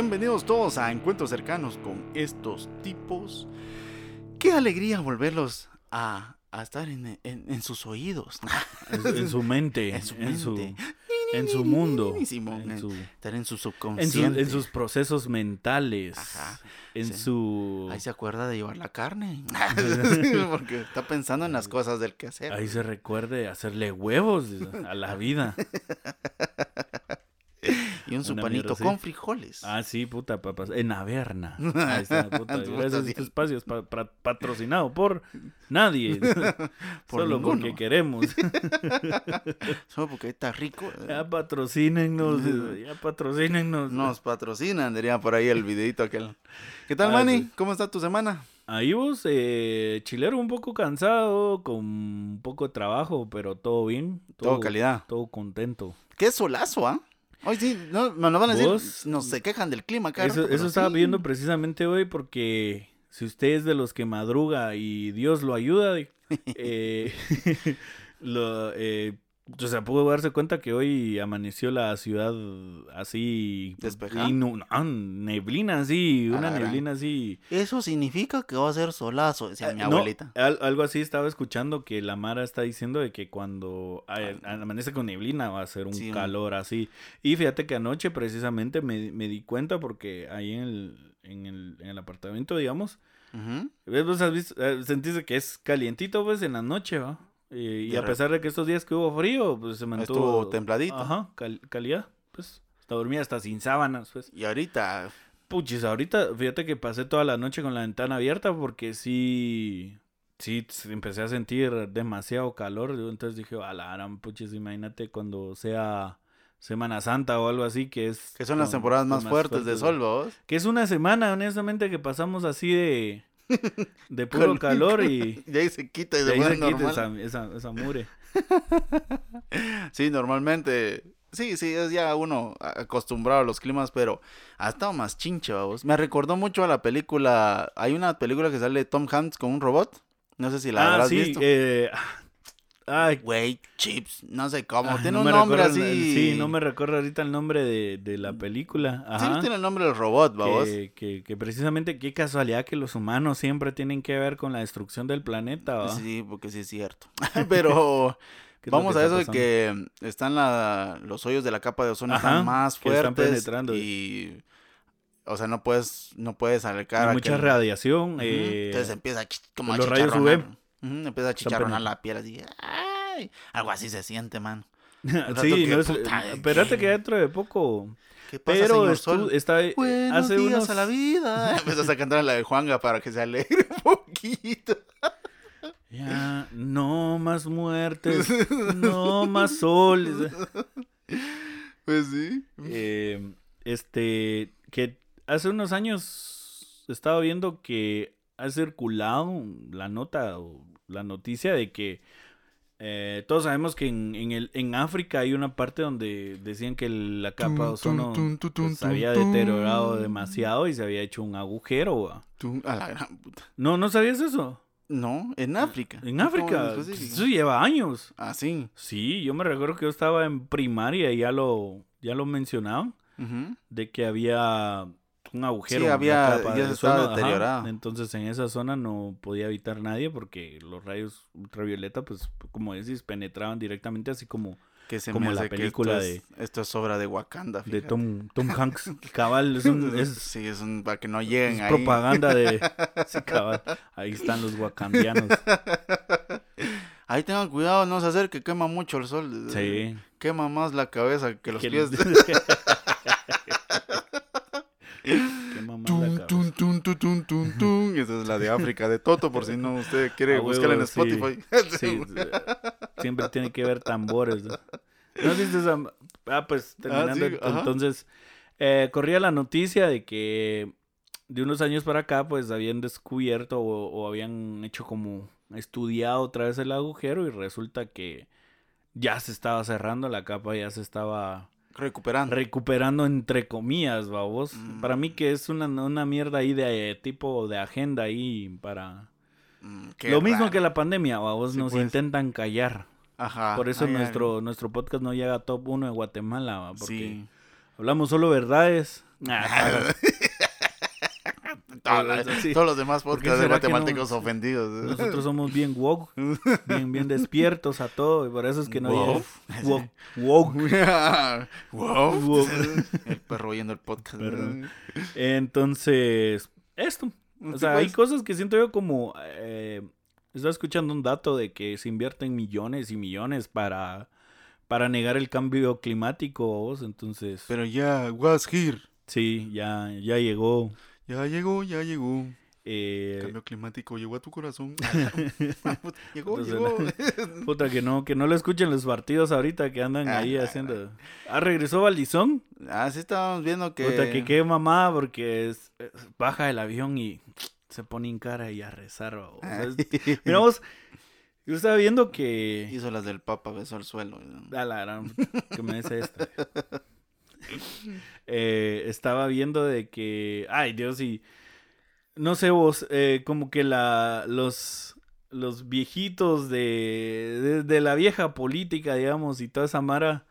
Bienvenidos todos a Encuentros Cercanos con estos tipos. Qué alegría volverlos a, a estar en, en- en sus oídos. En, en su mente, En su en su, mente. en su mundo, Simón, en, su- Estar en su en su- subconsciente. en sus procesos mentales, Ajá, en sí. su... Ahí se acuerda de llevar la carne. Porque está pensando en las cosas del quehacer. Ahí se recuerde hacerle huevos a la vida. y un su una panito mierda así. con frijoles. Ah, sí, puta, papas. En Averna. Ahí está, puta. Gracias este espacio es pa- pa- patrocinado por nadie. Por Solo ninguno. porque queremos. Solo porque está rico. Ya patrocínenos, ya patrocínenos. Nos patrocinan, diría por ahí el videito aquel. ¿Qué tal, Ah, Manny? sí. ¿Cómo está tu semana? Ahí vos, eh, chilero un poco cansado, con un poco de trabajo, pero todo bien. Todo calidad. Todo contento. Qué solazo, ¿ah? Hoy sí, no, lo van a decir, ¿Vos? nos se quejan del clima, caro. Eso, eso estaba viendo precisamente hoy porque si usted es de los que madruga y Dios lo ayuda, eh, lo, eh, o sea, pudo darse cuenta que hoy amaneció la ciudad así... Despejada. no, neblina así, una neblina así... Eso significa que va a ser solazo, decía mi Eh, no, abuelita. al- algo así estaba escuchando que la Mara está diciendo de que cuando amanece con neblina va a ser un Sí, un- calor así. Y fíjate que anoche precisamente me, me di cuenta porque ahí en el, en el, en el apartamento, digamos, Ujú. ¿ves? Vos has visto, eh, sentís que es calientito pues en la noche, ¿va? Eh, y a pesar de que estos días que hubo frío, pues se mantuvo... Estuvo templadito. Ajá, cal- calidad, pues. Hasta dormía hasta sin sábanas, pues. Y ahorita, Puchis, ahorita, fíjate que pasé toda la noche con la ventana abierta porque sí, sí, empecé a sentir demasiado calor. Entonces dije, a la gran puchis, imagínate cuando sea Semana Santa o algo así, que es... que son las temporadas más fuertes de sol, vos. Que es una semana, honestamente, que pasamos así de... De puro Con- calor y... Y ahí se quita y de ahí se quita esa, esa, esa mure. Sí, normalmente. Sí, sí, es ya uno acostumbrado a los climas, pero ha estado más chinche, vamos. Me recordó mucho a la película. Hay una película que sale Tom Hanks con un robot. No sé si la ah, habrás sí, visto. eh... Ay, Güey, chips, no sé cómo. tiene no un nombre así. Sí, no me recuerdo ahorita el nombre de, de la película. Sí, Ajá. tiene el nombre del robot, vamos. que, que, que precisamente qué casualidad que los humanos siempre tienen que ver con la destrucción del planeta. ¿va? Sí, porque sí es cierto. pero ¿Qué es lo vamos a eso de que están la, los hoyos de la capa de ozono Ajá, están más que están fuertes penetrando. y o sea, no puedes no puedes acercar mucha que- radiación. Eh, Entonces empieza como a los rayos chicharronar. Ujú, empieza a chicharronar la piel así. Ay, algo así se siente, man. sí, que, no es, espérate que dentro de poco. ¿Qué pasa, Pero señor estu- Sol? está Buenos hace días unos a la vida. Empiezas a cantar la de Juanga para que se alegre un poquito. Ya, no más muertes, no más soles. Pues sí. Eh, este, que hace unos años estaba viendo que ha circulado la nota o la noticia de que eh, todos sabemos que en, en, el, en África hay una parte donde decían que la capa de ozono pues, se había deteriorado demasiado y se había hecho un agujero. a la gran puta. No, ¿no sabías eso? No, en África. En ¿Cómo África. en? Eso lleva años. Ah, sí. Sí, yo me recuerdo que yo estaba en primaria y ya lo, ya lo mencionaban. De que había un agujero. Sí, había- capa ya de se estaba. Entonces en esa zona no podía habitar nadie porque los rayos ultravioleta, pues como decís, penetraban directamente así como Que se Como me la que película esto es, esto es obra de Wakanda. de. Tom, Tom Hanks. Cabal, es, un- es- Sí, es un, para que no lleguen es ahí. propaganda de... Sí, cabal. Ahí están los wakandianos. Ahí tengan cuidado, no se acerque, quema mucho el sol. Sí. Quema más la cabeza que los Que- pies. Qué Tun, tun, tun. Esa es la de África, de Toto, por si no usted quiere A buscarla en sí. Spotify. Sí, siempre tiene que ver tambores. ¿no? ¿No viste esa? Ah, pues terminando. sí, ajá. entonces, eh, corría la noticia de que de unos años para acá, pues habían descubierto o, o habían hecho como estudiado otra vez el agujero y resulta que ya se estaba cerrando la capa, ya se estaba Recuperando. recuperando entre comillas, babos. Mm. Para mí que es una, una mierda ahí de eh, tipo de agenda ahí para... Mm, Lo mismo que la pandemia, babos, Sí, nos pues. intentan callar. Ajá. Por eso nuestro, nuestro podcast no llega a top 1 de Guatemala, ¿va? porque Sí. Hablamos solo verdades. Toda la- Sí. Todos los demás ¿Por qué podcasts de que no? guatemaltecos ofendidos. Nosotros somos bien woke, bien, bien despiertos a todo, y por eso es que no Wow. Woke. Woke. wow. Wow. El perro oyendo el podcast. Perdón. Entonces, esto. O sea, hay cosas que siento yo como... Eh, estaba escuchando un dato de que se invierten millones y millones para, para negar el cambio climático, vos. Entonces, Pero ya, was here. sí, ya, ya llegó. Ya llegó, ya llegó. eh, Cambio climático llegó a tu corazón. llegó, Entonces, llegó. puta, que no, que no lo escuchen los partidos ahorita que andan ahí Ah, haciendo... Ah, regresó Valdizón. Ah, sí estábamos viendo que. Puta, que qué mamá, porque es- es- baja del avión y se pone en cara y a rezar. O sea, es- Mira vos, yo estaba viendo que... Hizo las del Papa, besó al suelo. A la gran, que me dice esto. Eh, estaba viendo de que, ay Dios, y no sé vos, eh, como que la, los, los viejitos de, de, la vieja política, digamos, y toda esa mara,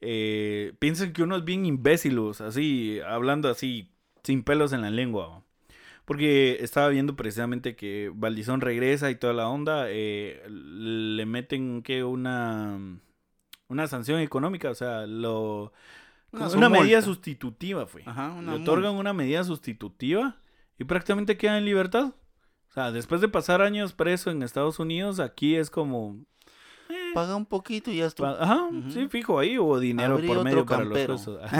eh, piensan que uno es bien imbécilos, así, hablando así, sin pelos en la lengua. Porque estaba viendo precisamente que Valdizón regresa y toda la onda, eh, le meten que una, una sanción económica, o sea, lo, Una una, medida sustitutiva fue. Ajá, una Le otorgan una medida sustitutiva y prácticamente queda en libertad. O sea, después de pasar años preso en Estados Unidos, aquí es como... Paga un poquito y ya está. Ajá, sí, fijo, ahí hubo dinero Abrí por medio para campero. los presos.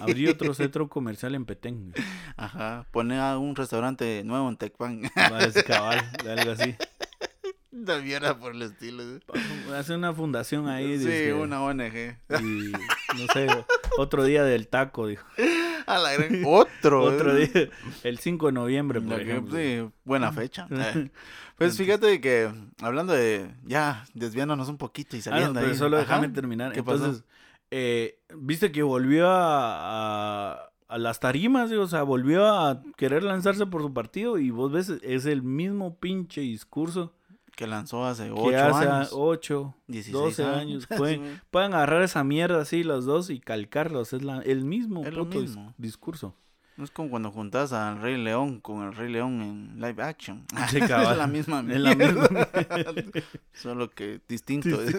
Ah. Abrí otro centro comercial en Petén. Ajá. Pone a un restaurante nuevo en Tecpan. Va a cabal, algo así. Una mierda por el estilo. Hace una fundación ahí. sí, una ONG. Y no sé, otro día del taco, dijo. A la gran- Otro. Otro eh. día, el 5 de noviembre, por que- ejemplo. sí, buena fecha. Eh, Pues fíjate que hablando de ya desviándonos un poquito y Ah, no, saliendo pero ahí. solo Ajá. déjame terminar. Entonces, eh, viste que volvió a, a, a las tarimas, o sea, volvió a querer lanzarse por su partido y vos ves, es el mismo pinche discurso que lanzó hace que 8 hace años. 8, 16 12 años. Pueden, pueden agarrar esa mierda así los dos y calcarlos. Es la, el mismo Es lo puto dis- mismo. discurso. No es como cuando juntas al Rey León con el Rey León en live action. Sí, es la misma Es la mierda. Solo que distinto. Sí,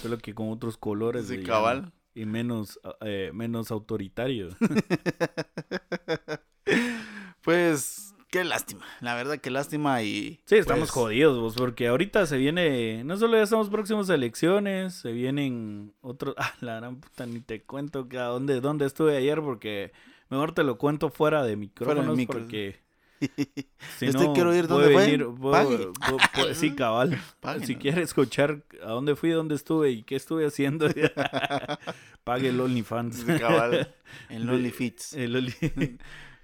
Solo que con otros colores. Sí, cabal. Y menos, eh, menos autoritario. Pues qué lástima. La verdad qué lástima y Sí, estamos pues, jodidos, vos, porque ahorita se viene, no solo ya estamos próximos a elecciones, se vienen otros, ah, la gran puta, ni te cuento que a dónde, dónde estuve ayer, porque mejor te lo cuento fuera de micrófonos, micro. porque si Este no, quiero ir, ¿dónde fue? puedo- puedo- sí, cabal, si quieres escuchar a dónde fui, dónde estuve y qué estuve haciendo, pague el OnlyFans. Cabal, en Lonely Fits. El Only-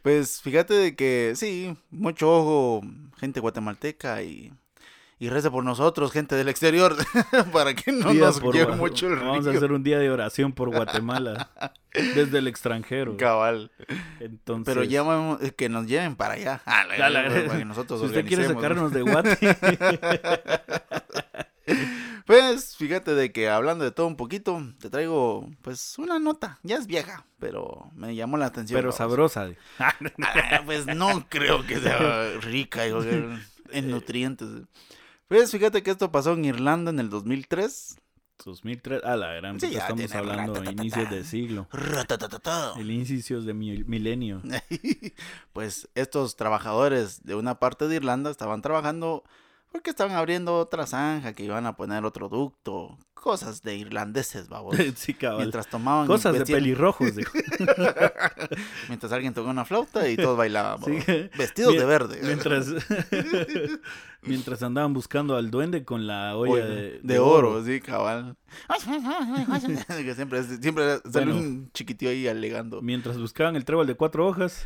Pues fíjate de que sí, mucho ojo, gente guatemalteca y, y reza por nosotros, gente del exterior, para que no Día nos lleve mucho el Vamos a río. hacer un día de oración por Guatemala desde el extranjero. Cabal. Entonces, Pero llamamos eh, que nos lleven para allá. Ah, la- Ya, la- la- para que nosotros si usted quiere sacarnos de Guate, Pues fíjate de que hablando de todo un poquito, te traigo pues una nota. Ya es vieja, pero me llamó la atención. pero vamos. sabrosa. Ah, pues no creo que sea rica hijo, en nutrientes. Pues fíjate que esto pasó en Irlanda en el 2003. 2003, a la gran Sí, estamos hablando de inicios de siglo. El inicios de mi milenio. Pues estos trabajadores de una parte de Irlanda estaban trabajando porque estaban abriendo otra zanja que iban a poner otro ducto. Cosas de irlandeses, babos. sí, cabal. Mientras tomaban Cosas de vestían- pelirrojos, dijo. Mientras alguien tocaba una flauta y todos bailaban. Sí. Vestidos de verde. Mientras, mientras andaban buscando al duende con la olla Oye, de, de, oro, sí, cabal. que siempre, siempre sale Bueno. un chiquitío ahí alegando. Mientras buscaban el trébol de cuatro hojas,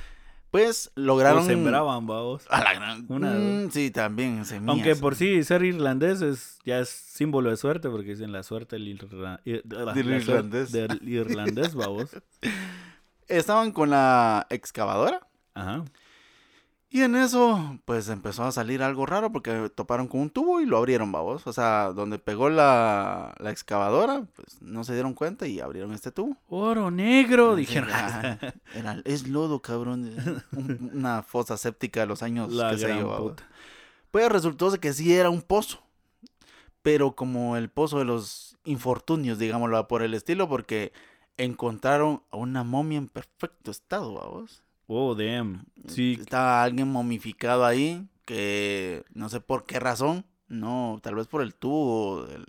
Pues lograron. o sembraban, babos. A la gran- Una- Mm, sí, también semillas. Aunque por sí ser irlandés es, ya es símbolo de suerte, porque dicen la suerte del, irra- ir- la- Del la suerte irlandés. del irlandés, babos. Estaban con la excavadora Ajá. Y en eso, pues empezó a salir algo raro porque toparon con un tubo y lo abrieron, babos. O sea, donde pegó la, la excavadora, pues no se dieron cuenta y abrieron este tubo. Oro negro, dijeron. ah, era- es lodo, cabrón. Un- una fosa séptica de los años La que se llevaba. Pues resultó que sí era un pozo. Pero como el pozo de los infortunios, digámoslo por el estilo, porque encontraron a una momia en perfecto estado, vamos. Oh, damn. Sí, Estaba alguien momificado ahí, que no sé por qué razón, no, tal vez por el tubo, el,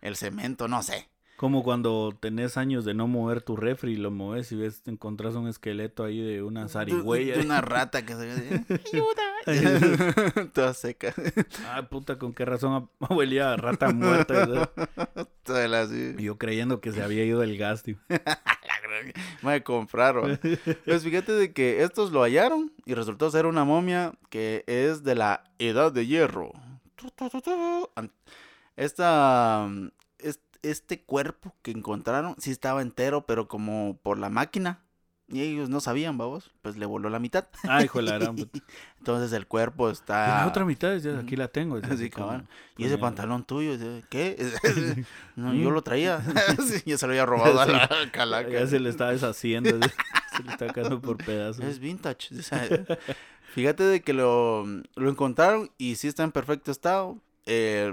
el cemento, no sé. como cuando tenés años de no mover tu refri y lo moves y ves, te encontrás un esqueleto ahí de una zarigüeya. de una rata que se ayuda. Toda seca. Ah, puta, con qué razón abuelía rata muerta. Y Yo creyendo que se había ido el gas, tío. Me compraron. Pues fíjate de que estos lo hallaron y resultó ser una momia que es de la edad de hierro. Esta, mm, es- este cuerpo que encontraron sí estaba entero, pero como por la máquina. Y ellos no sabían, vamos, pues le voló la mitad. Ah, hijo de la gran puta. Entonces el cuerpo está... La otra mitad, decía, aquí la tengo. Así, así como. Y ese coño. pantalón tuyo, ¿qué? no, yo lo traía. Sí, ya se lo había robado a la calaca. Ya se le está deshaciendo. se le está cayendo por pedazos. Es vintage. Fíjate de que lo, lo encontraron y sí está en perfecto estado. eh,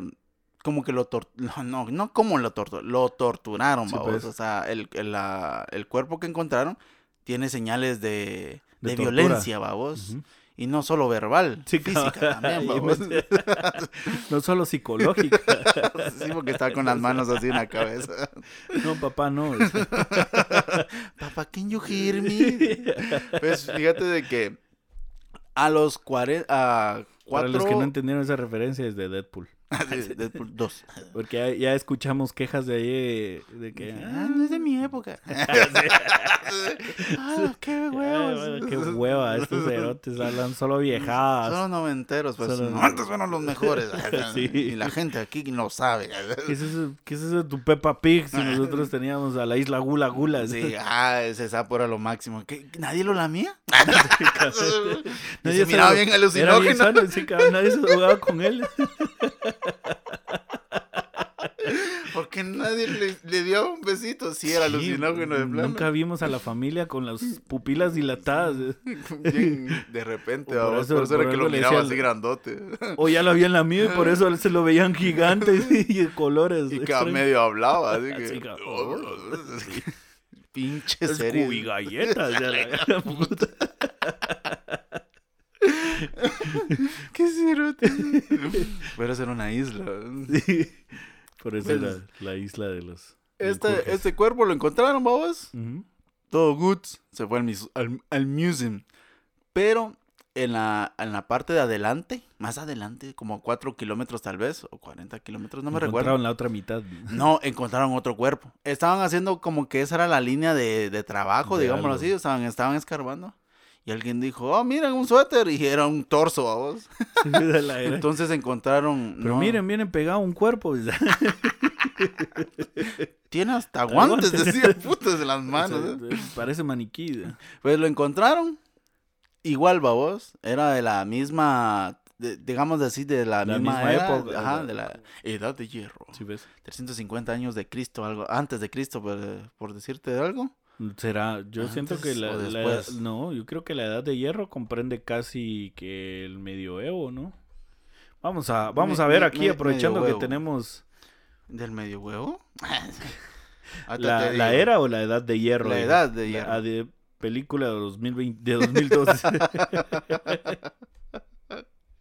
como que lo tor- no, no, no como lo torturaron, lo torturaron, Sí, babos. pues. O sea, el, el, la- el cuerpo que encontraron tiene señales de, De de violencia, babos. Ujú. Y no solo verbal, Sí, física también, babos. No solo psicológica. sí, porque está con las manos así en la cabeza. No, papá, no. Papá, can you hear me? Pues fíjate de que a los 40, a Para los que no entendieron esa referencia es de Deadpool. Sí, Deadpool 2. Porque ya, ya escuchamos quejas de ahí eh, de que... Ah, no es de mi época. ah, qué "Ah, huevos. qué hueva, estos cerotes hablan solo viejadas. los noventeros, pues. Solo- No, antes fueron los mejores. Sí. Y la gente aquí lo sabe. ¿Qué es eso, qué es eso de tu Peppa Pig si nosotros teníamos a la isla Gula Gula? Sí, ah, ese sapo era lo máximo. ¿Qué? ¿Nadie lo lamía? Nadie se miraba bien Era bien alucinógeno. sano, sí, cabrón, nadie se jugaba con él. Porque nadie le, le dio un besito. Sí, era alucinógeno de plano. Nunca vimos a la familia con las pupilas dilatadas. Bien de repente, por eso- por eso era que lo miraba así grandote. O ya lo habían lamido y por eso se lo veían gigantes y de colores. Y cada medio hablaba, así que. Así, cabrón. Pinche serie. Galletas. la puta. Qué cerote. Pero eso era una isla. Sí. Por eso era la isla de los. Este, este cuerpo lo encontraron, babos. Ujú. Todo good. Se fue al, al, al museum. Pero en la, en la parte de adelante, más adelante, como 4 kilómetros tal vez, o 40 kilómetros, no me recuerdo. Encontraron la otra mitad. No, encontraron otro cuerpo. Estaban haciendo como que esa era la línea de, de trabajo, De digámoslo algo. así. Estaban, estaban escarbando. Y alguien dijo, oh, miren un suéter. Y era un torso, era. Entonces encontraron. Pero no, miren, miren pegado un cuerpo. Tiene hasta guantes, decía, putas de las manos. ¿eh? Parece maniquí. Pues lo encontraron. Igual, babos. Era de la misma. de- digamos así, de la, La misma, misma era, época, Ajá, de la edad de hierro. ¿Sí ves? 350 años de Cristo, algo. Antes de Cristo, por, por decirte algo. Será, yo siento que la, la no, yo creo que la edad de hierro comprende casi que el medioevo, ¿no? Vamos a, vamos Me- a ver me- aquí, me- aprovechando que medioevo. tenemos ¿Del medio huevo? Ahorita la, la era o la edad de hierro. La edad de La- hierro. de película de 2020, de 2012.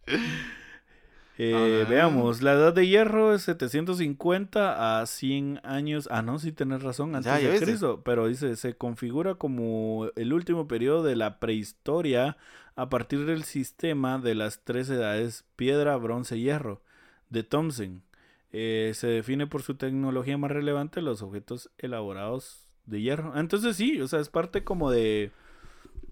Eh, Ah. Veamos, la edad de hierro es 750 a 100 años. Ah, no, sí tenés razón, antes Ya, ya de. Cristo. Pero dice, se configura como el último periodo de la prehistoria a partir del sistema de las tres edades piedra, bronce, hierro de Thomson. Eh, se define por su tecnología más relevante los objetos elaborados de hierro. Entonces sí, o sea, es parte como de...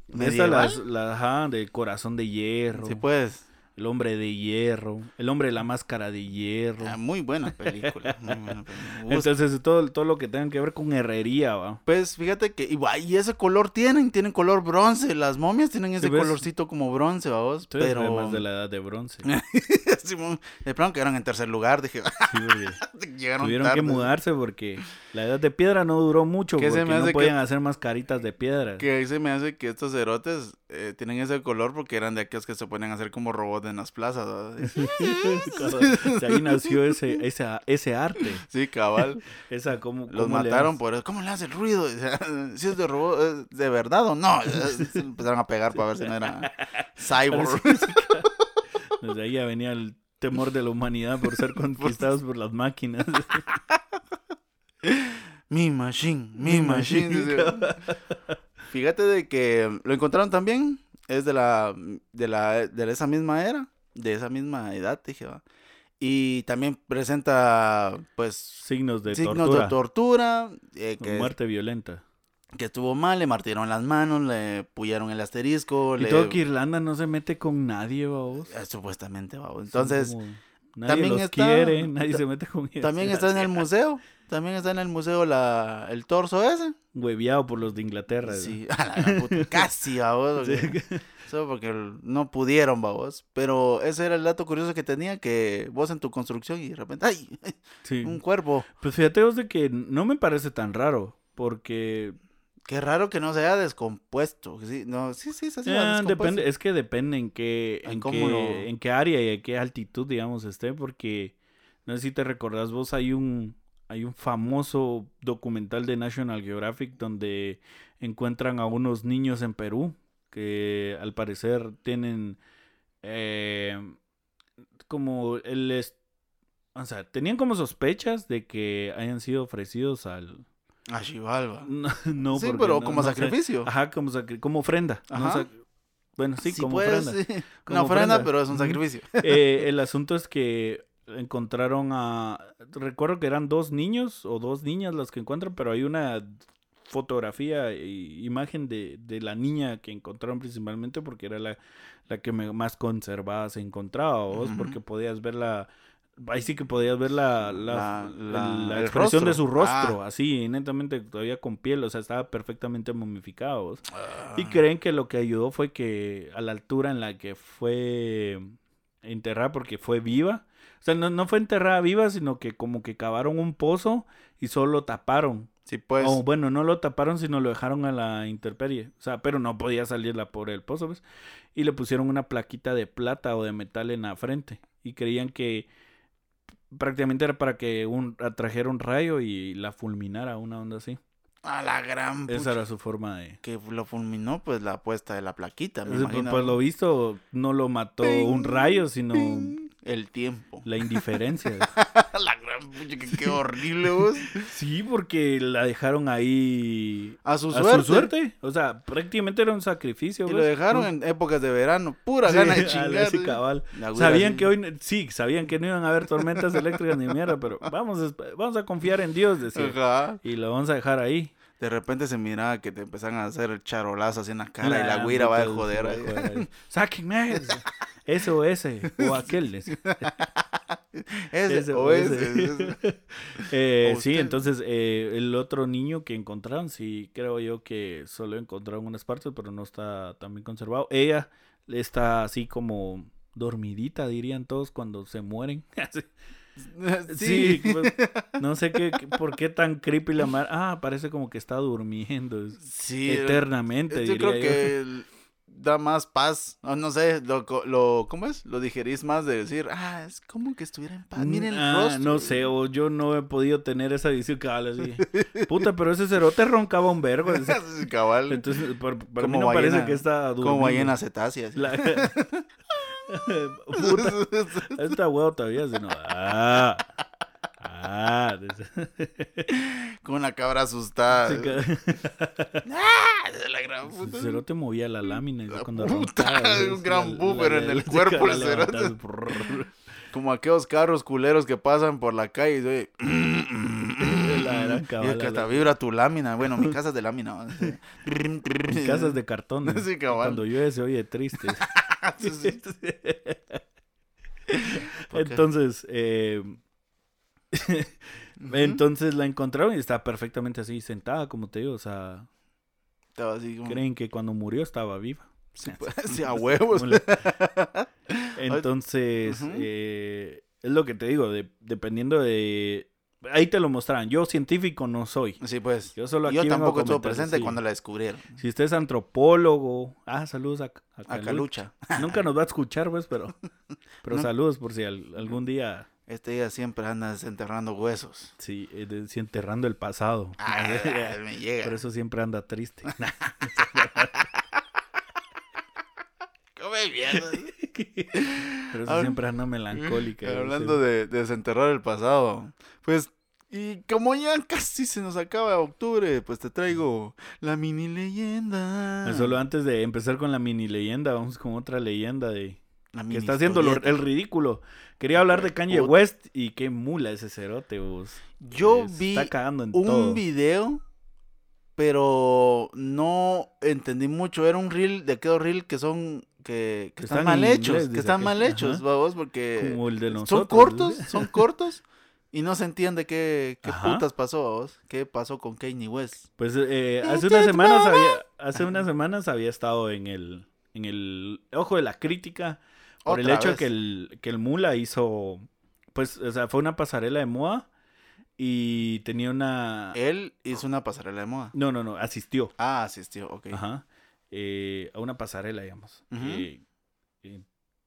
de esta ¿Medieval? las, la, ajá, del corazón de hierro. Sí, pues. El hombre de hierro, el hombre de la máscara de hierro. Ah, muy buena película. muy buena película. Entonces, todo, todo lo que tenga que ver con herrería, va. Pues fíjate que igual, y ese color tienen, tienen color bronce. Las momias tienen ese colorcito como bronce, vamos. Tú eres Pero además de la edad de bronce. De pronto quedaron en tercer lugar. Dije, Sí, llegaron tuvieron tarde. que mudarse porque la edad de piedra no duró mucho ¿Qué se porque no hace que- podían hacer más caritas de piedra. Que ahí se me hace que estos cerotes eh, tienen ese color porque eran de aquellos que se ponen a hacer como robots en las plazas. De ahí nació ese, ese, ese arte. Sí, cabal. Esa, ¿cómo, Los cómo mataron por eso. ¿Cómo le hace el ruido? Si es de robot, ¿es de verdad o no? Se empezaron a pegar para ver si no era cyborg. Desde ahí ya venía el temor de la humanidad por ser conquistados por las máquinas. Mi machine, mi machine. Fíjate de que lo encontraron también. Es de la, de la, de esa misma era, de esa misma edad, dije, va. Y también presenta, pues, Signos de signos tortura. de tortura, eh, que, Muerte violenta. que estuvo mal, le martieron las manos, le pullaron el asterisco, Y le... todo que Irlanda no se mete con nadie, vos. Eh, Supuestamente, va. Entonces, nadie también los está- quiere, nadie se mete con ellos. también está en el museo, también está en el museo la, el torso ese. Hueviado por los de Inglaterra. Sí, a la puta, casi, babos. Sí. Solo porque no pudieron, babos. Pero ese era el dato curioso que tenía, que vos en tu construcción y de repente, ¡ay! Sí. Un cuerpo. Pues fíjate vos de que no me parece tan raro, porque Qué raro que no se haya descompuesto. Sí, no, sí, sí, se depende, es que depende en qué, En en, cómo qué, lo- en qué área y a qué altitud, digamos, esté, porque no sé si te recordás vos, hay un, hay un famoso documental de National Geographic donde encuentran a unos niños en Perú que al parecer tienen eh, como el... O sea, tenían como sospechas de que hayan sido ofrecidos al... A Xibalba. No, no, sí, pero no- como no sé. sacrificio. Ajá, como, sacri- como ofrenda. Ajá. Sac- bueno, sí, Sí, como pues, ofrenda. sí. Como Una ofrenda, ofrenda. pero es un sacrificio. Eh, el asunto es que encontraron a... Recuerdo que eran dos niños o dos niñas las que encuentran, pero hay una fotografía e imagen de, de la niña que encontraron principalmente porque era la, la que me- más conservada se encontraba, ¿vos? Porque podías ver la... Ahí sí que podías ver la, la, La- expresión de su rostro, Ah. así, netamente todavía con piel, o sea, estaba perfectamente momificado. ¿vos? Y Ah. creen que lo que ayudó fue que a la altura en la que fue enterrada, porque fue viva, o sea, no, no fue enterrada viva, sino que como que cavaron un pozo y solo lo taparon. Sí, pues. o bueno, no lo taparon, sino lo dejaron a la intemperie. O sea, pero no podía salir la por el pozo, ¿ves? Y le pusieron una plaquita de plata o de metal en la frente. Y creían que prácticamente era para que un, atrajera un rayo y la fulminara, una onda así. A la gran Esa era su forma de... Que lo fulminó, pues, la puesta de la plaquita, me Pues, pues lo visto, no lo mató un rayo, sino Ping. El tiempo. la indiferencia. la gran pucha, que qué horrible, vos. sí, porque la dejaron ahí A su a suerte. su suerte. O sea, prácticamente era un sacrificio. Y pues. lo dejaron en épocas de verano. Pura Sí, gana de chingar. ese cabal. Sabían que hoy, sí, sabían que no iban a haber tormentas eléctricas ni mierda, pero vamos a, vamos a confiar en Dios, decía. Ajá. Y lo vamos a dejar ahí. De repente se miraba que te empezaban a hacer el charolazo así en la cara y la güira va a joder. va a ahí. joder. Sáquenme. Ese o ese. O aquel. Ese, Ese o ese. Eh, ¿O sí, entonces eh, el otro niño que encontraron, sí, creo yo que solo encontraron unas partes, pero no está tan bien conservado. Ella está así como dormidita, dirían todos cuando se mueren. sí, pues, no sé qué, por qué tan creepy la mar. Ah, parece como que está durmiendo Sí, eternamente, Yo diría creo yo. que el- da más paz. o no sé, lo, lo, ¿cómo es? Lo digerís más de decir, ah, es como que estuviera en paz. Miren el Ah, rostro. no sé, o yo no he podido tener esa visión cabal así. Puta, pero ese cerote roncaba un vergo. Cabal. Entonces, para mí no parece ballena- que está durmiendo. como ballena cetácea. La... Puta, esta huevo todavía se no. Ah, ah. Con una cabra asustada. Sí, ca- Ah, la gran puta. El cerote movía la lámina y La cuando puta, un gran boomer en el cuerpo, el cerote. cerote. Como aquellos carros culeros que pasan por la calle y oye, Gran y cabal, es que hasta vibra tu lámina. Bueno, mi casa es de lámina. ¿no? Sí. Casas de cartón. Sí, cabal. Cuando llueve se oye triste. Entonces, eh, entonces la encontraron y estaba perfectamente así sentada, como te digo. O sea, Estaba así como... creen que cuando murió estaba viva. Sí, pues, a huevos. Entonces, eh, es lo que te digo, de- dependiendo de... Ahí te lo mostraron. Yo científico no soy. Sí, pues. Yo solo aquí Yo tampoco estuve presente sí. cuando la descubrieron. Si usted es antropólogo... Ah, saludos a, a A Calu- Calucha. Nunca nos va a escuchar, pues, pero... Pero No. saludos por si al- algún día... Este día siempre anda desenterrando huesos. Sí, eh, de- sí, enterrando el pasado. Ah, me llega. Por eso siempre anda triste. Come mierda. Por eso siempre anda melancólica. Hablando de, de desenterrar el pasado. Pues, y como ya casi se nos acaba octubre, pues te traigo la mini leyenda. Eh, Solo antes de empezar con la mini leyenda, vamos con otra leyenda de La que está haciendo lo- el ridículo. Quería hablar de Kanye. West y qué mula ese cerote, vos. Yo vi Está cagando en un todo. video, pero no entendí mucho. Era un reel de aquellos reel que son que, están, están mal hechos, inglés, que están mal hechos, babos, porque Como el de son cortos, ¿sí? son cortos y no se entiende qué, qué Ajá. putas pasó, babos, qué pasó con Kanye West. Pues eh, hace unas semanas había, hace unas semanas había estado en el, en el ojo de la crítica por el hecho vez. que el, que el Mula hizo, pues, o sea, fue una pasarela de moda y tenía una... Él hizo una pasarela de moda. No, no, no, asistió. Ah, asistió, ok. Ajá. Eh, a una pasarela, digamos. Eh,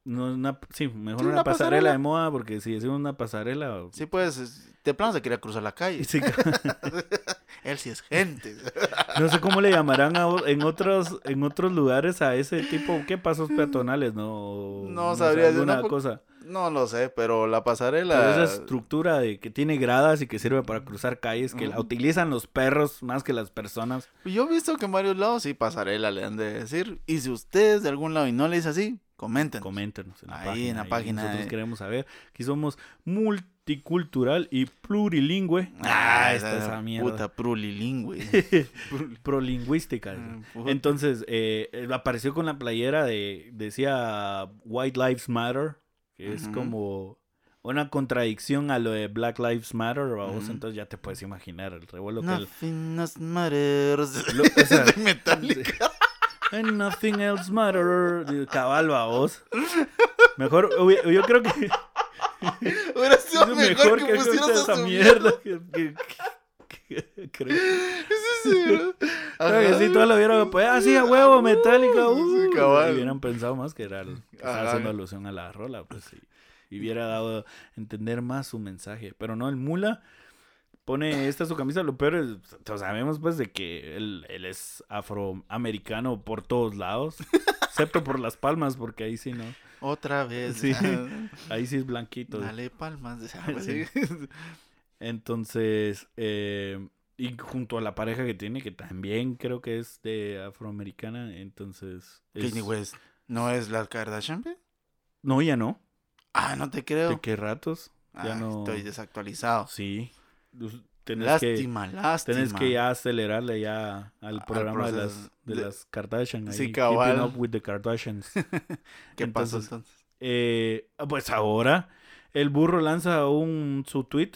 no, una, sí, mejor Sí, una, una pasarela, pasarela. de moda, porque si es una pasarela. Sí, pues, es- de plano se quería cruzar la calle. sí, Él sí es gente. no sé cómo le llamarán a en otros en otros lugares a ese tipo, ¿qué pasos peatonales? No, No sé, sabría decir, alguna no, po- cosa. No lo sé, pero la Pero pasarela... esa estructura de que tiene gradas y que sirve para cruzar calles, que la utilizan los perros más que las personas. Yo he visto que en varios lados sí pasarela le han de decir. Y si ustedes de algún lado y no le dice así, comenten. Coméntenos en la Ahí, página. en la ahí página Nosotros queremos saber. Aquí somos multicultural y plurilingüe. Ah, está esa mierda. Puta prulilingüe. Pruli- Prolingüística. Ah. Entonces, eh, apareció con la playera de, decía White Lives Matter, que es como una contradicción a lo de Black Lives Matter, vamos, Ujú. entonces ya te puedes imaginar el revuelo que el... Nothing else matters. Lo- o sea, de Metallica. And nothing else matter. de Cabal, vos. Mejor, yo creo que Hubiera sido es mejor, que, pusieras esa mierda. que- que- que- creo. Sí, que sí, toda la hubiera pues así a huevo, metálica. Sí, sí, uh, cabal. y hubieran pensado más que era que estaba haciendo alusión a la rola, pues sí. Y hubiera dado a entender más su mensaje. Pero no, el mula pone esta su camisa. Lo peor es, o sabemos pues de que él, él es afroamericano por todos lados. excepto por las palmas, porque ahí sí no. Otra vez. Sí. Ahí sí es blanquito. Dale palmas. Sí. Entonces, eh, y junto a la pareja que tiene, que también creo que es de afroamericana, entonces... es- Kanye West. ¿No es la Kardashian? No, ya no. Ah, no te creo. ¿De qué ratos? Ya Ah, no... Estoy desactualizado. Sí. Tenés que, lástima, lástima. tenés que ya acelerarle ya al Al programa de las, de De- las Kardashian. Sí, ahí, cabal. Keeping Up with the Kardashians. ¿Qué pasó Entonces, entonces? Eh, pues ahora el burro lanza un su tweet,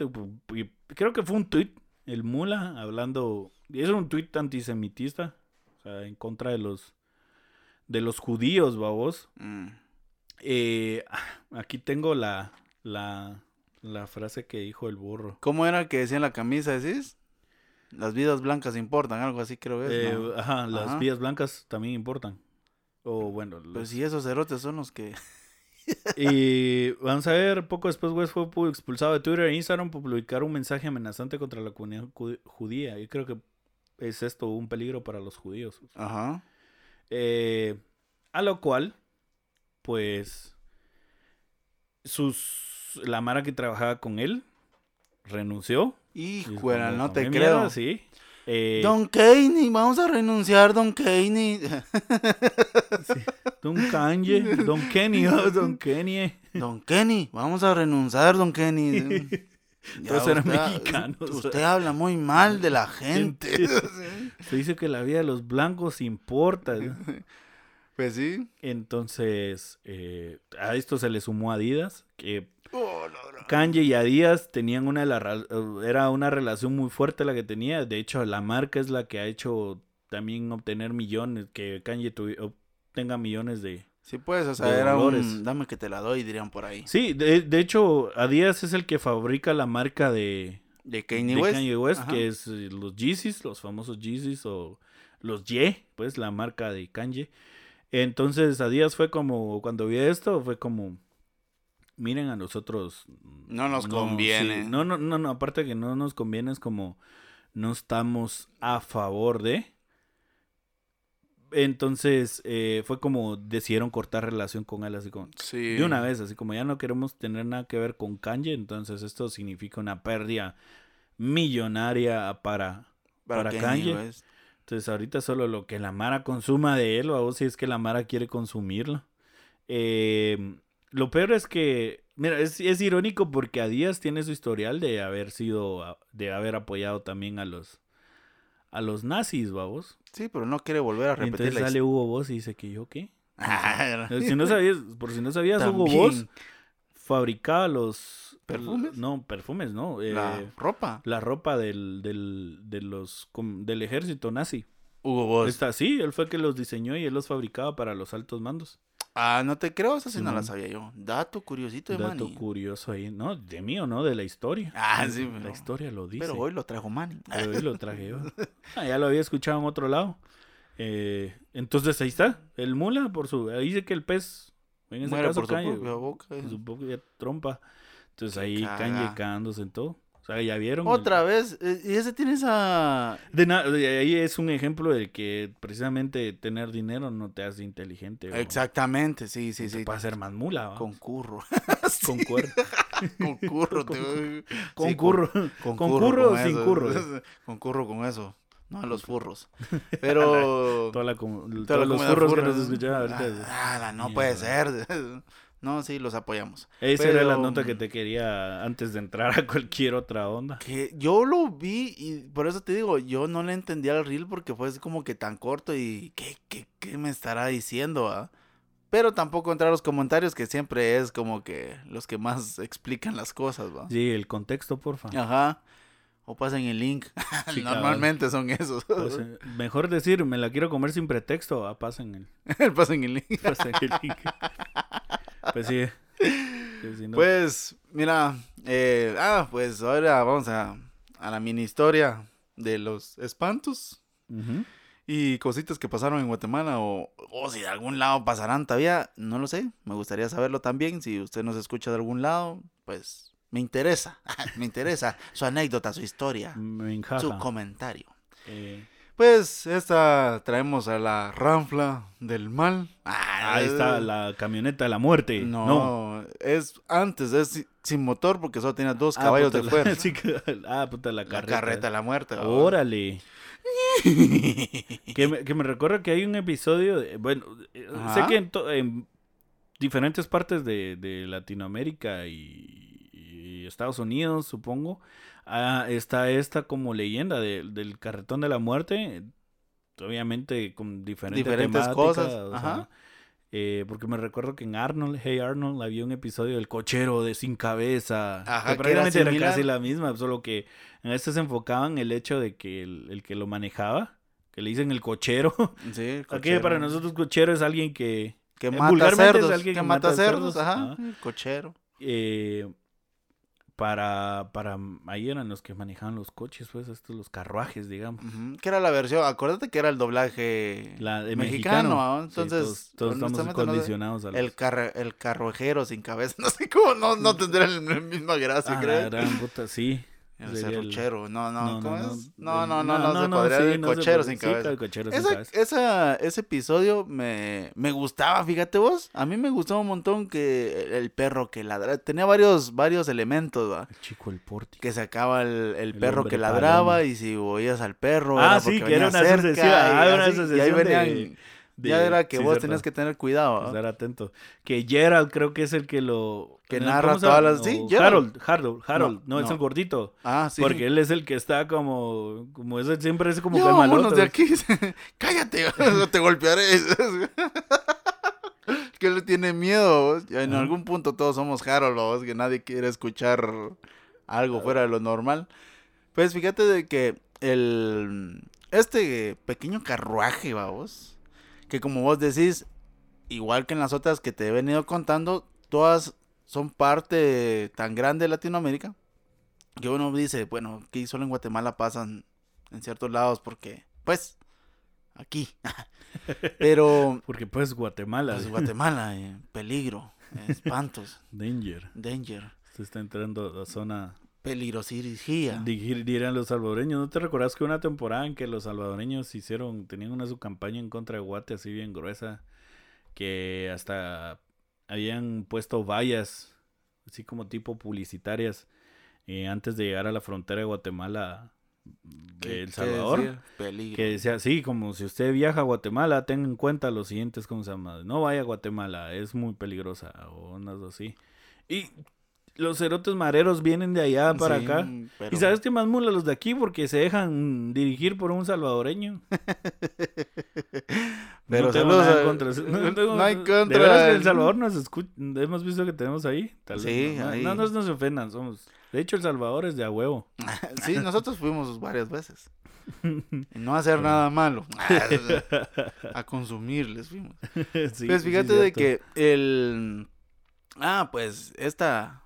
creo que fue un tweet, el mula hablando, y es un tweet antisemitista, o sea, en contra de los de los judíos, babos. Mm. Eh, aquí tengo la, la la frase que dijo el burro. ¿Cómo era que decía en la camisa, decís? Las vidas blancas importan, algo así creo es. Eh. Ajá, las Ajá. vías blancas también importan. O bueno, Pues los- si esos cerotes son los que... Y vamos a ver, poco después West fue pu- expulsado de Twitter e Instagram por publicar un mensaje amenazante contra la comunidad ju- judía. Yo creo que es esto un peligro para los judíos. Ajá. Eh, a lo cual, pues, sus, la Mara que trabajaba con él renunció. Como, no te "Come creo. mierda", sí. Eh, Don Kanye, vamos a renunciar, Don Kanye. Don Kanye, Don Kenny, oh, Don Kenny. Don Kenny, vamos a renunciar, Don Kenny. Todos eran usted- mexicanos. Usted habla muy mal de la gente. Se dice que la vida de los blancos importa. ¿no? Pues sí. Entonces, eh, a esto se le sumó Adidas, que Oh, no, no. Kanye y Adidas tenían una de las eh, era una relación muy fuerte la que tenía. De hecho, la marca es la que ha hecho también obtener millones, que Kanye obtenga millones de... Sí, pues, o sea, era un dame que te la doy, dirían por ahí. Sí, de, de hecho, Adidas es el que fabrica la marca de, De Kanye de West. Kanye West, Ajá. que es eh, los Yeezys, los famosos Yeezys o los Ye, pues la marca de Kanye. Entonces, Adidas fue como, cuando vi esto, fue como, miren a nosotros. No nos conviene. sí, no, no, no, no, aparte que no nos conviene, es como, no estamos a favor de. Entonces, eh, fue como decidieron cortar relación con él, así como, Sí. de una vez, así como ya no queremos tener nada que ver con Kanye, entonces esto significa una pérdida millonaria para, para Kanye. West. Entonces ahorita solo lo que la Mara consuma de él, o si es que la Mara quiere consumirlo. Eh, lo peor es que, mira, es, es irónico porque Adidas tiene su historial de haber sido, de haber apoyado también a los, a los nazis, vamos. Sí, pero no quiere volver a repetir entonces la sale Hugo Boss y dice que yo qué. Ah, Si no sabías, por si no sabías, Hugo. Boss fabricaba los ¿Perfumes? No, perfumes, no. eh, La la... ropa. ropa del, del, de los, com- del ejército nazi. Hugo Boss. Está sí, él fue el que los diseñó y él los fabricaba para los altos mandos. Ah, no te creo, esa sí no la sabía yo. Dato curiosito de Dato Manny. curioso ahí, no, de mí o no, de la historia. Ah, sí, La pero- historia lo dice. Pero hoy lo trajo Manny. Pero hoy lo traje yo. Ah, ya lo había escuchado en otro lado. Eh, entonces ahí está, el mula por su, ahí dice que el pez, en ese Muere caso por su propia boca. su propia trompa. Entonces Qué ahí cagándose en todo. O sea, ya vieron. Otra vez. eh, Y ese tiene esa. De de ahí es un ejemplo de que precisamente tener dinero no te hace inteligente. Exactamente, sí, sí, sí. puede hacer más mula. Con curro. Con cuer- Con curro. Con- te- con sí, curro. Con, ¿Con curro o con sin eso. curro? Con curro con eso. No a los furros. Pero. Toda la toda todos la los furros que nos escuchaban ahorita. Ah, no puede ser. No, sí, los apoyamos. Esa era la nota que te quería antes de entrar a cualquier otra onda. Que yo lo vi y por eso te digo, yo no le entendía al reel porque fue así como que tan corto y ¿qué, qué, qué me estará diciendo? ah? Pero tampoco entrar a los comentarios que siempre es como que los que más explican las cosas, ¿va? Sí, el contexto, porfa. Ajá. O pasen el link. Sí. Normalmente son esos. Pues, eh, mejor decir, me la quiero comer sin pretexto. Ah, pasen el, pasen el link. pasen el link. Pues sí. No- Pues, mira, eh, ah, pues ahora vamos a, a la mini historia de los espantos y cositas que pasaron en Guatemala o, o si de algún lado pasarán todavía, no lo sé, me gustaría saberlo también, si usted nos escucha de algún lado, pues me interesa, me interesa su anécdota, su historia, su comentario. Eh, Pues esta traemos a la ranfla del mal. Ah, ahí está la camioneta de la muerte. No, No. es antes, es si- sin motor porque solo tiene dos Ah, caballos puta, de la- fuerza. sí, ah, puta, la La carreta. carreta de la muerte. ¿va? Órale. Que me, que me recuerda que hay un episodio, de- bueno, eh, sé que en, to- en diferentes partes de, de Latinoamérica y, y Estados Unidos, supongo, ah, está esta como leyenda de- del carretón de la muerte, obviamente con diferente Diferentes cosas, sea, ajá. eh, porque me recuerdo que en Arnold, Hey Arnold, había un episodio del cochero de sin cabeza. Ajá, que prácticamente era, casi la misma, solo que en este se enfocaban en el hecho de que el, el que lo manejaba, que le dicen el cochero. Sí, el Aquí para nosotros cochero es alguien que, Que eh, mata es cerdos. alguien que que mata cerdos, cerdos, ajá. el Cochero. eh, para, para, ahí eran los que manejaban los coches, pues estos, los carruajes, digamos. Que era la versión, acuérdate que era el doblaje La de mexicano. mexicano. Sí, Entonces, todos, todos estamos no condicionados a los- el, carre- el carruajero sin cabeza. No sé cómo, no, no tendrá la misma gracia, Ah, creo. gran puta, sí. El serruchero. No, no, ¿cómo es? No, no, no, no, se podría decir cochero sin cabeza. Esa, ese episodio me, me gustaba, fíjate vos. A mí me gustaba un montón que el, perro que ladraba. Tenía varios, varios elementos, ¿va? El chico el porti. Que sacaba el, perro que ladraba y si oías al perro. Ah, sí, que era una cerca y ah, ahí venían de- ya era que sí, vos cierto. tenías que tener cuidado. ¿ah? Estar atento. Que Gerald creo que es el que lo... Que ¿cómo narra todas las- sí, Gerald. Harold, Harold, Harold. No, No, es el gordito. Ah, sí. Porque él es el que está como... Como ese siempre es como Ya, vámonos de aquí. Cállate, te golpearé. que le tiene miedo. vos. En algún punto todos somos Harold, vos, que nadie quiere escuchar algo fuera de lo normal. Pues fíjate de que el este pequeño carruaje, vamos, que como vos decís, igual que en las otras que te he venido contando, todas son parte tan grande de Latinoamérica que uno dice, bueno, que solo en Guatemala pasan en ciertos lados porque, pues, aquí. Pero, Porque pues Guatemala. pues, Guatemala, eh, peligro, espantos, Danger. danger, Se está entrando a zona... peligrosirigía. Dir- Dirían los salvadoreños. ¿No te recordás que una temporada en que los salvadoreños hicieron, tenían una su campaña en contra de Guate así bien gruesa, que hasta habían puesto vallas, así como tipo publicitarias, eh, antes de llegar a la frontera de Guatemala, ¿Qué- de El Salvador? decía? Peligro. Que decía así, como si usted viaja a Guatemala, tenga en cuenta los siguientes, ¿cómo se llama? No vaya a Guatemala, es muy peligrosa, o unas así. Y los cerotes mareros vienen de allá para Sí, acá. pero- ¿Y sabes qué más mula los de aquí? Porque se dejan dirigir por un salvadoreño. Pero no tengo nada contra. No, tengo- no hay De contra veras que el- Salvador nos escucha. Hemos visto que tenemos ahí. Tal vez Sí, no, no- ahí. no nos, nos ofendan. Somos. De hecho, El Salvador es de a huevo. sí, nosotros fuimos varias veces. Y no a hacer nada malo. a consumirles fuimos. Sí, pues sí, fíjate de que el... Ah, pues esta...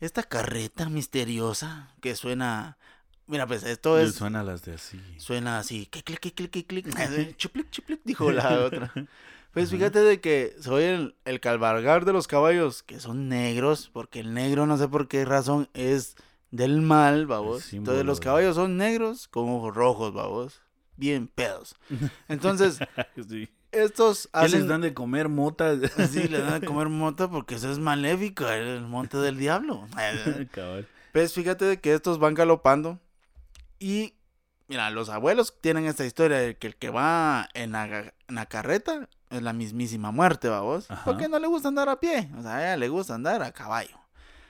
Esta carreta misteriosa que suena... Mira, pues esto es... Suena las de así. Suena así, clic, clic, clic, clic, clic, chuplic, chuplic, dijo la otra. Pues fíjate de que soy el, el cabalgar de los caballos, que son negros, porque el negro no sé por qué razón es del mal, babos. Entonces los caballos son negros con ojos rojos, babos. Bien pedos. Entonces, Sí. Estos ¿Qué les hacen... dan de comer mota? Sí, le dan a comer mota porque eso es maléfico, el monte del diablo. Pues fíjate de que estos van galopando y mira, los abuelos tienen esta historia de que el que va en la, en la carreta es la mismísima muerte, vamos. Ajá. Porque no le gusta andar a pie, o sea, a ella le gusta andar a caballo.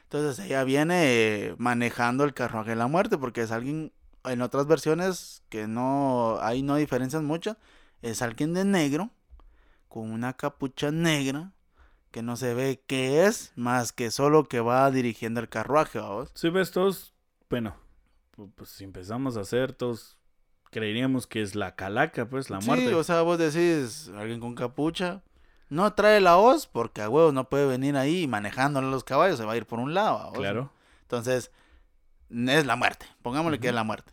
Entonces ella viene eh, manejando el carruaje de la muerte porque es alguien, en otras versiones que no, ahí no diferencian mucho, es alguien de negro con una capucha negra que no se ve qué es, más que solo que va dirigiendo el carruaje, vamos. Sí, ves, todos, bueno, pu- pues si empezamos a hacer, todos creeríamos que es la calaca, pues, la muerte. Sí, o sea, vos decís, alguien con capucha. No trae la hoz porque a huevos no puede venir ahí manejándole los caballos, se va a ir por un lado. ¿va vos? claro. Entonces, es la muerte. Pongámosle que es la muerte.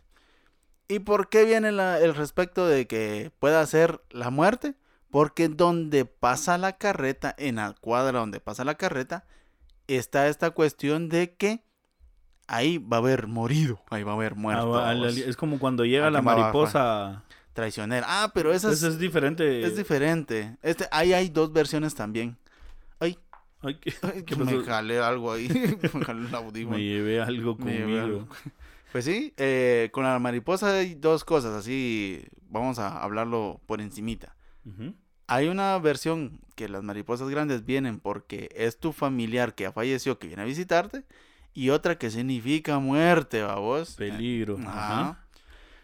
¿Y por qué viene la- el respecto de que pueda ser la muerte? Porque donde pasa la carreta, en la cuadra donde pasa la carreta, está esta cuestión de que ahí va a haber morido, ahí va a haber muerto. Ah, al- es como cuando llega la mariposa. Traicionera. Ah, pero esa Eso es diferente. Es diferente. Este, ahí hay dos versiones también. Ay, Ay, ¿qué, ay, qué me jalé algo ahí. me jalé el audífono. Me llevé algo conmigo. Pues sí, eh, con la mariposa hay dos cosas, así vamos a hablarlo por encimita. Hay una versión que las mariposas grandes vienen porque es tu familiar que ha fallecido que viene a visitarte y otra que significa muerte, vos. Peligro. Ajá. Ajá.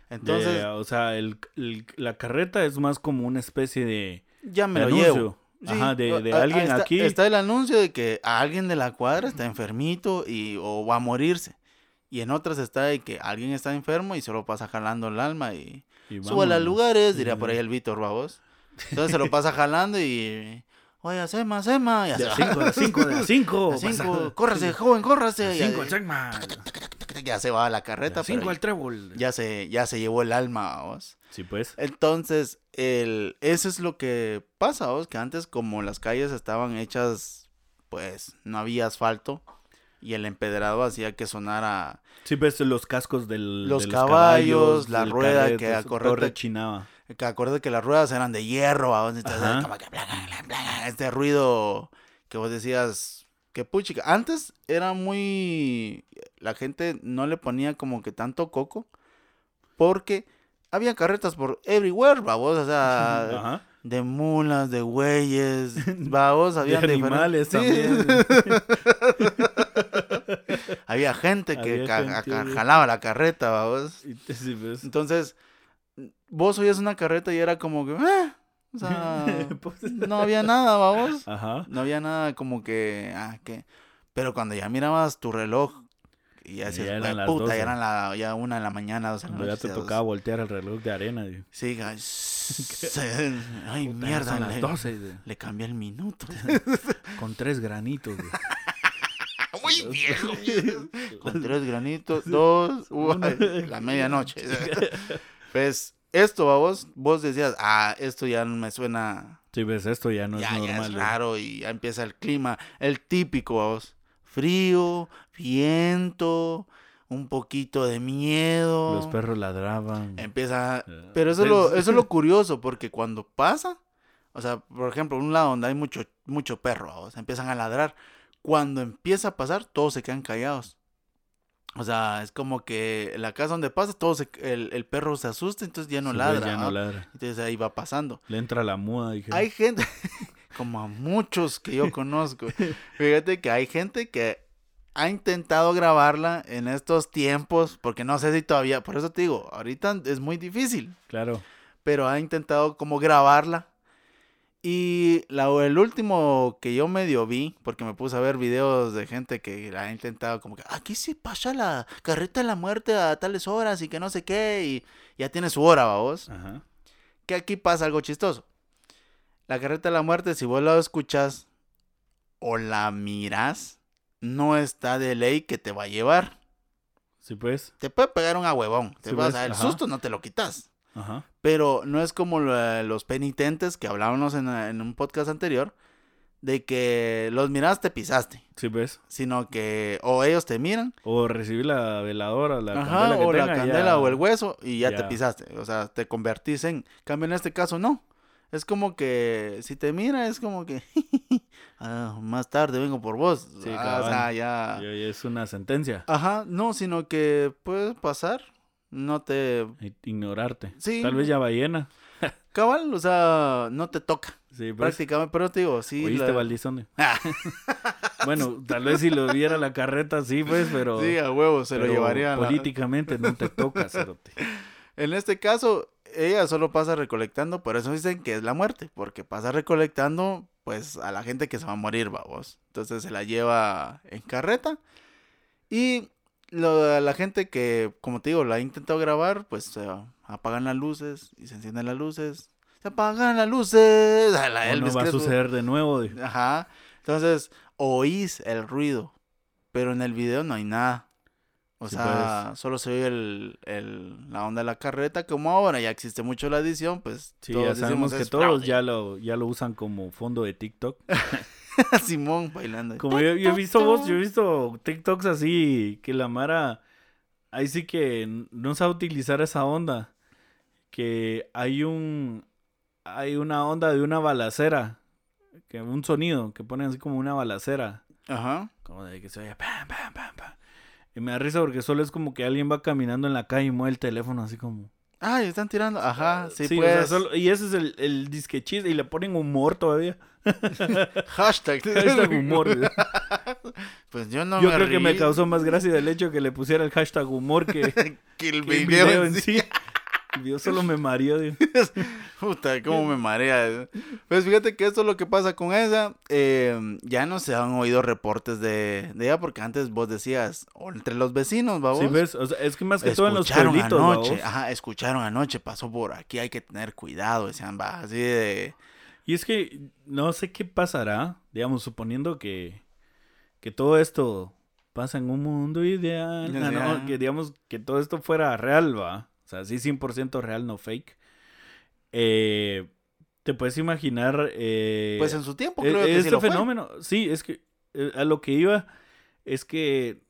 Entonces, o sea, el, el- la carreta es más como una especie de, ya me de lo anuncio. llevo. Ajá, Sí, de, de alguien está, aquí. Está el anuncio de que alguien de la cuadra está enfermito y o va a morirse. Y en otras está de que alguien está enfermo y solo pasa jalando el alma y y sube a lugares, diría por ahí el Víctor, vamos. Entonces se lo pasa jalando y oye, Sema, Sema, y a cinco, de a cinco, de a córrase, joven, córrase. a y cinco, ya- se va a la carreta, cinco al trébol. ya se, ya se llevó el alma, vamos. Sí, pues. Entonces, el, eso es lo que pasa, ¿vos? que antes como las calles estaban hechas, pues no había asfalto y el empedrado hacía que sonara, Sí, ves los cascos del, Los de caballos, la del rueda carrete, que a eso, correr todo te- rechinaba. que acuérdate que las ruedas eran de hierro. Entonces, como que bla, bla, bla, este ruido que vos decías, que puchica, antes era muy, la gente no le ponía como que tanto coco porque había carretas por everywhere, vos, o sea... Ajá. de mulas, de güeyes, De había animales también. había gente que Había ca- gente. ca- jalaba la carreta, vamos. Sí, pues. Entonces, vos oías una carreta y era como que, "Eh", o sea, Pues, no había nada, vamos. Ajá. No había nada como que, ah, que, pero cuando ya mirabas tu reloj y ya Ya eran "Güey, las puta, 12". ya eran la, ya una de la mañana, dos de la ya te tocaba voltear el reloj de arena. digo, Sí, ay, "Puta, ya mierda, son las le, 12, digo, le cambié el minuto. con tres granitos. digo. Muy viejo. Con tres granitos, dos, la medianoche. Pues esto, vos, vos decías, ah, esto ya no me suena, Sí, ves, esto ya no ya, es ya normal. es digo. raro y ya empieza el clima, el típico, vos, frío, viento, un poquito de miedo. Los perros ladraban. Empieza, Eh, pero eso es, lo, eso es lo curioso, porque cuando pasa, o sea, por ejemplo, un lado donde hay mucho, mucho perro, o sea, empiezan a ladrar. Cuando empieza a pasar, todos se quedan callados. O sea, es como que la casa donde pasa, todos se- el, el perro se asusta, entonces ya no Sí, ladra. ya no ladra. Entonces ahí va pasando. Le entra la muda. Dije, Hay gente, como a muchos que yo conozco, fíjate que hay gente que ha intentado grabarla en estos tiempos, porque no sé si todavía, por eso te digo, ahorita es muy difícil claro. pero ha intentado como grabarla. Y la, el último que yo medio vi, porque me puse a ver videos de gente que la ha intentado como que aquí sí pasa la carreta de la muerte a tales horas y que no sé qué, y ya tiene su hora, vamos. Ajá. Que aquí pasa algo chistoso. La carreta de la muerte, si vos la escuchas o la miras, no está de ley que te va a llevar. Sí, pues. Te puede pegar un huevón. Te Sí, vas pues, a el ajá. susto no te lo quitas. Ajá. Pero no es como la- los penitentes que hablábamos en, en un podcast anterior, de que los miraste, pisaste, Sí, pues. sino que o ellos te miran, O recibir la veladora, la ajá, candela que o la candela ya- o el hueso y ya, te pisaste, o sea, te convertís en, cambio en este caso no, es como que si te mira es como que, "Ah, más tarde vengo por vos, Sí, Ah, o sea, ya, ya es una sentencia. ajá, no, sino que puedes pasar, no te, Ignorarte. Sí. Tal vez ya ballena. cabal, o sea, no te toca. Sí, pues. Prácticamente, pero te digo, sí. ¿Oíste, la- Valdizone? bueno, tal vez si lo viera la carreta, sí, pues, pero. Sí, a huevo, se lo llevaría. la- Políticamente no te toca, cerote. En este caso, ella solo pasa recolectando, por eso dicen que es la muerte, porque pasa recolectando, pues, a la gente que se va a morir, vamos. Entonces se la lleva en carreta. Y lo- la gente que, como te digo, la ha intentado grabar, pues se apagan las luces y se encienden las luces. Se apagan las luces. A la no va a suceder de nuevo. dijo. Ajá. Entonces, oís el ruido, pero en el video no hay nada. O Sí, sea, solo se oye el, el- la onda de la carreta. Como ahora ya existe mucho la edición, pues Sí, todos ya sabemos que "Es todos fraude". ya lo, ya lo usan como fondo de TikTok. Simón bailando. Como yo, yo he visto vos, yo he visto TikToks así que la Mara ahí sí que no sabe utilizar esa onda. Que hay un hay una onda de una balacera, que un sonido que ponen así como una balacera, Ajá. como de que se oye pam pam pam pam. Y me da risa porque solo es como que alguien va caminando en la calle y mueve el teléfono así como. Ay, están tirando. Ajá, sí, o sea, pues. solo- y ese es el, el disque chiste y le ponen humor todavía. Hashtag. Hashtag humor. Pues yo no Yo me creo que me causó más gracia el hecho que le pusiera el hashtag humor que, que el que video, video en sí. sí. Yo solo me mareó. digo. Puta, cómo me marea. Pues fíjate que esto es lo que pasa con ella. eh, ya no se han oído reportes de, de ella porque antes vos decías, o entre los vecinos, vamos. Sí, ves, o sea, es que más que todo en los escucharon pueblitos, anoche, ajá, escucharon anoche, pasó por aquí, hay que tener cuidado, decían, va, así de... Y es que no sé qué pasará, digamos, suponiendo que, que todo esto pasa en un mundo ideal, ah, no, que digamos que todo esto fuera real, va, o sea, sí 100% real, no fake. Eh, te puedes imaginar... eh, Pues en su tiempo e- creo que sí este lo fue. fenómeno, sí, es que eh, a lo que iba es que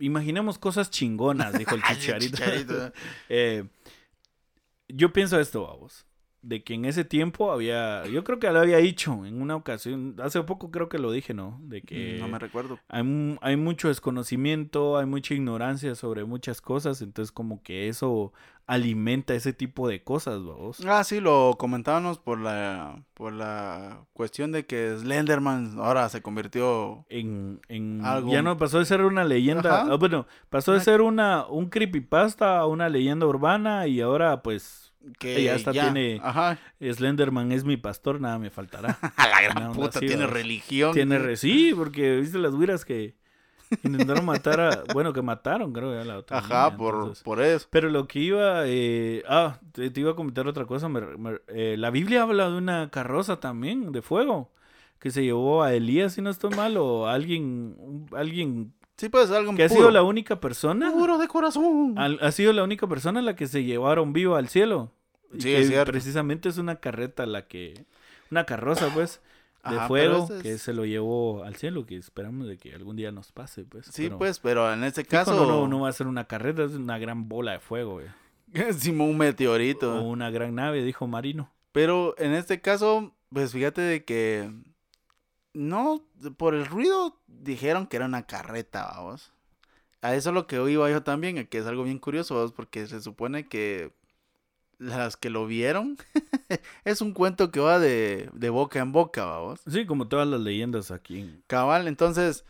imaginemos cosas chingonas, dijo el chicharito. Chicharito. Yo pienso esto, vamos. De que en ese tiempo había, yo creo que lo había dicho en una ocasión, hace poco creo que lo dije, ¿no? De que No me recuerdo. hay, mu- hay mucho desconocimiento, hay mucha ignorancia sobre muchas cosas, entonces como que eso alimenta ese tipo de cosas, vos. Ah, sí, lo comentábamos por la, por la cuestión de que Slenderman ahora se convirtió... En, en Algo- ya no pasó de ser una leyenda, Ajá. ah, bueno, pasó de ser una un creepypasta a una leyenda urbana y ahora pues Que Ya hasta tiene- Ajá. Slenderman es mi pastor, nada me faltará. A la gran puta, así, tiene religión. Tiene re- sí, porque viste las güiras que intentaron matar a, bueno, que mataron, creo, ya la otra. Ajá, niña, por, entonces- por eso. Pero lo que iba, eh, ah, te, te iba a comentar otra cosa. me- me- eh, la Biblia habla de una carroza también de fuego que se llevó a Elías, si no estoy mal, o a alguien, un- alguien Sí, pues algo que ha sido la única persona, Puro de corazón. al- ha sido la única persona a la que se llevaron vivo al cielo. Y Sí, que es cierto. Precisamente es una carreta la que, una carroza, pues, de Ajá, fuego que se lo llevó al cielo, que esperamos de que algún día nos pase, pues. Sí, pero- pues, pero en este caso... no, no, no va a ser una carreta, es una gran bola de fuego, güey. Simón un meteorito. O una gran nave, dijo Marino. Pero en este caso, pues fíjate de que no, por el ruido dijeron que era una carreta, vamos. A eso es lo que iba yo también, que es algo bien curioso, vamos, porque se supone que las que lo vieron es un cuento que va de, de boca en boca, vamos. Sí, como todas las leyendas aquí. Cabal, entonces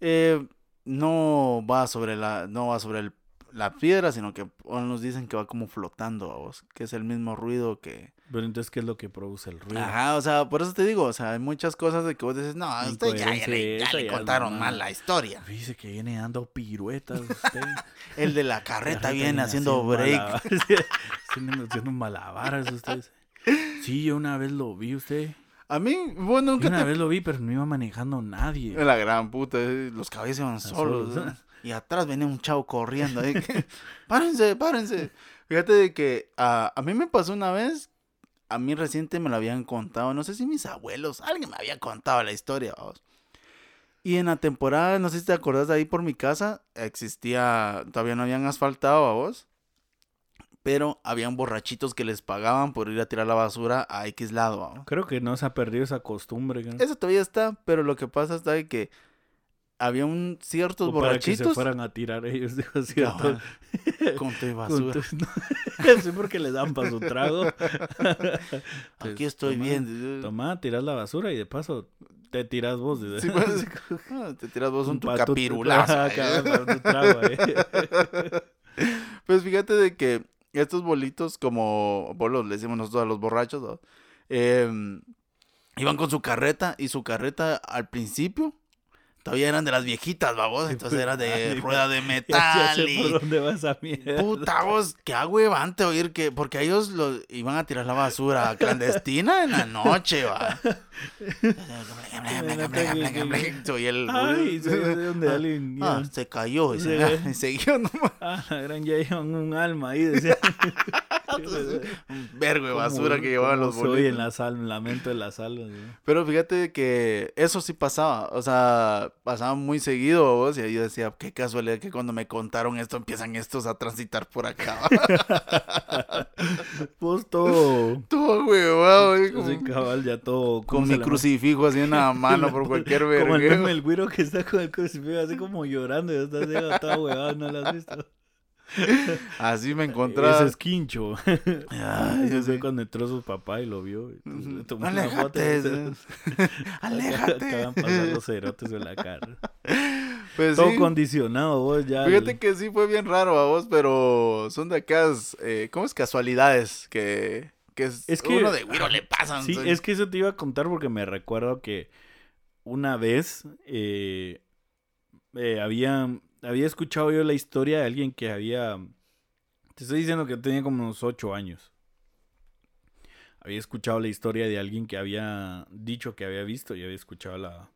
eh, no va sobre la, no va sobre el- la piedra, sino que nos dicen que va como flotando, vamos, que es el mismo ruido que, Pero entonces, ¿qué es lo que produce el ruido? Ajá, o sea, por eso te digo, o sea, hay muchas cosas de que vos dices, no, a usted ya, ya le, ya esa le ya es contaron mal la historia. Dice que viene dando piruetas usted. El de la carreta viene haciendo break. Haciendo, haciendo malabares usted. Sí, yo una vez lo vi usted. A mí, vos Yo nunca una te... vez lo vi, pero no iba manejando nadie. La gran puta, eh, los caballos iban solos. solos. ¿eh? Y atrás venía un chavo corriendo. ahí que, párense, párense. Fíjate de que ah, a mí me pasó una vez, a mí reciente me lo habían contado, no sé si mis abuelos, alguien me había contado la historia, vamos. Y en la temporada, no sé si te acordás de ahí por mi casa, existía, todavía no habían asfaltado a vos, pero habían borrachitos que les pagaban por ir a tirar la basura a X lado, vamos. Creo que no se ha perdido esa costumbre. creo. Eso todavía está, pero lo que pasa está de que había un ciertos O para que se borrachitos fueran a tirar ellos, dijo cierto. Cabal, con tu basura. sí, porque les dan para su trago. Aquí estoy Toma, bien. Toma, tiras la basura y de paso te tiras vos. Sí, pues, ah, te tiras vos un tu tu- capirulazo. Eh. tu. Pues fíjate de que estos bolitos, como bolos le decimos nosotros a los borrachos, ¿no? Em, iban con su carreta y su carreta al principio todavía eran de las viejitas, babos. Entonces era de Ay, rueda de Ya metal y por dónde vas a mierda. Puta vos, qué agüevante oír que, porque ellos los iban a tirar la basura clandestina en la noche, va. Soy el. Ay, se de donde alguien Ah, se cayó y Sí. se, y siguió nomás. Ah, la gran ya llevan un alma ahí. Decía. Un vergo de basura que llevaban los soy en bolitos. la sal, en lamento de las almas. ¿no? Pero fíjate que eso sí pasaba, o sea, pasaba muy seguido vos, y yo decía, qué casualidad que cuando me contaron esto empiezan estos a transitar por acá. Pues todo. Todo como- Así cabal, ya todo. ¿cómo con mi crucifijo así en la mano por cualquier Como el verga. meme, el güiro que está con el crucifijo así como llorando y está así toda huevada, ¿no lo has visto? Así me Ese encontraba. es Quincho. Ay, yo Ese sé. cuando entró su papá y lo vio. le tomó una Aléjate. foto, ese. Acaban Aléjate. pasando los cerotes en la cara. Pues Todo sí. condicionado, vos ya. Fíjate el- que sí fue bien raro a vos, pero son de acas, eh, ¿cómo es? Casualidades que, que es, Es que- uno de güiro le pasan. Sí, soy- es que eso te iba a contar porque me recuerdo que una vez eh, eh, había, había escuchado yo la historia de alguien que había... Te estoy diciendo que tenía como unos ocho años. Había escuchado la historia de alguien que había dicho que había visto y había escuchado a la...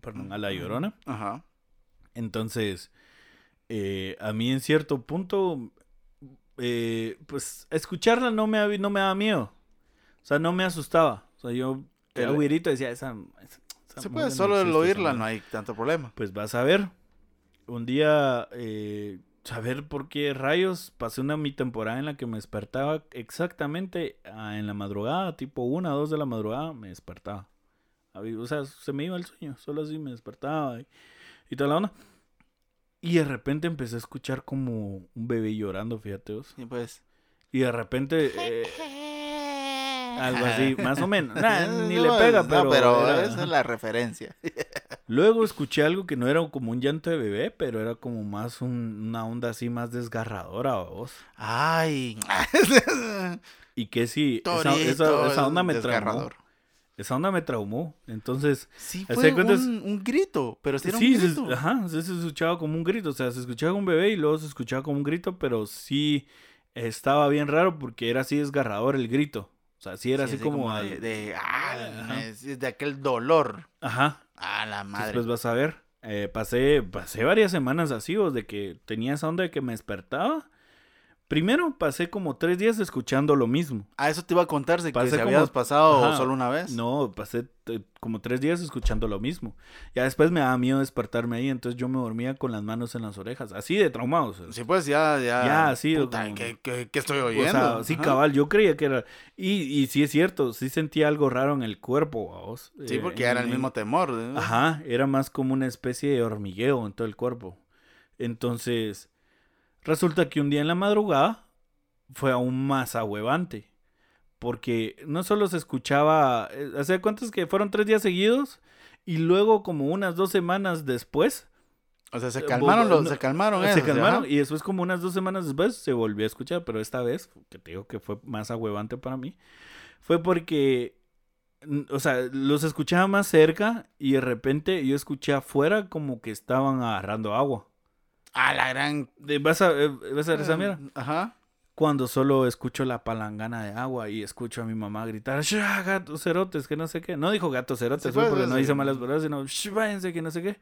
Perdón, a la llorona. Ajá. Entonces, eh, a mí en cierto punto, eh, pues escucharla no me, no me daba miedo. O sea, no me asustaba. O sea, yo, El- güirito, decía, esa... esa- esa Se puede, solo el existe, oírla madre". no hay tanto problema. Pues vas a ver. Un día, eh, saber por qué rayos pasé una mi temporada en la que me despertaba exactamente ah, en la madrugada, tipo una, dos de la madrugada, me despertaba. O sea, se me iba el sueño, solo así me despertaba y, y toda la onda. Y de repente empecé a escuchar como un bebé llorando, fíjate vos. Y pues. Y de repente, eh, algo así, más o menos. Nah, ni No, le pega, no, pero. pero era- esa es la referencia. Luego escuché algo que no era como un llanto de bebé, pero era como más un- una onda así más desgarradora, vos. Ay. Y que sí, esa, Torito, esa- esa onda me traumó. desgarrador. Esa onda me traumó. Entonces, Sí, fue un, un grito, pero sí era sí, un se, grito. ajá, se, se escuchaba como un grito. O sea, se escuchaba un bebé y luego se escuchaba como un grito, pero sí estaba bien raro porque era así desgarrador el grito. O sea, sí era Sí, así, como... al- de, de, ah, de aquel dolor. Ajá. Ah, la madre. Después vas a ver. eh, pasé, pasé varias semanas así, vos, de que tenía esa onda de que me despertaba. Primero pasé como tres días escuchando lo mismo. Ah, eso te iba a contar, que Pasé si como- habías pasado Ajá. solo una vez. No, pasé eh, como tres días escuchando lo mismo. Ya después me daba miedo despertarme ahí, entonces yo me dormía con las manos en las orejas, así de traumados. Sí, pues ya, ya. Ya, sí, puta, como- ¿qué, qué, qué estoy O oyendo? sea, sí, cabal, yo creía que era... Y, y sí es cierto, sí sentía algo raro en el cuerpo, vos. Sí, eh, porque en- era el en- mismo temor. ¿no? Ajá, era más como una especie de hormigueo en todo el cuerpo. Entonces, resulta que un día en la madrugada fue aún más ahuevante. Porque no solo se escuchaba, eh, ¿hace cuántos que fueron tres días seguidos? Y luego como unas dos semanas después, O sea, se Eh, calmaron los, no, se calmaron se esos, calmaron y después como unas dos semanas después se volvió a escuchar, pero esta vez, que te digo que fue más ahuevante para mí, fue porque, o sea, los escuchaba más cerca y de repente yo escuché afuera como que estaban agarrando agua. Ah, la gran. De- ¿Vas a, eh, vas a ver esa mierda? Ajá. Cuando solo escucho la palangana de agua y escucho a mi mamá gritar, ¡Shh, gatos cerotes, que no sé qué. No dijo gatos cerotes, Sí, pues, porque no dice malas palabras, sino, "Shh, váyanse, que no sé qué.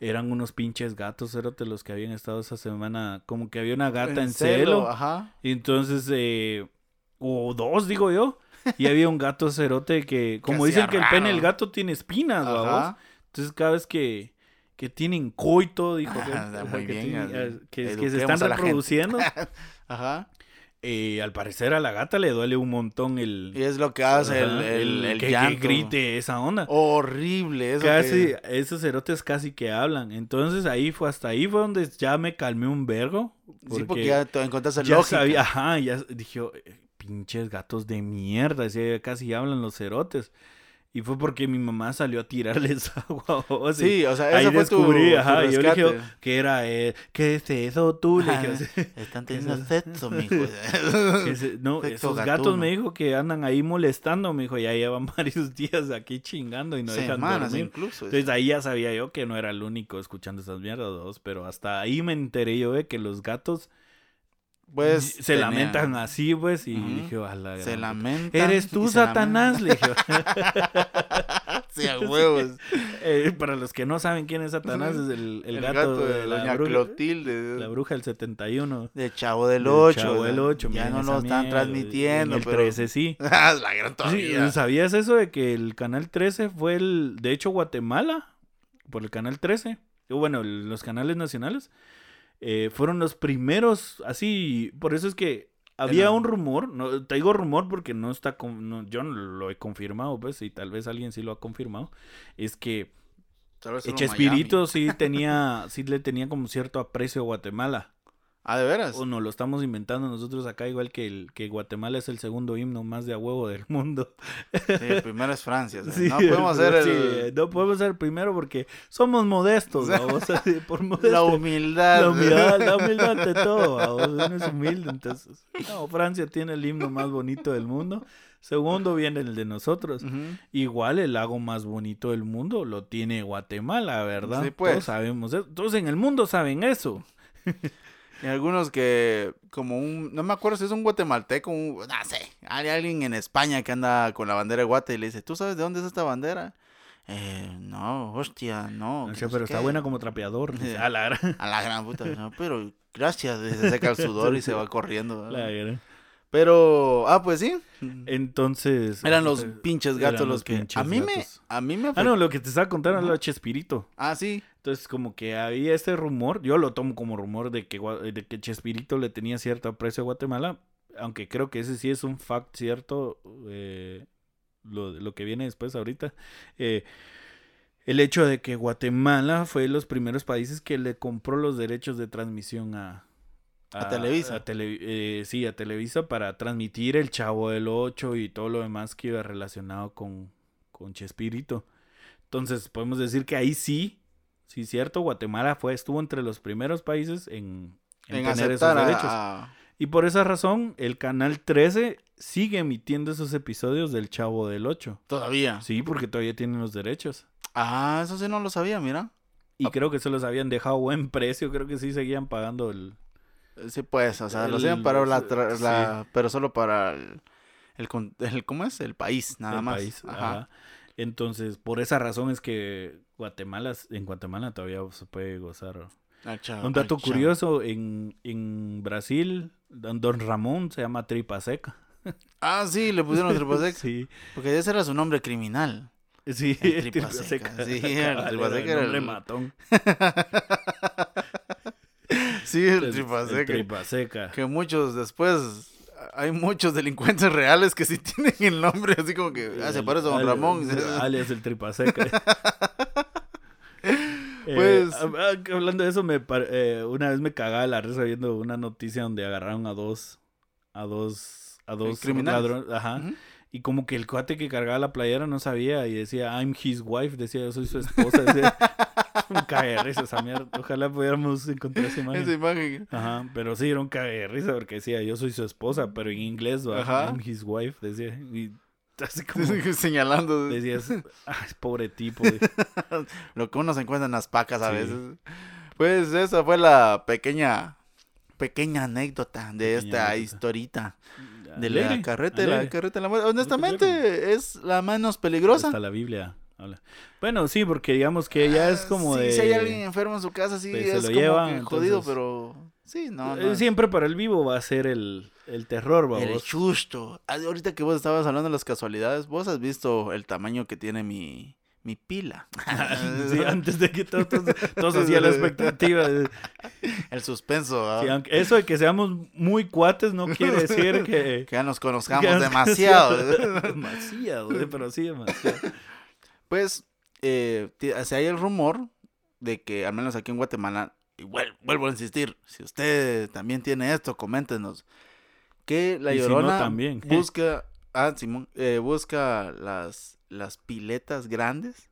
Eran unos pinches gatos cerotes los que habían estado esa semana, como que había una gata en, celo. Ajá. Y entonces, eh, o dos, digo yo. Y había un gato cerote que, como hacía dicen que el pene del gato tiene espinas, ¿va vos? Entonces cada vez que, que tienen coito, dijo que, Ah, sea, muy que, bien, tienen- así, eh, que- que se están reproduciendo, Ajá. eh, al parecer a la gata le duele un montón el, Y es lo que hace el, el, el que, que grite esa onda. Horrible. Eso casi, que- esos cerotes casi que hablan. Entonces ahí fue, hasta ahí fue donde ya me calmé un vergo. Sí, porque ya te encontraste ya lógica. sabía, ajá, ya dije, "Eh, pinches gatos de mierda, decía, ya casi hablan los cerotes. Y fue porque mi mamá salió a tirarles agua. o sea, Sí, o sea, ahí ese fue tu, descubrí, tu ajá, yo le dije que era, eh, ¿qué es eso tú? Le dije, Están teniendo sexo, mijo. que se- no, Efecto esos gatos me dijo que andan ahí molestando, me dijo, ya llevan varios días aquí chingando y no dejan Semanas dormir. incluso. Entonces ahí ya sabía yo que no era el único escuchando esas mierdas, dos, pero hasta ahí me enteré yo de que los gatos pues se tenía- lamentan así, pues, y Ujú. dije, a la Se gran puta". lamentan. Eres tú, Satanás, le dije. sí, a huevos. Eh, para los que no saben quién es Satanás, es el, el gato, de, la, Doña bruja, Clotilde. la bruja del 71. De Chavo del del 8. Chavo del 8, Ya no lo están transmitiendo, en el pero. 13 sí. Ah, la gran Sí, todavía. ¿Sabías eso de que el canal 13 fue el, de hecho, Guatemala, por el canal 13, o bueno, el- los canales nacionales, eh, fueron los primeros, así, por eso es que había un rumor, no, te digo rumor porque no está, con- no, yo no lo he confirmado, pues, y tal vez alguien sí lo ha confirmado, es que Chespirito sí tenía, sí le tenía como cierto aprecio a Guatemala. Ah, ¿de veras? O no, lo estamos inventando nosotros acá, igual que, el, que Guatemala es el segundo himno más de a huevo del mundo. Sí, el primero es Francia. o sea, Sí, no podemos hacer el- sí, no podemos ser primero porque somos modestos, vamos, así, por modesto. la humildad. La humildad, la humildad ante todo, uno es humilde, entonces. No, Francia tiene el himno más bonito del mundo. Segundo viene el de nosotros. Igual el lago más bonito del mundo lo tiene Guatemala, ¿verdad? Sí, pues. Todos sabemos eso. Todos en el mundo saben eso. Y algunos que, como un, no me acuerdo si es un guatemalteco, un, no sé, hay alguien en España que anda con la bandera de Guate y le dice, ¿tú sabes de dónde es esta bandera? Eh, no, hostia, no. O sea, pero está qué". buena como trapeador. Sí. A la gran. A la gran puta, no, pero gracias, se seca el sudor y se va corriendo. ¿verdad? la gran. Pero, ah, pues sí. Entonces. Eran los eh, pinches gatos los los que... pinches A mí me, a mí me... Ah, no, lo que te estaba contando era lo de Chespirito. Ah, sí. Entonces, como que había este rumor, yo lo tomo como rumor de que, de que Chespirito le tenía cierto aprecio a Guatemala, aunque creo que ese sí es un fact cierto, eh, lo, lo que viene después ahorita. eh, el hecho de que Guatemala fue de los primeros países que le compró los derechos de transmisión a, A Televisa. a tele- eh, sí, a Televisa para transmitir el Chavo del 8 y todo lo demás que iba relacionado con, con Chespirito. Entonces, podemos decir que ahí sí, sí, cierto, Guatemala fue, estuvo entre los primeros países en, en En tener esos derechos. a- Y por esa razón, el canal 13 sigue emitiendo esos episodios del Chavo del 8. Todavía. Sí, porque todavía tienen los derechos. Ah, eso sí no lo sabía, mira. Y Ah. creo que se los habían dejado buen precio, creo que sí seguían pagando el... Sí, pues, o sea, lo El- hacían para la, tra- sí. la- pero solo para el, el, ¿cómo es? El país, nada el más. país. Ajá. ajá. Entonces, por esa razón es que Guatemala, en Guatemala todavía se puede gozar. Un dato curioso, en, en Brasil, don, Ramón se llama Tripa Seca. Ah, sí, le pusieron tripa seca. Sí, Porque ese era su nombre criminal. sí, El Tripa Seca. Seca, sí, el Cabal, Tripa era Seca era nombre el- matón. Sí, el El- tripa el seca. Tripa Seca. Que muchos después. Hay muchos delincuentes reales que sí tienen el nombre así como que. Ah, se parece a don Ramón. Alias el tripa seca. Eh, Pues- ah, ah, hablando de eso, me eh, una vez me cagaba la risa viendo una noticia donde agarraron a dos, a dos, a dos criminales. ladrones, ajá. Y como que el cuate que cargaba la playera no sabía y decía I'm his wife, decía yo soy su esposa, decía, un cague de risa esa mierda, ojalá pudiéramos encontrar esa imagen. Esa imagen. Ajá, pero sí era un cague de risa porque decía yo soy su esposa, pero en inglés. I'm his wife, decía, y así como Señalando decías, "Ay, pobre tipo. güey". lo que uno se encuentra en las pacas a Sí. veces. Pues esa fue la pequeña. Pequeña anécdota de Pequeña esta anécdota. historita de Alegre, la carreta, de la alegre. carreta de la muerte. Honestamente, es la menos peligrosa. Hasta la Biblia habla. Bueno, sí, porque digamos que ya es como Ah, Sí, de... Si hay alguien enfermo en su casa, sí, pues, se es lo como llevan, que jodido, entonces- pero. Sí, no, Eh, no. Siempre para el vivo va a ser el, el terror, El vamos. chusto. Ah, Ahorita que vos estabas hablando de las casualidades, vos has visto el tamaño que tiene mi, mi pila. Sí, antes de que todos, todos, todos hacían la expectativa. el suspenso. ¿ah? sí, eso de que seamos muy cuates no quiere decir que... Que ya nos conozcamos demasiado. demasiado, eh, pero sí demasiado. pues, eh, o sea, hay el rumor de que, al menos aquí en Guatemala, y vuel- vuelvo a insistir, si usted también tiene esto, coméntenos. Que la si no, Llorona también. busca, ah, Simón, eh, busca las, las piletas grandes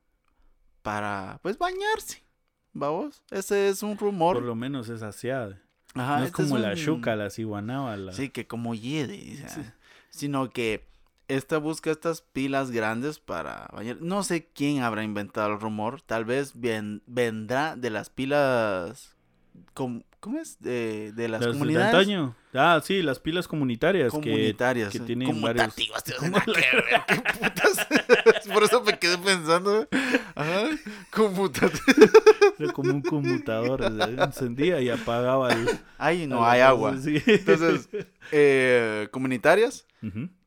para, pues, bañarse. ¿Vamos? Ese es un rumor. Por lo menos es aseada. Ajá, no es este como la un- yuca, la ciguanaba. La... Sí, que como Yede, o sea, sino que esta busca estas pilas grandes para bañar. No sé quién habrá inventado el rumor, tal vez bien- vendrá de las pilas, com- ¿cómo es? De, de las Las de antaño. Ah, sí, las pilas comunitarias. que- comunitarias, que eh, tienen varios- tío, qué putas. Por eso me quedé pensando, ajá, conmutativas. Era como un conmutador. o sea, encendía y apagaba el... Ay, no hay agua. sí. Entonces, eh, comunitarias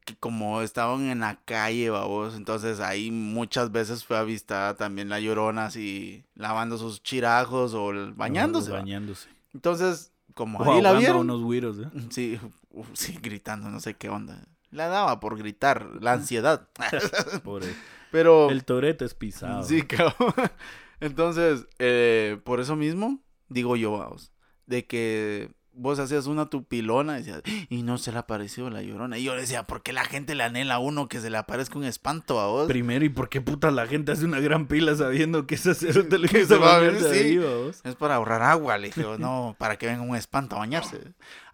que como estaban en la calle, babos, entonces ahí muchas veces fue avistada también la llorona así lavando sus chirajos o el- bañándose. ¿va? Bañándose. Entonces, como ahí la ahogando a vieron, unos güiros, ¿eh? sí, uf, sí, gritando, no sé qué onda. La daba por gritar, la ansiedad. Pobre. Pero El torete es pisado. sí, cabrón. Entonces, eh, por eso mismo digo yo, babos, de que vos hacías una tupilona y decías, y no se le apareció la llorona. Y yo decía, ¿por qué la gente le anhela a uno que se le aparezca un espanto a vos? Primero, ¿y por qué puta la gente hace una gran pila sabiendo que ese cerote le Que se va a ver, sí. ahí, vos? Es para ahorrar agua, le dije, no, para que venga un espanto a bañarse.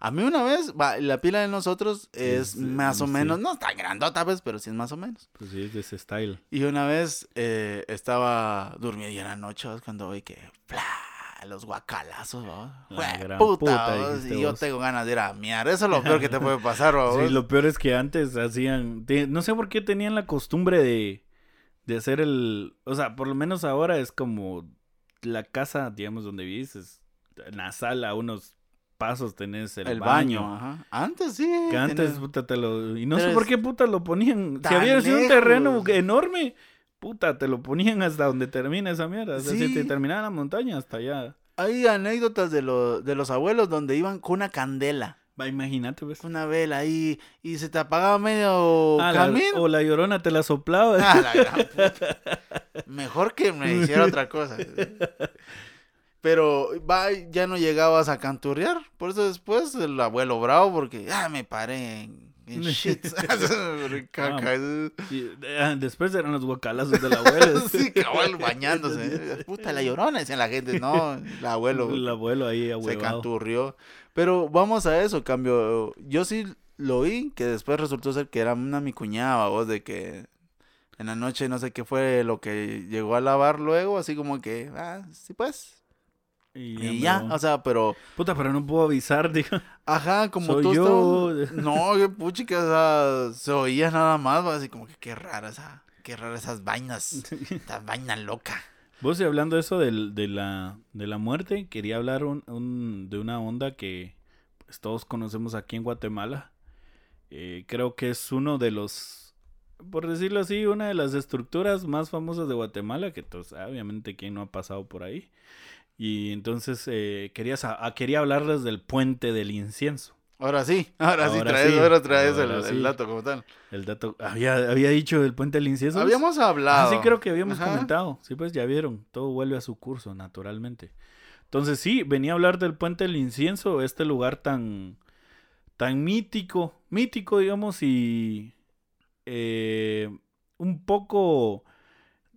A mí una vez, va, la pila de nosotros es Es, más o sí. menos, no está grandota, vez, pero sí es más o menos. Pues sí, es de ese style. Y una vez eh, estaba durmiendo y en la noche, cuando oí que, ¡fla! Los guacalazos, gran puta, puta, y yo vos. tengo ganas de ir a miar. Eso es lo peor que te puede pasar, ¿va? Sí, vos? lo peor es que antes hacían, te- no sé por qué tenían la costumbre de, de hacer el, o sea, por lo menos ahora es como la casa, digamos, donde vives, es- en la sala, a unos pasos tenés el, el baño. baño. ajá. Antes sí. Que antes, tenés- puta, te lo, y no sé por qué puta lo ponían, si había sido un terreno enorme, puta, te lo ponían hasta donde termina esa mierda. O sea, si te terminaba la montaña, hasta allá. Hay anécdotas de, los de los abuelos donde iban con una candela, Va, imagínate, pues. una vela ahí, y se te apagaba medio Ah, la- camino. o la llorona te la soplaba. Ah, la gran puta. Mejor que me hiciera otra cosa. Pero va, ya no llegabas a canturrear. Por eso después el abuelo bravo, porque ah, me paré en, en shit. Caca. Ah, después eran los guacalazos del abuelo. sí, cabal, bañándose. Puta, la llorona, decían la gente. No, el abuelo El abuelo ahí se ahuevado. canturrió. Pero vamos a eso, cambio. Yo sí lo oí, que después resultó ser que era una mi cuñada, vos, de que en la noche no sé qué fue lo que llegó a lavar luego, así como que, ah, sí pues. Y, ya, lo- o sea, pero, Puta, pero no puedo avisar, digo. Ajá, como Soy tú yo. No, qué puchica, o sea, se oía nada más, va, así como que qué rara esa, qué rara esas vainas, esta vaina loca. Vos y hablando de eso del- de, la, de la muerte, quería hablar un, un- de una onda que pues, todos conocemos aquí en Guatemala. Eh, creo que es uno de los, por decirlo así, una de las estructuras más famosas de Guatemala, que todos, obviamente, quien no ha pasado por ahí. Y entonces eh, quería, sa- ah, quería hablarles del puente del incienso. Ahora sí, ahora, sí traes, sí, ahora traes el, ahora el sí. dato como tal. El dato, había, había dicho del puente del incienso. Habíamos Ah, hablado. sí, creo que habíamos Ajá. comentado. Sí, pues ya vieron, todo vuelve a su curso naturalmente. Entonces sí, venía a hablar del puente del incienso, este lugar tan, tan mítico, mítico, digamos, y eh, un poco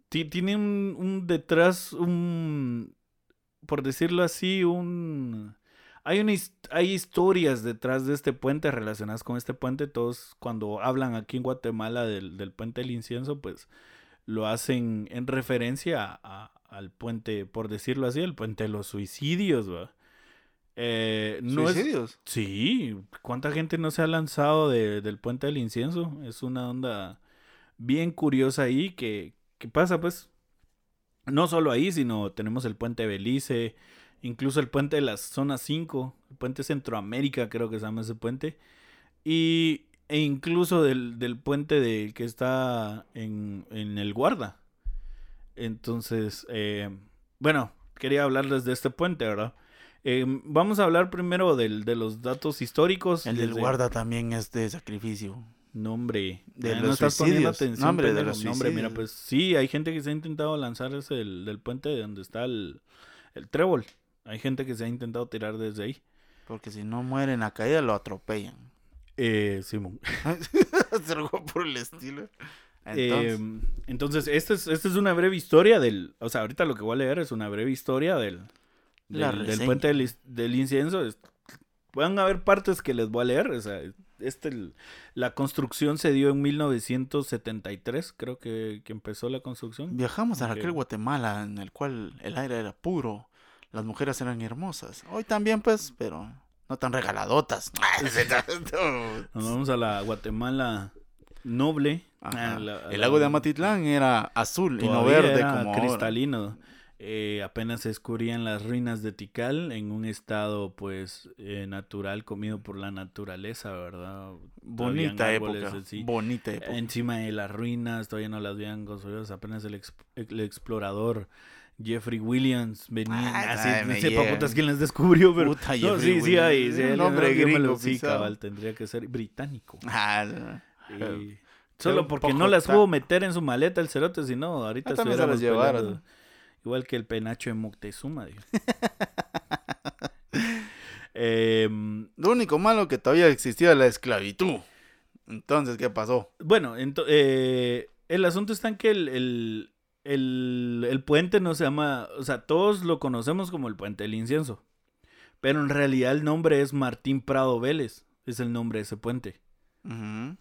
ti- tiene un, un detrás, un, por decirlo así, un hay una hay historias detrás de este puente relacionadas con este puente. Todos cuando hablan aquí en Guatemala del, del puente del incienso, pues lo hacen en referencia a- al puente, por decirlo así, el puente de los suicidios, ¿va? Eh, no es- ¿Suicidios? Sí, ¿cuánta gente no se ha lanzado de- del puente del incienso? Es una onda bien curiosa ahí que, que pasa, pues, no solo ahí, sino tenemos el puente Belice, incluso el puente de la zona 5, el puente Centroamérica, creo que se llama ese puente, y, e incluso del, del puente de, que está en, en el Guarda. Entonces, eh, bueno, quería hablarles de este puente, ¿verdad? Eh, vamos a hablar primero del, de los datos históricos. El del desde- guarda también es de sacrificio. Nombre. De Ah, los no estás poniendo suicidios. atención. No, hombre, de pendejo. los No, hombre, mira, pues sí, hay gente que se ha intentado lanzar ese del, del puente de donde está el, el trébol. Hay gente que se ha intentado tirar desde ahí. Porque si no muere en la caída, lo atropellan. Eh, Simón. Es algo por el estilo. Eh, Entonces, entonces, esta es, esta es una breve historia del. O sea, ahorita lo que voy a leer es una breve historia del, del, del puente del, incienso. Es- Pueden haber partes que les voy a leer. O sea, este, la construcción se dio en 1973, creo que, que empezó la construcción. viajamos a ok. aquel Guatemala en el cual el aire era puro, las mujeres eran hermosas. Hoy también, pues, pero no tan regaladotas. Nos vamos a la Guatemala noble. La- el la- lago de Amatitlán era azul y no verde era como ahora. Eh, apenas se descubrían las ruinas de Tikal en un estado pues eh, natural comido por la naturaleza, ¿verdad? Bonita época. así. Bonita época. Encima de las ruinas todavía no las habían construido, apenas el, ex- el explorador Jeffrey Williams venía, Ah, así, ay, no me sé pa' llega. putas quién les descubrió, pero Puta, no, sí, sí Williams. sí hay, nombre alguien me lo- gringo sí, cabal, tendría que ser británico. Ah, no. Y- un Solo porque no las pudo meter en su maleta el cerote, si no, ahorita Ah, se las llevaron. Igual que el penacho de Moctezuma, digo. Em, Lo único malo que todavía existía la esclavitud. Entonces, ¿qué pasó? bueno, eh, el asunto está en que el, el, el, el puente no se llama, o sea, todos lo conocemos como el puente del incienso, pero en realidad el nombre es Martín Prado Vélez, es el nombre de ese puente. Ujú.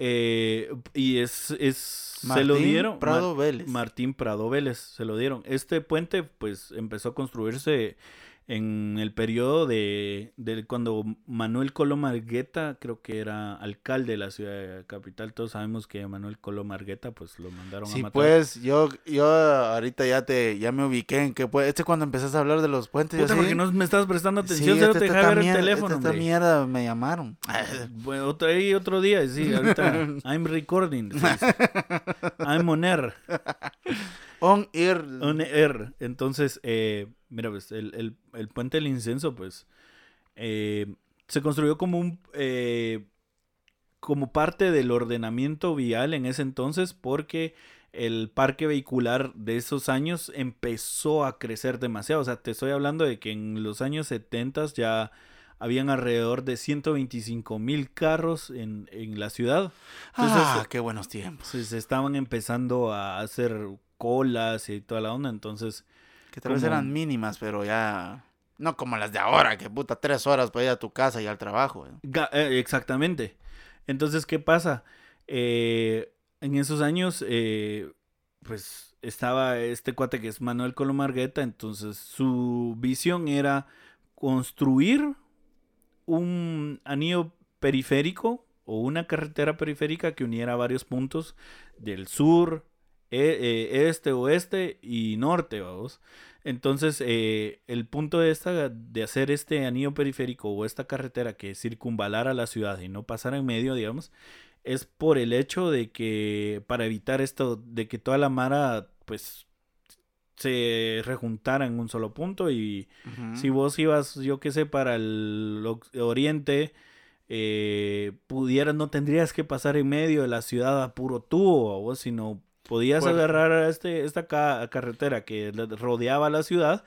Eh, y es, es se lo Martín dieron Prado Mar- Vélez. Martín Prado Vélez se lo dieron. Este puente pues empezó a construirse en el periodo de, de cuando Manuel Coloma Argueta, creo que era alcalde de la ciudad capital, todos sabemos que Manuel Coloma Argueta, pues lo mandaron Sí, a matar. pues, yo, yo ahorita ya te, ya me ubiqué en que pues, este cuando empezaste a hablar de los puentes, Puta, yo porque sí, no me estás prestando sí, atención, solo esta- te esta ver el teléfono, esta hombre. mierda me llamaron. Bueno, otro, ahí otro día, sí, ahorita. I'm recording. sí. I'm on air. On air. On air. Entonces, eh, mira, pues, el, el- el puente del incenso, pues, eh, se construyó como un... eh, como parte del ordenamiento vial en ese entonces porque el parque vehicular de esos años empezó a crecer demasiado. O sea, te estoy hablando de que en los años 70 ya habían alrededor de 125 mil carros en, en la ciudad. Entonces, ah, qué buenos tiempos. se, se estaban empezando a hacer colas y toda la onda. Entonces, Que tal vez eran mínimas, pero ya... No como las de ahora, que puta, tres horas para ir a tu casa y al trabajo. eh. Eh, exactamente. Entonces, ¿qué pasa? Eh, en esos años, eh, pues estaba este cuate que es Manuel Colomargueta, entonces su visión era construir un anillo periférico o una carretera periférica que uniera varios puntos del sur, este, oeste y norte, vamos. Entonces, eh, el punto de, esta, de hacer este anillo periférico o esta carretera que circunvalara la ciudad y no pasara en medio, digamos, es por el hecho de que, para evitar esto, de que toda la mara, pues, se rejuntara en un solo punto y si vos ibas, yo qué sé, para el oriente, eh, pudieras, no tendrías que pasar en medio de la ciudad a puro tubo, ¿a vos, sino podías Pues- agarrar a este, esta ca- carretera que rodeaba la ciudad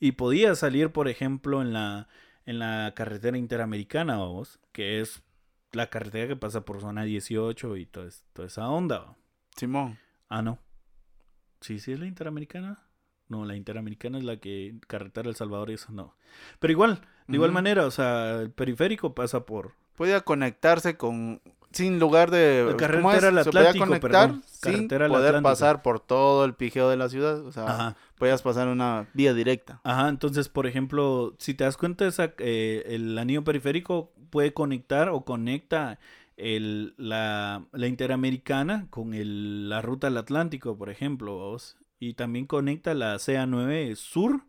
y podías salir, por ejemplo, en la, en la carretera interamericana, ¿a vos, que es la carretera que pasa por zona 18 y toda, es- toda esa onda. ¿va? Simón. Ah, no. Sí, sí es la interamericana. No, la interamericana es la que carretera El Salvador y eso no. Pero igual, de igual manera, o sea, el periférico pasa por Podía conectarse con... Sin lugar de... La ¿cómo carretera al Atlántico, conectar perdón. sin Carretera poder Atlántico. pasar por todo el pijeo de la ciudad. O sea, Ajá. podías pasar una vía directa. Ajá, entonces, por ejemplo, si te das cuenta, esa, eh, el anillo periférico puede conectar o conecta el, la, la interamericana con el, la ruta al Atlántico, por ejemplo, ¿vos? y también conecta la CA9 Sur,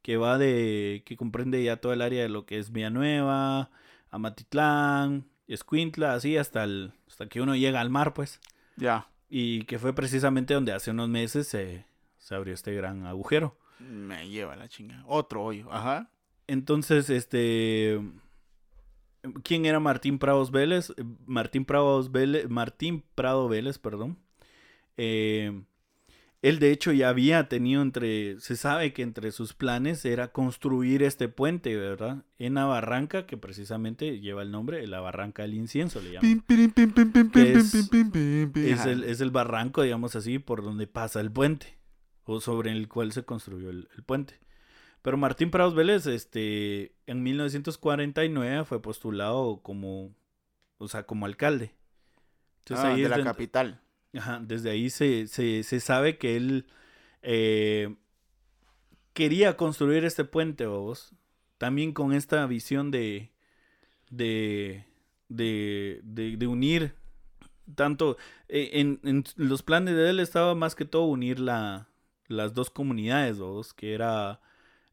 que va de, que comprende ya todo el área de lo que es Villanueva, Amatitlán, Escuintla, así hasta, el, hasta que uno llega al mar, pues. Ya. Y que fue precisamente donde hace unos meses se, se abrió este gran agujero. Me lleva la chinga. Otro hoyo. Ajá. Entonces, este. ¿Quién era Martín Prados Vélez? Martín Prados Vélez. Martín Prado Vélez, perdón. Eh, él de hecho ya había tenido entre. Se sabe que entre sus planes era construir este puente, ¿verdad? En la barranca, que precisamente lleva el nombre, la barranca del incienso le llaman. Pim, pirim, pim, pim, pim, Que pim, es- pim, pim, pim, pim. Es Ajá. el, es el barranco, digamos así, por donde pasa el puente. O sobre el cual se construyó el, el puente. Pero Martín Prados Vélez, este, en 1949 fue postulado como, o sea, como alcalde. Entonces Ah, ahí de la capital. Ajá, desde ahí se, se, se sabe que él eh, quería construir este puente, vos. También con esta visión de, de, de, de, unir tanto, eh, en, en los planes de él estaba más que todo unir la, las dos comunidades, vos, que era,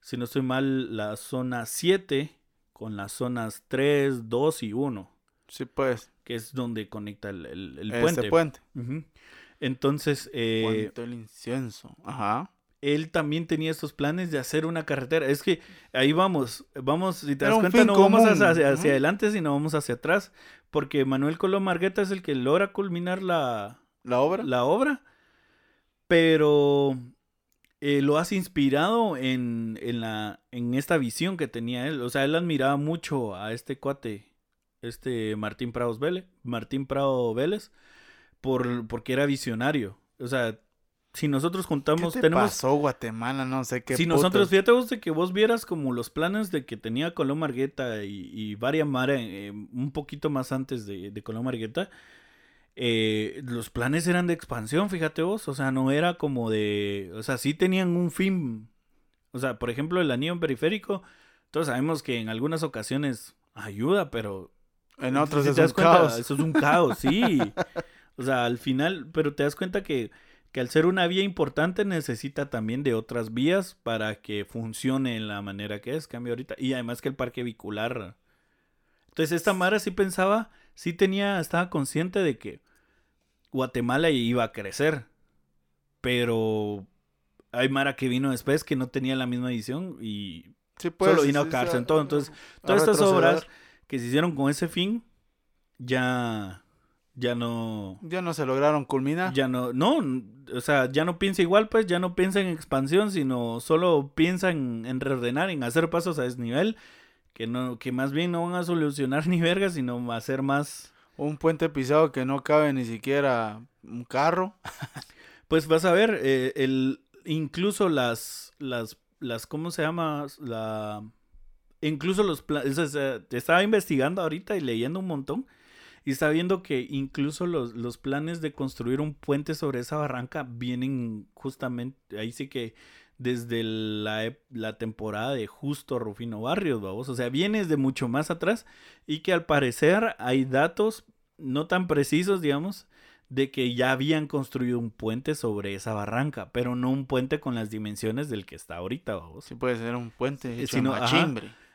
si no estoy mal, la zona 7 con las zonas 3, 2 y 1, Sí, pues. Que es donde conecta el, el, el Ese puente. Entonces, eh, del incienso. Ajá. él también tenía estos planes de hacer una carretera. Es que ahí vamos, vamos, si te Era das cuenta, no vamos hacia, adelante, sino vamos hacia atrás, porque Manuel Colón Margueta es el que logra culminar la, La obra. la obra, pero eh, lo has inspirado en, en, la, en esta visión que tenía él. O sea, él admiraba mucho a este cuate, este Martín Prados Vélez, Martín Prado Vélez, por, porque era visionario. O sea, si nosotros ¿Qué juntamos, te tenemos... pasó, Guatemala? No sé qué si nosotros, fíjate vos de que vos vieras como los planes de que tenía Colón Margueta y, y Varia Mara eh, un poquito más antes de, de Colón Margueta, eh, los planes eran de expansión, fíjate vos, o sea, no era como de, o sea, sí tenían un fin O sea, por ejemplo, el anillo periférico, todos sabemos que en algunas ocasiones ayuda, pero... En otros si es un cuenta, caos. Eso es un caos, sí. O sea, al final, pero te das cuenta que, que al ser una vía importante necesita también de otras vías para que funcione en la manera que es, cambio ahorita. Y además que el parque vehicular. Entonces esta Mara sí pensaba, sí tenía, estaba consciente de que Guatemala iba a crecer. Pero hay Mara que vino después que no tenía la misma visión y Sí, pues, solo sí, vino a cárcel. sí, todo. Entonces, a todas estas obras que se hicieron con ese fin, ya, ya no, Ya no se lograron culminar. ya no, no, o sea, ya no piensa igual, pues, ya no piensa en expansión, sino solo piensa en, en reordenar, en hacer pasos a desnivel, que no, que más bien no van a solucionar ni verga, sino hacer más, Un puente pisado que no cabe ni siquiera un carro. pues vas a ver, eh, el, incluso las, las, las, ¿cómo se llama? La, incluso los planes, estaba investigando ahorita y leyendo un montón. Y está viendo que incluso los, los planes de construir un puente sobre esa barranca vienen justamente, ahí sí que desde la, la temporada de justo Rufino Barrios, vamos. O sea, vienes de mucho más atrás y que al parecer hay datos no tan precisos, digamos, de que ya habían construido un puente sobre esa barranca, pero no un puente con las dimensiones del que está ahorita, vamos. Sí puede ser un puente Eh, hecho si de no, ajá.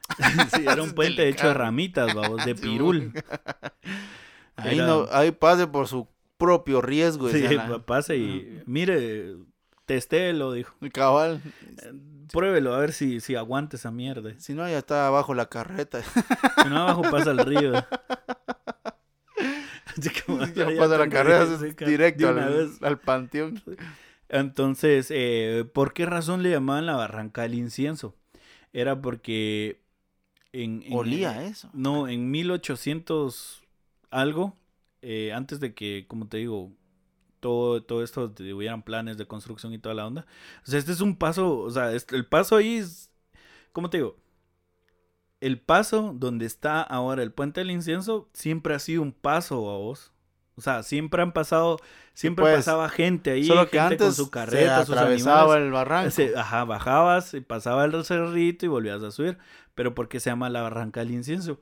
Sí, era un puente hecho de ramitas, vamos, de pirul. Ahí, Era- no, ahí pase por su propio riesgo. Sí, la- pase y mire, testéelo, dijo. Cabal. Pruébelo a ver si, si aguanta esa mierda. Si no, ya está abajo la carreta. Si no, abajo pasa el río. Como, Ya ya pasa la carrera seca directo al, al panteón. Entonces, eh, ¿por qué razón le llamaban la barranca del incienso? Era porque en... en- Olía eso. No, en 1800 algo, eh, antes de que, como te digo, todo, todo esto de- hubieran planes de construcción y toda la onda. O sea, este es un paso, o sea, este- el paso ahí es, ¿cómo te digo? El paso donde está ahora el puente del incienso siempre ha sido un paso a vos. O sea, siempre han pasado, siempre pues, pasaba gente ahí, Solo que gente con antes su se carreta, sus atravesaba animales. el barranco. Se- ajá, bajabas, y pasaba el cerrito y volvías a subir. Pero ¿por qué se llama la barranca del incienso?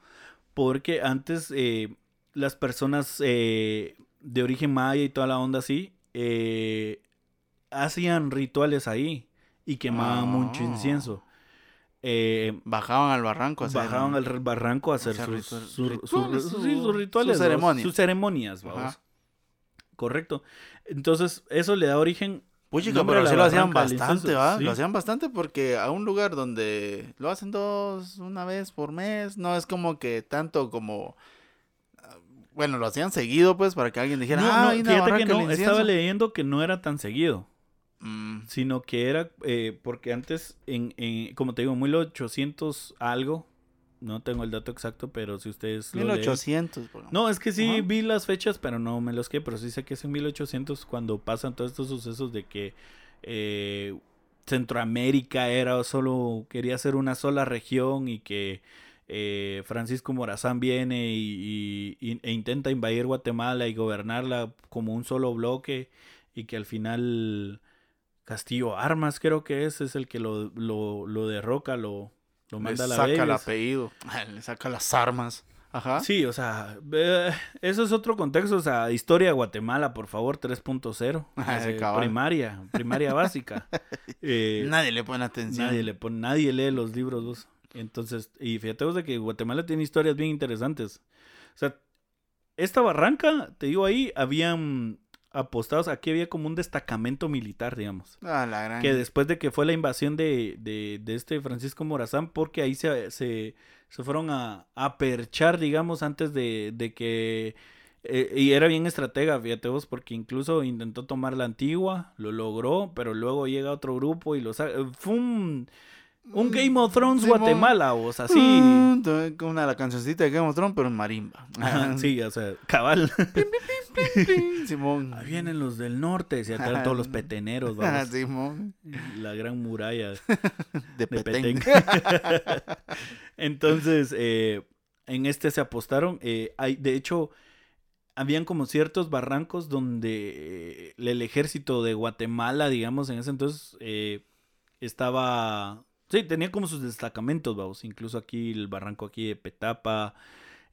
Porque antes eh, las personas eh, de origen maya y toda la onda así eh, hacían rituales ahí y quemaban mucho Ah. incienso. Eh, Bajaban al barranco. a hacer- bajaban al barranco a hacer hacer sus, ritual- sus- rituales, sus- sus rituales, sus vamos, ceremonias. sus ceremonias, vamos. Correcto. Entonces, eso le da origen Puchica, nombre pero a sí la lo hacían bastante, ¿va? sí. Lo hacían bastante porque a un lugar donde lo hacen dos, una vez por mes, no es como que tanto como... ah, Bueno, lo hacían seguido, pues, para que alguien dijera, No, ah, no, fíjate que no, estaba incienso". leyendo que no era tan seguido, Mm, sino que era eh, porque antes, en, en- como te digo, 1800 algo, no tengo el dato exacto, pero si ustedes lo leen- 1800. por ejemplo. No, es que sí vi las fechas, pero no me los que, pero sí sé que es en 1800 cuando pasan todos estos sucesos de que eh, Centroamérica era solo, quería ser una sola región y que eh, Francisco Morazán viene y, y- y- e intenta invadir Guatemala y gobernarla como un solo bloque y que al final Castillo Armas creo que es, es el que lo, lo, lo derroca, lo, lo Le manda a la saca el apellido, le saca las armas. Ajá. Sí, o sea, eh, eso es otro contexto, o sea, historia de Guatemala, por favor, 3.0, Ah, sí, eh, cabal. primaria, primaria básica. Eh, Nadie le pone atención. nadie le pone, nadie lee los libros, vos. Entonces, y fíjate vos de que Guatemala tiene historias bien interesantes. O sea, esta barranca, te digo ahí, habían apostados, aquí había como un destacamento militar, digamos. Ah, la gran... Que después de que fue la invasión de, de, de este Francisco Morazán, porque ahí se, se, se fueron a, a perchar, digamos, antes de, de que... eh, y era bien estratega, fíjate vos, porque incluso intentó tomar la antigua, lo logró, pero luego llega otro grupo y lo saca. Fue un, un Game of Thrones. Guatemala, vos, así. Mm, con una la cancioncita de Game of Thrones, pero en marimba. Sí, o sea, cabal. Simón. Ahí vienen los del norte, se atraen todos los peteneros, vamos. Simón. La gran muralla. De de Petén. Petén. Entonces, eh, en este se apostaron. eh, hay, de hecho, habían como ciertos barrancos donde eh, el ejército de Guatemala, digamos, en ese entonces, eh, estaba, sí, tenía como sus destacamentos, vamos, incluso aquí el barranco aquí de Petapa,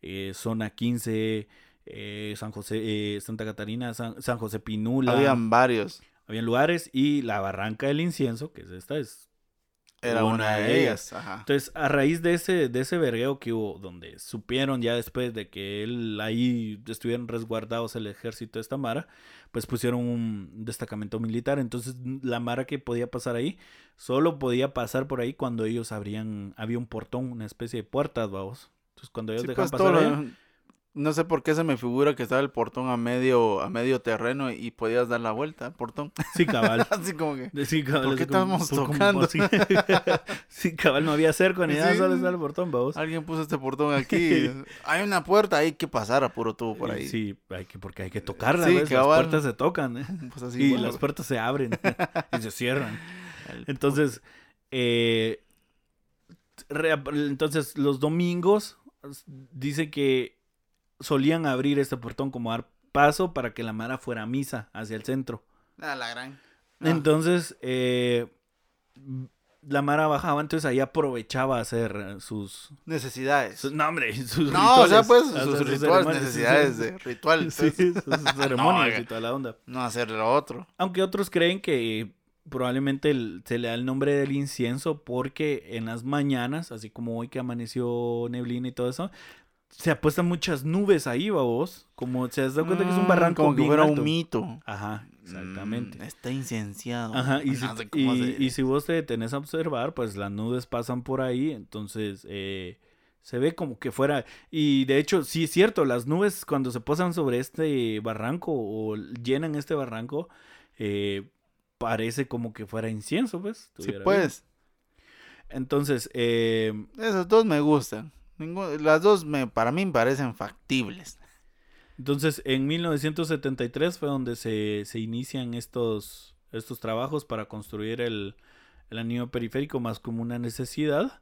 eh, zona 15, eh, San José, eh, Santa Catarina, San, San José Pinula. Habían varios. Habían lugares y la barranca del incienso, que es esta, es Era Una una de ellas. ellas. Ajá. Entonces, a raíz de ese, de ese vergueo que hubo, donde supieron ya después de que él ahí estuvieron resguardados el ejército de esta Mara, pues pusieron un destacamento militar. Entonces, la Mara que podía pasar ahí, solo podía pasar por ahí cuando ellos abrían, había un portón, una especie de puertas, vamos. Entonces, cuando ellos Sí, dejaban pues, pasar lo- No sé por qué se me figura que estaba el portón a medio, a medio terreno y podías dar la vuelta portón. sí, cabal. Así como que. Sí, cabal, ¿Por qué así como- estamos por- como- tocando? Sí, Sí, cabal, no había cerco ni nada, Sí. solo estaba el portón, vamos. Alguien puso este portón aquí. hay una puerta, hay que pasar a puro tubo por ahí. Sí, hay que, porque hay que tocarlas, Sí, las puertas se tocan, ¿eh? Pues así, y bueno. las puertas se abren y se cierran. Entonces, eh, entonces los domingos dice que solían abrir este portón como dar paso para que la Mara fuera a misa hacia el centro. Ah, la gran. Ah, Entonces, eh, la Mara bajaba, entonces ahí aprovechaba hacer sus, necesidades. sus- no, hombre, sus no, o sea, pues sus rituales, necesidades de ritual. sí, sus ceremonias oiga. y toda la onda. No hacer lo otro. Aunque otros creen que probablemente el- se le da el nombre del incienso porque en las mañanas, así como hoy que amaneció neblina y todo eso, se apuestan muchas nubes ahí, vos. Como se das cuenta que es un Mm, barranco Como que bien fuera alto. un mito. Ajá, exactamente. Mm, está incienciado. Ajá, y si, No sé cómo y- si vos te detenés a observar, pues las nubes pasan por ahí, entonces eh, se ve como que fuera... Y de hecho, sí es cierto, las nubes cuando se posan sobre este barranco o llenan este barranco, eh, parece como que fuera incienso, pues. Sí, pues. Entonces, eh, Esos dos me gustan. Las dos me, para mí me parecen factibles. entonces en 1973 fue donde se, se inician estos, estos trabajos para construir el, el anillo periférico más como una necesidad.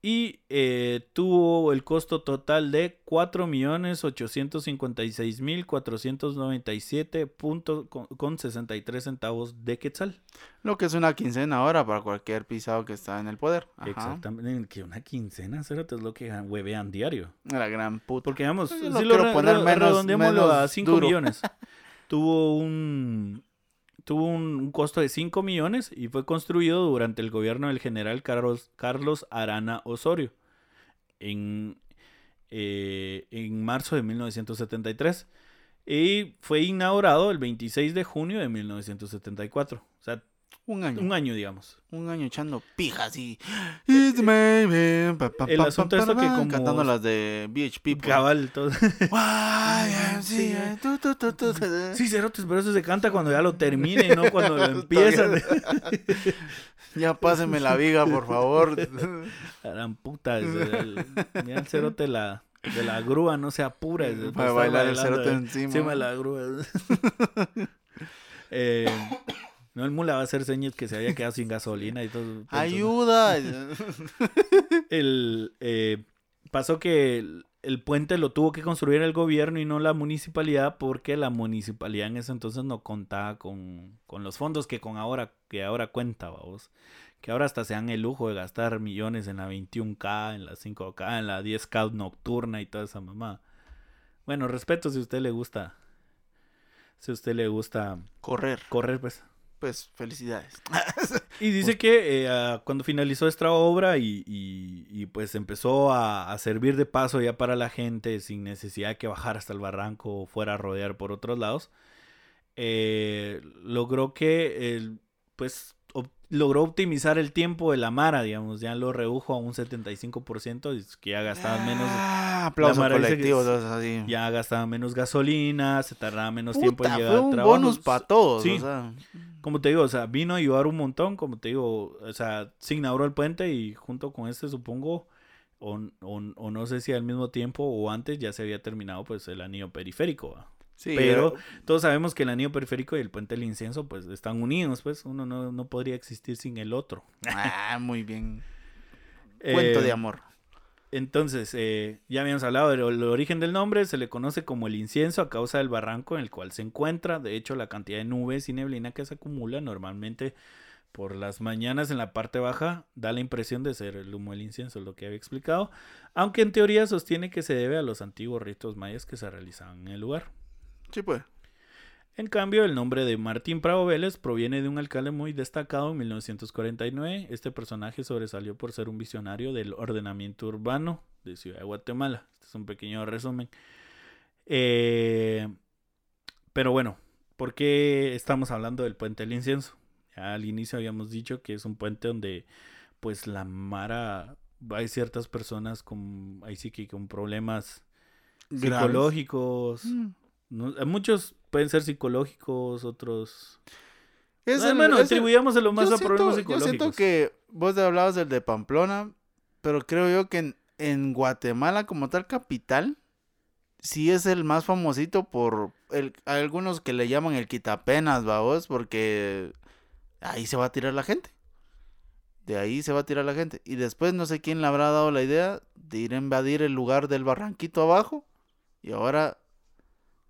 Y eh, tuvo el costo total de 4.856.497 puntos con, con 63 centavos de quetzal. Lo que es una quincena ahora para cualquier pisado que está en el poder. Ajá. Exactamente. Que una quincena, cerote, es lo que huevean diario. La gran puta. Porque vamos, Yo si lo quiero poner menos- menos a 5 duro. millones. tuvo un tuvo un, costo de 5 millones y fue construido durante el gobierno del general Carlos, Carlos Arana Osorio en, eh, en marzo de 1973 y fue inaugurado el 26 de junio de 1974. O sea, un año. un año, digamos. Un año echando pijas y. It's maybe, pa, pa, El asunto es que como- Cantando las de BHP. pues. Cabal, todo. Tu, tu, tu. Sí, cerotes, pero eso se canta cuando ya lo termine, no cuando lo empiezan. Ya páseme la viga, por favor. Gran puta. mira el cerote la, de la grúa, no se apura. Para bailar el cerote encima. Encima de la grúa. Eh, no, el mula va a hacer señas que se haya quedado sin gasolina y todo. Ayuda. El, eh, pasó que el, el puente lo tuvo que construir el gobierno y no la municipalidad porque la municipalidad en ese entonces no contaba con, con los fondos que con ahora que ahora cuenta, vamos. Que ahora hasta se dan el lujo de gastar millones en la 21K, en la 5K, en la 10K nocturna y toda esa mamá. Bueno, respeto si a usted le gusta. Si a usted le gusta Correr. correr, pues. Pues felicidades. Y dice que eh, cuando finalizó esta obra y, y- y, pues empezó a, a servir de paso ya para la gente sin necesidad de que bajara hasta el barranco o fuera a rodear por otros lados, eh, logró que el- pues logró optimizar el tiempo de la Mara, digamos, ya lo redujo a un 75%, y es que ya gastaban menos, Ah, aplauso colectivo. es- todos así. ya gastaban menos gasolina, se tardaba menos tiempo en llegar fue al un trabajo. bonus para todos. Sí. O sea, Como te digo, o sea, vino a ayudar un montón, como te digo, o sea, se inauguró el puente y junto con este supongo, o, o- o no sé si al mismo tiempo o antes ya se había terminado pues el anillo periférico. ¿va? Sí, Pero eh, todos sabemos que el anillo periférico y el puente del incienso pues están unidos, pues uno no, no podría existir sin el otro. Ah, muy bien. Cuento Eh, de amor. Entonces, eh, ya habíamos hablado del el origen del nombre, se le conoce como el incienso a causa del barranco en el cual se encuentra. De hecho, la cantidad de nubes y neblina que se acumula normalmente Por las mañanas en la parte baja da la impresión de ser el humo del incienso, lo que había explicado, aunque en teoría sostiene que se debe a los antiguos ritos mayas que se realizaban en el lugar. Sí, pues. En cambio, el nombre de Martín Prado Vélez proviene de un alcalde muy destacado en 1949. Este personaje sobresalió por ser un visionario del ordenamiento urbano de Ciudad de Guatemala. Este es un pequeño resumen. Eh, pero bueno, ¿por qué estamos hablando del puente del incienso? Ya al inicio habíamos dicho que es un puente donde pues la Mara, hay ciertas personas con, ahí sí que con problemas Graves. psicológicos. Mm. No- muchos pueden ser psicológicos, otros... Es Ah, el- bueno, atribuyámoselo más a problemas siento- Yo psicológicos. siento que vos hablabas del de Pamplona, pero creo yo que en, en Guatemala como tal capital, sí es el más famosito por el, algunos que le llaman el quitapenas, vos, porque ahí se va a tirar la gente. De ahí se va a tirar la gente. Y después no sé quién le habrá dado la idea de ir a invadir el lugar del barranquito abajo. Y ahora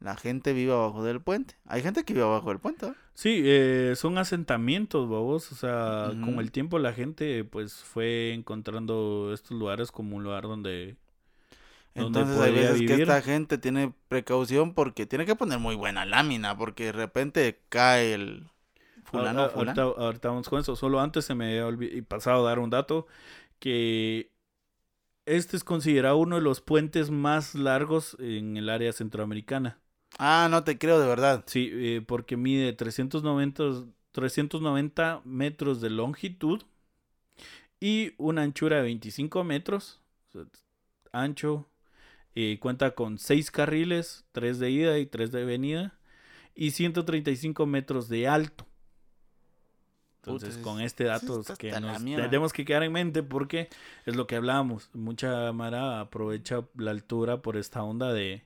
la gente vive abajo del puente. Hay gente que vive abajo del puente. ¿eh? Sí, eh, son asentamientos, babos. O sea, con el tiempo la gente pues fue encontrando estos lugares como un lugar donde... donde Entonces hay veces que vivir. esta gente tiene precaución porque tiene que poner muy buena lámina porque de repente cae el fulano Ah, ah, fulano. Ahorita, ahorita vamos con eso. Solo antes se me había pasado a dar un dato que este es considerado uno de los puentes más largos en el área centroamericana. Ah, no te creo de verdad. Sí, eh, porque mide 390, 390 metros de longitud y una anchura de 25 metros. o sea, ancho. eh, cuenta con 6 carriles, 3 de ida y 3 de venida. Y 135 metros de alto. Entonces, Puta, con es- este dato está que nos tenemos que quedar en mente porque es lo que hablábamos. Mucha Mara aprovecha la altura por esta onda de,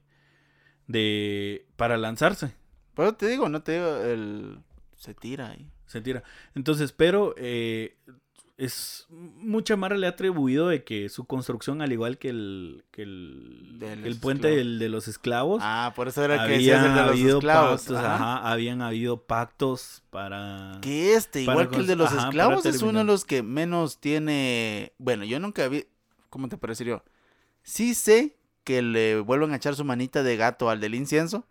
de para lanzarse. Pero te digo, no te digo, el se tira ahí. Se tira. Entonces, pero eh, es mucha Mara le ha atribuido de que su construcción, al igual que el, que el, el puente del- de los esclavos, Ah, por eso era que decías el de los habido esclavos. pactos, Ajá. ajá, habían habido pactos para... Que este, Para igual que el de los ajá, esclavos, es uno de los que menos tiene. Bueno, yo nunca vi. ¿Cómo te parecería? Sí sé que le vuelven a echar su manita de gato al del incienso.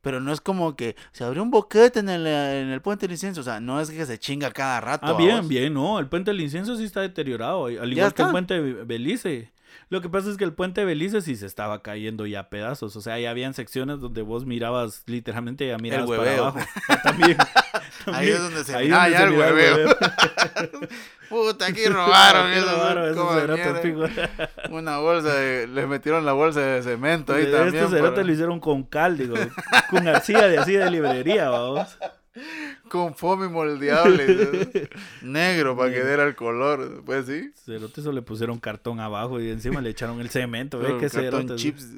Pero no es como que se abrió un boquete en el, en el puente del incienso. O sea, no es que se chinga cada rato. Ah, bien, bien, no, el puente del incienso sí está deteriorado, al igual que el puente de Belice. Lo que pasa es que el puente de Belice sí se estaba cayendo ya a pedazos, o sea, ya habían secciones donde vos mirabas, literalmente ya mirabas para hueveo. abajo. Ah, También, Ahí es donde se Ahí mira, donde ya se el miraba el hueveo. Puta, aquí robaron. Esos fijo. Una bolsa de, le metieron la bolsa de cemento ahí Este también. cerote para- lo hicieron con cal, digo, con arcilla de así de librería, vamos. Con foamy moldeable. Negro para que diera el color. Pues sí. Cerote solo le pusieron cartón abajo y encima le echaron el cemento, qué cartón chips.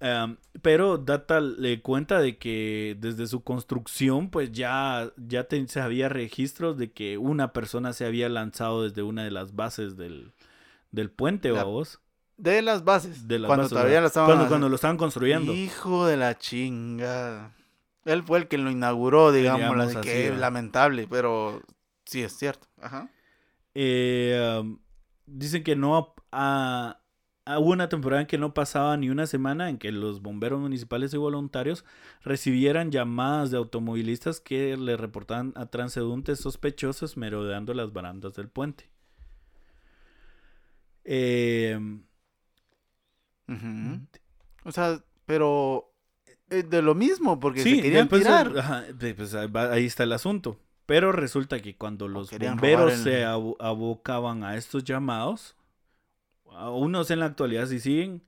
Um, pero Data le cuenta de que desde su construcción, pues ya, ya te- se había registros de que una persona se había lanzado desde una de las bases del, del puente, La- vos. De las bases. De las cuando bases, todavía la estaban cuando, cuando lo estaban construyendo. Hijo de la chingada. Él fue el que lo inauguró, digamos, así, que lamentable, pero sí es cierto. Ajá. Eh, um, dicen que no ah, ah, hubo una temporada en que no pasaba ni una semana en que los bomberos municipales y voluntarios recibieran llamadas de automovilistas que le reportaban a transeúntes sospechosos merodeando las barandas del puente. Eh, Ujú. O sea, pero de lo mismo, porque sí, se querían tirar. ajá, pues, ahí está el asunto. Pero resulta que cuando los bomberos el- se abo- abocaban a estos llamados, a unos en la actualidad sí siguen,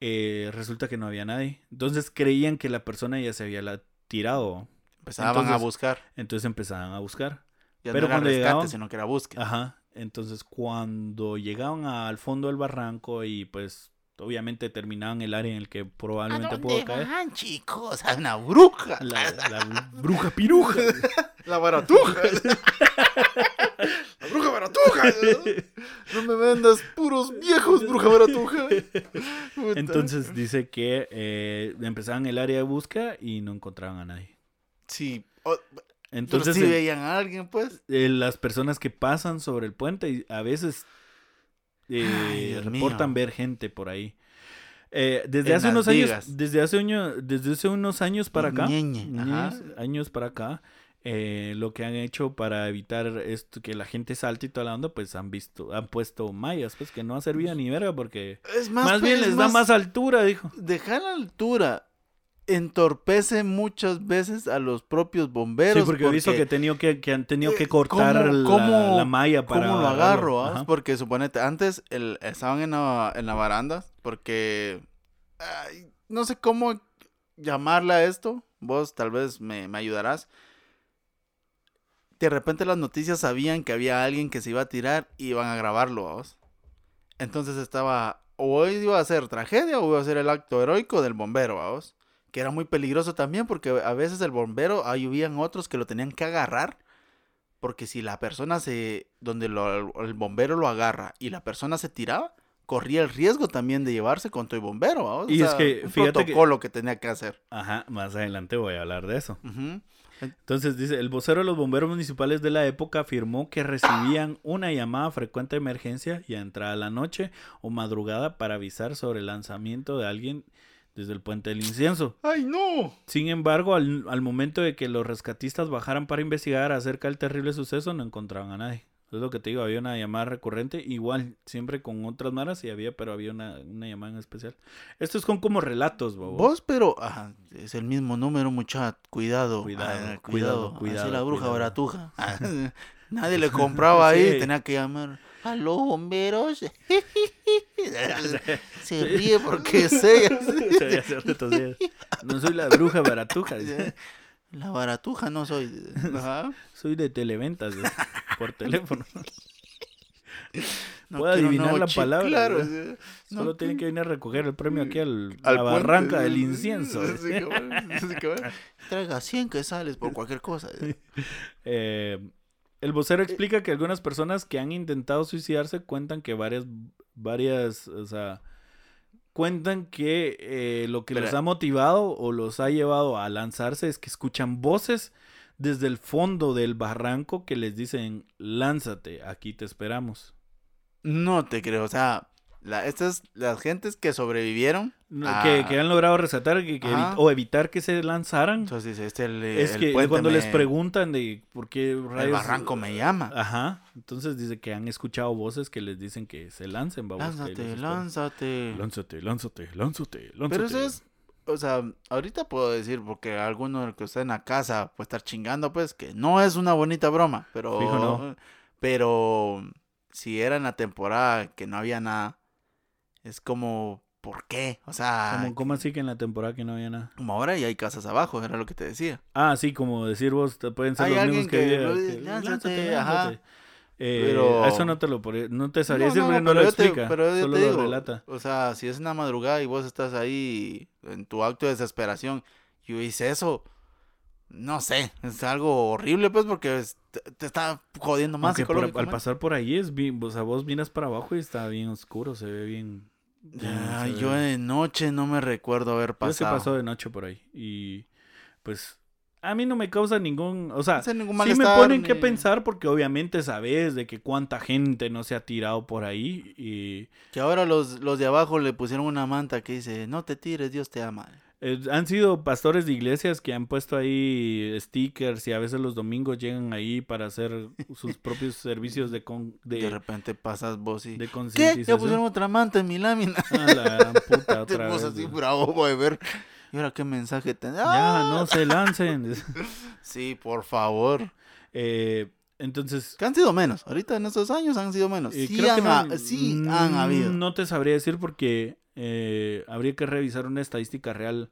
eh, resulta que no había nadie. Entonces creían que la persona ya se había la- tirado. Empezaban a entonces- buscar. Entonces empezaban a buscar. Ya pero no era cuando rescate, llegaban- sino que era búsqueda. Ajá. Entonces cuando llegaban al fondo del barranco y pues obviamente terminaban el área en el que probablemente pudo caer. van, chicos? A una bruja. La, la bruja piruja. La baratuja. la bruja baratuja. No me vendas puros viejos, bruja baratuja. Puta. Entonces dice que eh, empezaban el área de búsqueda y no encontraban a nadie. Sí. Entonces, si el- veían a alguien, pues. eh, las personas que pasan sobre el puente y a veces eh, Ay, reportan mío. ver gente por ahí. Eh, desde En hace unos años, desde hace año, desde hace unos años para acá, Ñeñe, años, para acá, eh, lo que han hecho para evitar esto que la gente salte y toda la onda, pues han visto, han puesto mallas, pues que no ha servido ni verga porque Es más, más, bien es les da más altura, dijo. Dejar la altura entorpece muchas veces a los propios bomberos. Sí, porque, he visto que, tenido que, que han tenido que Eh, cortar ¿cómo- la, cómo- la malla para ¿Cómo lo agarro? ah? Porque suponete, antes el, estaban en la, en la baranda, porque ay, no sé cómo llamarle a esto. Vos tal vez me, me ayudarás. De repente las noticias sabían que había alguien que se iba a tirar y iban a grabarlo, ¿vos? Entonces estaba, o hoy iba a ser tragedia o iba a ser el acto heroico del bombero, ¿vos? Que era muy peligroso también porque a veces el bombero, ahí hubieran otros que lo tenían que agarrar. Porque si la persona se, donde lo- el bombero lo agarra y la persona se tiraba, corría el riesgo también de llevarse con tu bombero, Y es que, un fíjate que- protocolo que... tenía que hacer. Ajá, más adelante voy a hablar de eso. Entonces dice, el vocero de los bomberos municipales de la época afirmó que recibían una llamada frecuente de emergencia y a entrada la noche o madrugada para avisar sobre el lanzamiento de alguien desde el puente del incienso. ¡Ay, no! Sin embargo, al, al momento de que los rescatistas bajaran para investigar acerca del terrible suceso, no encontraban a nadie. Es lo que te digo, había una llamada recurrente, igual, siempre con otras maras y había, pero había una, una llamada en especial. Estos son como relatos, bobo. Vos, pero ajá, es el mismo número, mucha Cuidado. Cuidado, ah, cuidado, Así cuidado, la bruja cuidado. baratuja. Ah, Nadie le compraba ahí, Sí. tenía que llamar. ¡Aló, bomberos! Se ríe porque sé. No soy la bruja baratuja. La baratuja no soy. Ajá. soy de televentas, por teléfono. No Puedo adivinar la palabra. Solo No tienen que venir a recoger el premio aquí al, al la puente, barranca del incienso. sí, dice. sí, cabal, sí, cabal. Traiga 100 que sales por cualquier cosa. Eh, el vocero explica que algunas personas que han intentado suicidarse cuentan que varias, varias, o sea, cuentan que eh, lo que los Espera. ha motivado o los ha llevado a lanzarse es que escuchan voces desde el fondo del barranco que les dicen, lánzate, aquí te esperamos. No te creo. O sea, la, estas, las gentes que sobrevivieron. Ah. que, que han logrado resaltar que, que Ajá. evi- o evitar que se lanzaran. Entonces este el, es el que puente cuando les preguntan de por qué El barranco me llama. Ajá, entonces dice que han escuchado voces que les dicen que se lancen, los lánzate, lánzate. Lánzate, lánzate, lánzate, lánzate. Pero eso es, o sea, ahorita puedo decir, porque alguno que está en la casa puede estar chingando, pues, que no es una bonita broma, pero, Fijo, no. pero si era en la temporada que no había nada, es como, ¿por qué? O sea, ¿Cómo, cómo así que en la temporada que no había nada? como ahora y hay casas abajo, era lo que te decía. Ah, sí, como decir vos, te pueden ser Hay los mismos que, que lo que "Lánzate", ajá. lánzate. Eh, Pero- Eso no te lo no te sabría No, decir no, lo yo te- explica, pero solo te lo digo, relata. O sea, si es una madrugada y vos estás ahí en tu acto de desesperación, yo hice eso, no sé, es algo horrible, pues, porque es- te, te está jodiendo más Aunque por- al pasar por ahí es bien, o sea, vos miras para abajo y está bien oscuro, se ve bien. Se yo de noche no me recuerdo haber Yo sí pasado. pasó de noche por ahí y pues a mí no me causa ningún, o sea, No sé, ningún sí me ponen que pensar porque obviamente sabes de que cuánta gente no se ha tirado por ahí y Que ahora los, los de abajo le pusieron una manta que dice, no te tires, Dios te ama. Eh, han sido pastores de iglesias que han puesto ahí stickers y a veces los domingos llegan ahí para hacer sus propios servicios de con, De, de, repente pasas vos y... de ¿Qué? Ya pusieron otra manta en mi lámina. A la gran puta otra vez. así bravo, voy a ver. ¿Y ahora qué mensaje tenés? Ya, no se lancen. Sí, por favor. Eh, entonces, Que han sido menos. Ahorita en estos años han sido menos. Eh, sí, creo que han, no- ha- sí han habido. No te sabría decir porque eh, habría que revisar una estadística real.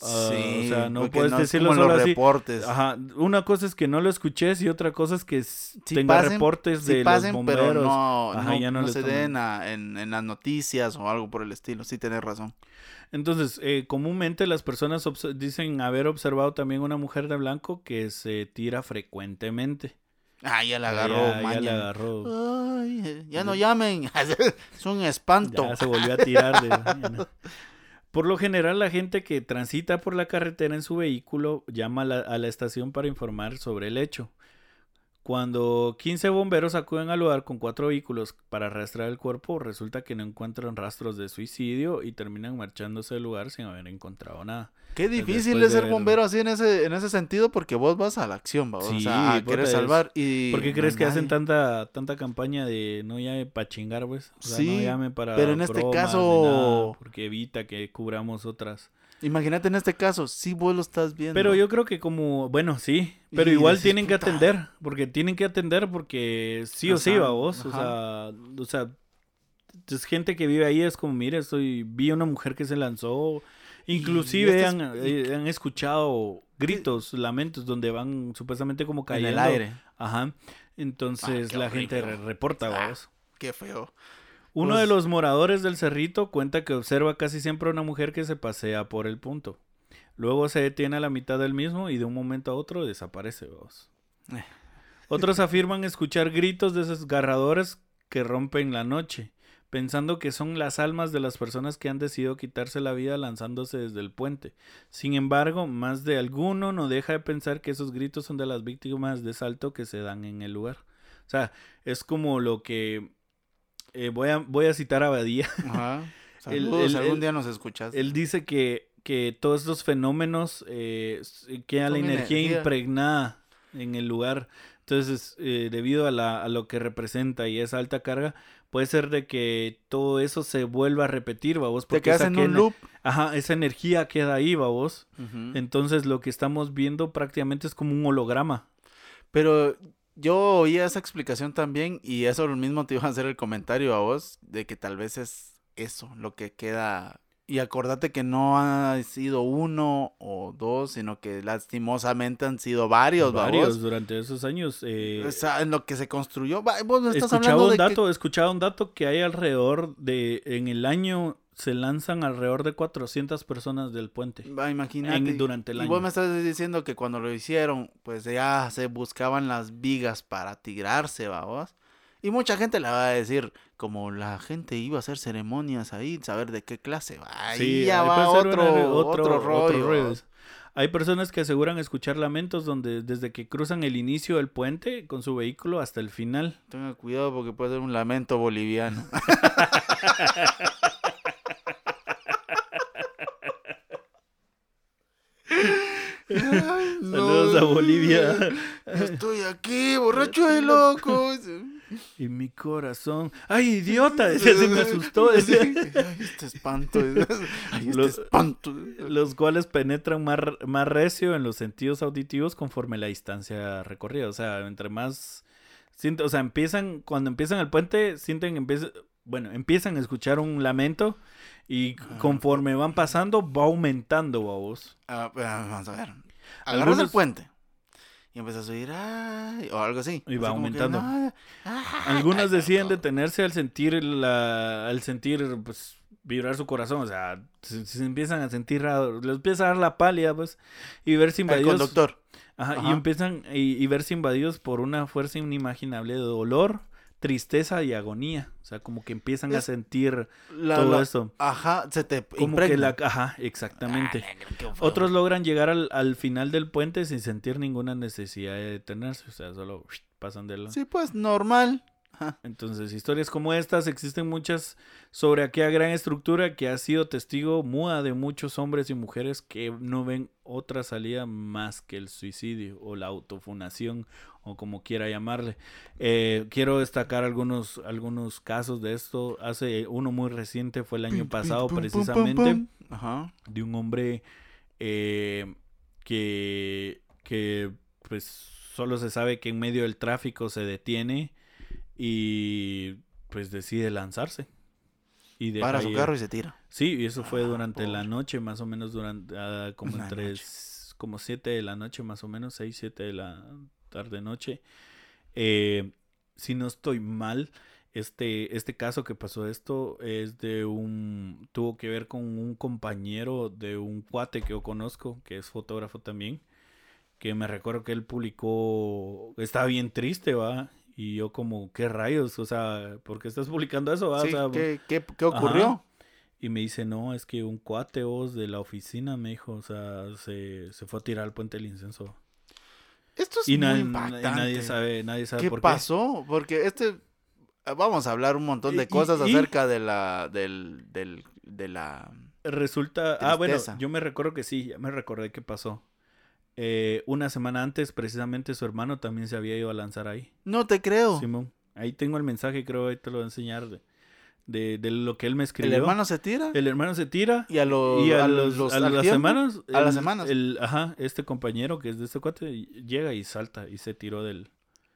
Ah, sí, o sea, no puedes es decirlo solo los así. reportes. Ajá, una cosa es que no lo escuches y otra cosa es que Sí tenga pasen- reportes Sí de pasen, los pero bomberos. no, Ajá, no, ya no no se den a- en, en las noticias o algo por el estilo. Sí, tenés razón. Entonces, eh, comúnmente las personas dicen haber observado también una mujer de blanco que se tira frecuentemente. Ah, ya la Ya- agarró, ya, maña. le agarró. Ay, eh, ya no llamen. es un espanto. Ya se volvió a tirar. de- Por lo general, la gente que transita por la carretera en su vehículo llama a la, a la estación para informar sobre el hecho. Cuando 15 bomberos acuden al lugar con cuatro vehículos para arrastrar el cuerpo, resulta que no encuentran rastros de suicidio y terminan marchándose del lugar sin haber encontrado nada. Qué difícil es ser de- bombero así en ese, en ese sentido porque vos vas a la acción, ¿va? o Sí, sea, a puta, querer es- salvar y... ¿Por qué crees que hacen tanta tanta campaña de no llame para chingar, pues? O sea, Sí, no llame para pero en este bromas caso- nada, porque evita que cubramos otras. Imagínate en este caso, si vos lo estás viendo. Pero yo creo que como, bueno, sí, pero Y igual decís, tienen que atender, porque tienen que atender porque sí o sí, va vos, o sea, o sea, es gente que vive ahí, es como, mire, estoy, vi una mujer que se lanzó, inclusive este han, es- eh, han escuchado gritos, lamentos, donde van supuestamente como en cayendo. el aire. Ajá, entonces Ah, la gente horrible. reporta, Ah, vos. Qué feo. Uno Pues- de los moradores del cerrito cuenta que observa casi siempre a una mujer que se pasea por el punto. Luego se detiene a la mitad del mismo y de un momento a otro desaparece. vos. Eh. Otros afirman escuchar gritos desgarradores que rompen la noche, pensando que son las almas de las personas que han decidido quitarse la vida lanzándose desde el puente. Sin embargo, más de alguno no deja de pensar que esos gritos son de las víctimas de salto que se dan en el lugar. O sea, es como lo que eh, voy, a, voy a citar a Badía. Ajá. El- algún día nos escuchas. Él dice que, que todos estos fenómenos eh, s- queda la energía, energía. impregnada en el lugar. Entonces, eh, debido a, la, a lo que representa y esa alta carga, puede ser de que todo eso se vuelva a repetir, vos Te quedas en un loop. Ajá, esa energía queda ahí, vos. Ujú. Entonces, lo que estamos viendo prácticamente es como un holograma. Pero yo oía esa explicación también y eso mismo te iba a hacer el comentario a vos de que tal vez es eso lo que queda. Y acordate que no ha sido uno o dos, sino que lastimosamente han sido varios, Varios durante esos años. eh, O sea, en lo que se construyó. Vos estás escuchaba hablando un de que- dato, escuchaba un dato que hay alrededor de, en el año se lanzan alrededor de 400 personas del puente. Va, imagínate. en- durante el y año. vos me estás diciendo que cuando lo hicieron, pues ya se buscaban las vigas para tirarse, vamos. Y mucha gente le va a decir, como la gente iba a hacer ceremonias ahí, saber de qué clase. Ahí Sí, ya va otro, una- otro, rollo. rollo. Hay personas que aseguran escuchar lamentos donde desde que cruzan el inicio del puente con su vehículo hasta el final. Tenga cuidado porque puede ser un lamento boliviano. Ay, no. Saludos a Bolivia. Estoy aquí, borracho de loco. Y mi corazón. ¡Ay, idiota! Decía, se me asustó. decía. Ay, este espanto. Ay, este Los- espanto. Los cuales penetran más, más recio en los sentidos auditivos conforme la distancia recorrida. O sea, entre más. siente- o sea, empiezan. Cuando empiezan el puente, sienten. empieza- bueno, empiezan a escuchar un lamento. Y conforme van pasando, va aumentando, vos. Ah, ah, vamos a ver. Agarras el Algunos- puente. Y empiezas a oír, ay, o algo así. Y va Así que, aumentando. ay, Algunos deciden detenerse al sentir la, al sentir pues vibrar su corazón, o sea, se, se empiezan a sentir raro, les empieza a dar la pálida, pues, y verse El invadidos, conductor. ajá, y empiezan y, y verse invadidos por una fuerza inimaginable de dolor, tristeza y agonía, o sea, como que empiezan a sentir La- todo la- eso, Ajá, se te como que la, ajá, exactamente. Ah. Otros logran llegar al, al final del puente sin sentir ninguna necesidad de detenerse, o sea, solo pasan de la... Sí, pues, normal. Ajá. Entonces, historias como estas existen muchas sobre aquella gran estructura que ha sido testigo muda de muchos hombres y mujeres que no ven otra salida más que el suicidio o la autofunación o como quiera llamarle. Eh, quiero destacar algunos, algunos casos de esto. Hace uno muy reciente, fue el año pasado pum, precisamente pum. Ajá. de un hombre eh, que, que pues solo se sabe que en medio del tráfico se detiene y pues decide lanzarse. Y Para su carro y se tira. Sí, y eso fue Ah, durante la noche, más o menos durante ah, como Una entre noche. como 7 de la noche, más o menos 6, 7 de la tarde noche. Eh, si no estoy mal, este, este caso que pasó esto es de un, tuvo que ver con un compañero de un cuate que yo conozco, que es fotógrafo también, que me recuerdo que él publicó, estaba bien triste, va, y yo como, ¿qué rayos? O sea, ¿por qué estás publicando eso? va? O Sí, sea, ¿qué, qué, qué ocurrió? Y me dice, no, es que un cuate vos de la oficina me dijo, o sea, se, se fue a tirar al puente del incenso. Esto es Y, muy y impactante. nadie sabe, nadie sabe ¿Qué por pasó? Porque este vamos a hablar un montón de Y- cosas y- acerca de la del, del de la. Resulta, ah, bueno, yo me recuerdo que sí, ya me recordé qué pasó. Eh, una semana antes, precisamente, su hermano también se había ido a lanzar ahí. No te creo. Simón, ahí tengo el mensaje, creo, ahí te lo voy a enseñar de, de, lo que él me El escribió. hermano se tira El hermano se tira. y a, lo- y a, a los, los- a las tiempo, semanas. a las el- semanas. el- ajá, este compañero que es de este cuate llega y salta y se tiró del.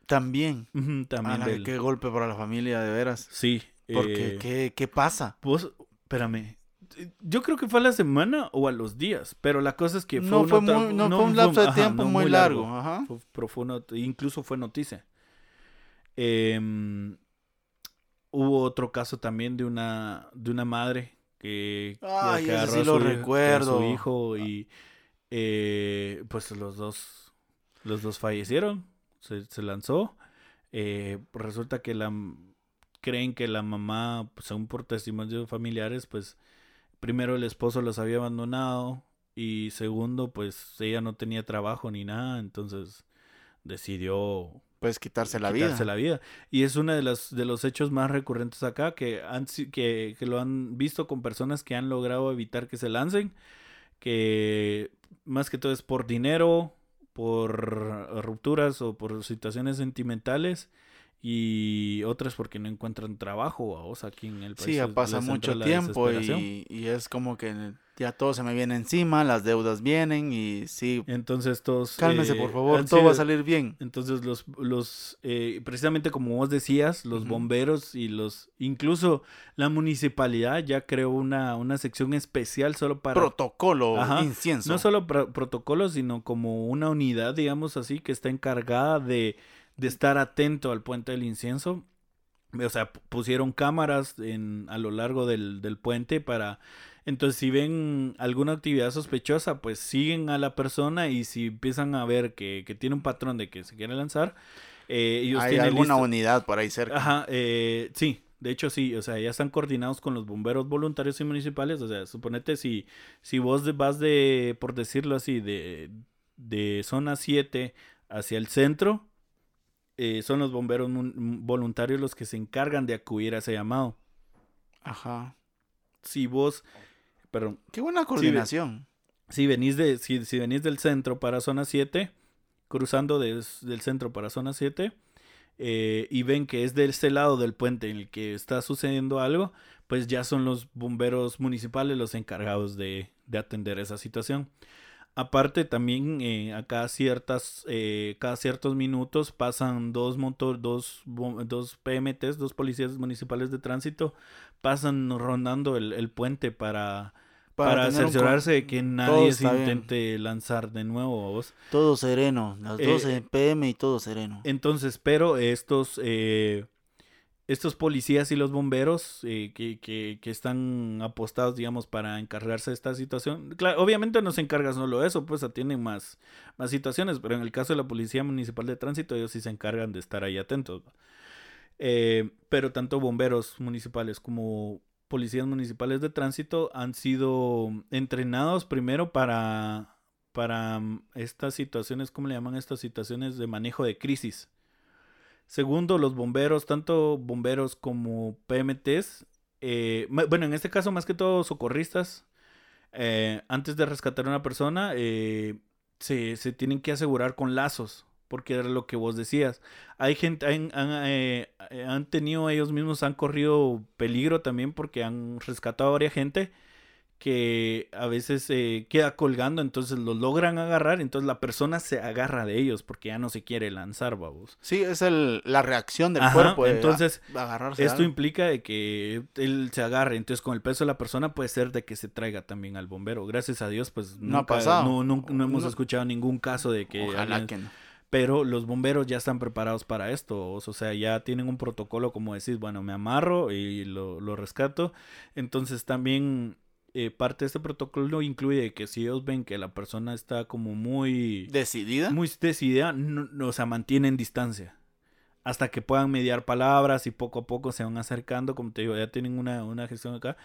también. También del. qué golpe para la familia de veras. Sí. Porque eh, qué qué pasa? Vos, espérame. Yo creo que fue a la semana o a los días, pero la cosa es que fue, no fue muy, no, fue un lapso de ajá, tiempo no muy largo, ajá. Fue- not- incluso fue noticia. Em, hubo otro caso también de una de una madre que, Ay, agarró sí a lo su hijo- a recuerdo. su hijo y eh, pues los dos los dos fallecieron. Se, se lanzó. Eh, resulta que la creen que la mamá, pues, según por testimonios familiares, pues primero el esposo los había abandonado y segundo, pues ella no tenía trabajo ni nada, entonces decidió Pues quitarse la quitarse vida. la vida. Y es uno de los, de los hechos más recurrentes acá que, han, que, que lo han visto con personas que han logrado evitar que se lancen, que más que todo es por dinero, por rupturas o por situaciones sentimentales y otras porque no encuentran trabajo o sea, aquí en el país. Sí, ya pasa mucho tiempo y, y es como que ya todo se me viene encima, las deudas vienen y sí, Entonces todos... cálmese eh, por favor, han todo va a salir bien. Entonces los, los eh, precisamente como vos decías, los bomberos y los, incluso la municipalidad ya creó una, una sección especial solo para, Protocolo, Ajá. incienso. no solo para protocolos, sino como una unidad, digamos así, que está encargada de, de estar atento al puente del incienso. O sea, pusieron cámaras en, a lo largo del, del puente para... Entonces, si ven alguna actividad sospechosa, pues siguen a la persona y si empiezan a ver que, que tiene un patrón de que se quiere lanzar, eh, ellos Hay alguna listo- unidad por ahí cerca. Ajá, eh, sí, de hecho sí, o sea, ya están coordinados con los bomberos voluntarios y municipales, o sea, suponete si, si vos vas de, por decirlo así, de, de zona 7 hacia el centro, eh, son los bomberos voluntarios los que se encargan de acudir a ese llamado. Ajá. Si vos, perdón, Qué buena coordinación. si venís, de, si, si venís del centro para zona 7, cruzando des- del centro para zona 7, eh, y ven que es de este lado del puente en el que está sucediendo algo, pues ya son los bomberos municipales los encargados de, de atender esa situación. Aparte también eh, a cada ciertas eh, cada ciertos minutos pasan dos motor dos dos PMTs dos policías municipales de tránsito pasan rondando el, el puente para para, cerciorarse de que nadie se bien. intente lanzar de nuevo a vos. Todo sereno, las Eh, 12 pm y todo sereno. Entonces, pero estos, eh, estos policías y los bomberos eh, que, que, que están apostados, digamos, para encargarse de esta situación, claro, obviamente no se encarga solo eso, pues atienden más, más situaciones, pero en el caso de la Policía Municipal de Tránsito, ellos sí se encargan de estar ahí atentos. Eh, pero tanto bomberos municipales como policías municipales de tránsito han sido entrenados primero para, para mm, estas situaciones, ¿cómo le llaman estas situaciones de manejo de crisis? Segundo, los bomberos, tanto bomberos como PMTs, eh, bueno, en este caso más que todo socorristas, eh, antes de rescatar a una persona, eh, se, se tienen que asegurar con lazos, porque era lo que vos decías. Hay gente, han, eh, han tenido ellos mismos, han corrido peligro también porque han rescatado a varias gente que a veces eh, queda colgando, entonces lo logran agarrar, entonces la persona se agarra de ellos porque ya no se quiere lanzar, babos. Sí, es el, la reacción del Ajá, cuerpo. de, entonces, agarrarse. Esto implica de que él se agarre, entonces con el peso de la persona puede ser de que se traiga también al bombero. Gracias a Dios, pues No ha pasado. No, no- no hemos escuchado ningún caso de que Ojalá alguien- que no. pero los bomberos ya están preparados para esto, o sea, ya tienen un protocolo como decís, bueno, me amarro y lo, lo rescato. Entonces también eh, parte de este protocolo incluye que si ellos ven que la persona está como muy, ¿Decidida? muy decidida, no- no, o sea, mantienen distancia. hasta que puedan mediar palabras y poco a poco se van acercando, como te digo, ya tienen una, una gestión acá,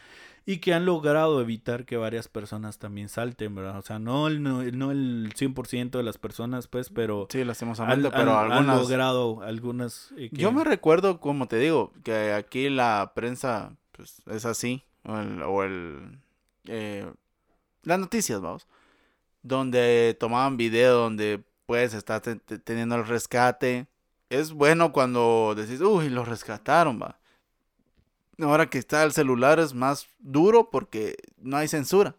y que han logrado evitar que varias personas también salten, ¿verdad? O sea, no el, no, no el 100% de las personas, pues, pero... Sí, lastimosamente, pero algunas... Han logrado algunas... Eh, Yo me recuerdo, como te digo, que aquí la prensa, pues, es así, o el... O el eh, las noticias, vamos, donde tomaban video, donde puedes estar teniendo el rescate, es bueno cuando decís, uy, lo rescataron, va. Ahora que está el celular es más duro porque no hay censura.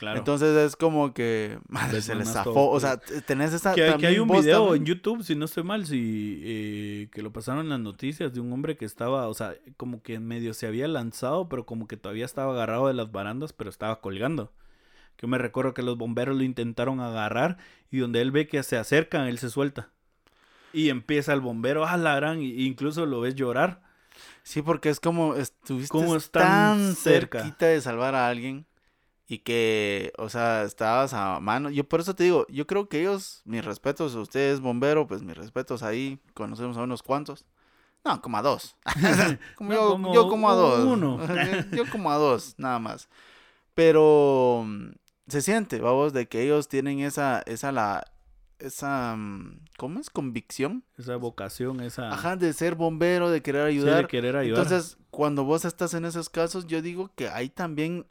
Claro. Entonces es como que madre, se les zafó. O sea, tenés esa. Que, que hay un video en YouTube, si no estoy mal, si eh, que lo pasaron en las noticias de un hombre que estaba, o sea, como que medio se había lanzado, pero como que todavía estaba agarrado de las barandas, pero estaba colgando. Que me recuerdo que los bomberos lo intentaron agarrar y donde él ve que se acercan, él se suelta. Y empieza el bombero a la gran, incluso lo ves llorar. Sí, porque es como estuviste tan, cerquita de salvar a alguien y que, o sea, estabas a mano. Yo por eso te digo, yo creo que ellos, mis respetos, usted es bombero, pues mis respetos ahí, conocemos a unos cuantos. No, como a dos. como yo, como, a dos. Uno. yo como a dos, nada más. Pero mm, se siente, vamos, de que ellos tienen esa, esa la, esa, mm, ¿cómo es? Convicción. Esa vocación, esa... Ajá, de ser bombero, de querer ayudar. de querer ayudar. Entonces, cuando vos estás en esos casos, yo digo que hay también...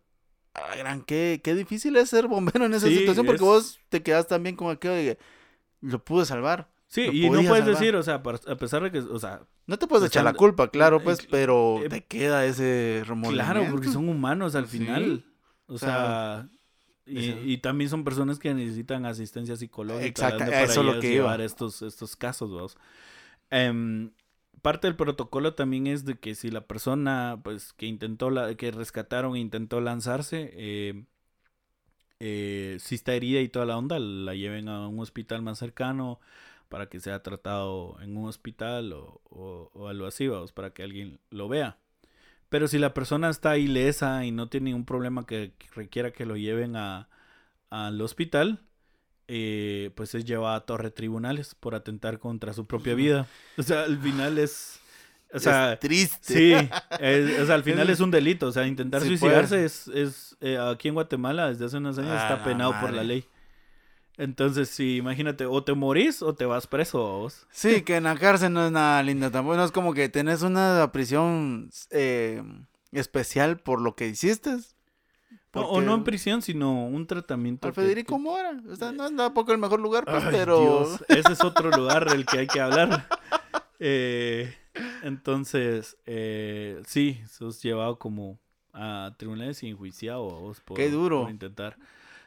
gran, qué, qué difícil es ser bombero en esa situación porque vos te quedas también con aquello de que lo pude salvar. Sí, y no puedes decir, o sea, a pesar de que, o sea... No te puedes echar la culpa, claro, pues, pero te queda ese remordimiento. Claro, porque son humanos al final. O sea, y, también son personas que necesitan asistencia psicológica Exacto, para eso lo que llevar estos, estos casos. Em, parte del protocolo también es de que si la persona pues que intentó la, que rescataron e intentó lanzarse eh, eh, si está herida y toda la onda la lleven a un hospital más cercano para que sea tratado en un hospital o, o algo así vamos para que alguien lo vea. Pero si la persona está ilesa y no tiene ningún problema que, requiera que lo lleven a, al hospital, eh, pues es llevado a torre tribunales por atentar contra su propia vida. O sea, al final es... O sea, es triste. Sí, o sea, al final es un delito. O sea, intentar suicidarse es, es eh, aquí en Guatemala desde hace unos años está penado por la ley. Entonces, sí, imagínate, o te morís o te vas preso vos. Sí, que en la cárcel no es nada linda tampoco. No es como que tenés una prisión eh, especial por lo que hiciste. O no en prisión, sino un tratamiento. Al Federico Mora. O sea, no es tampoco el mejor lugar, pues, pero. ese es otro lugar del que hay que hablar. Eh, entonces, eh, sí, sos llevado como a tribunales y enjuiciado vos por, Qué duro. por intentar.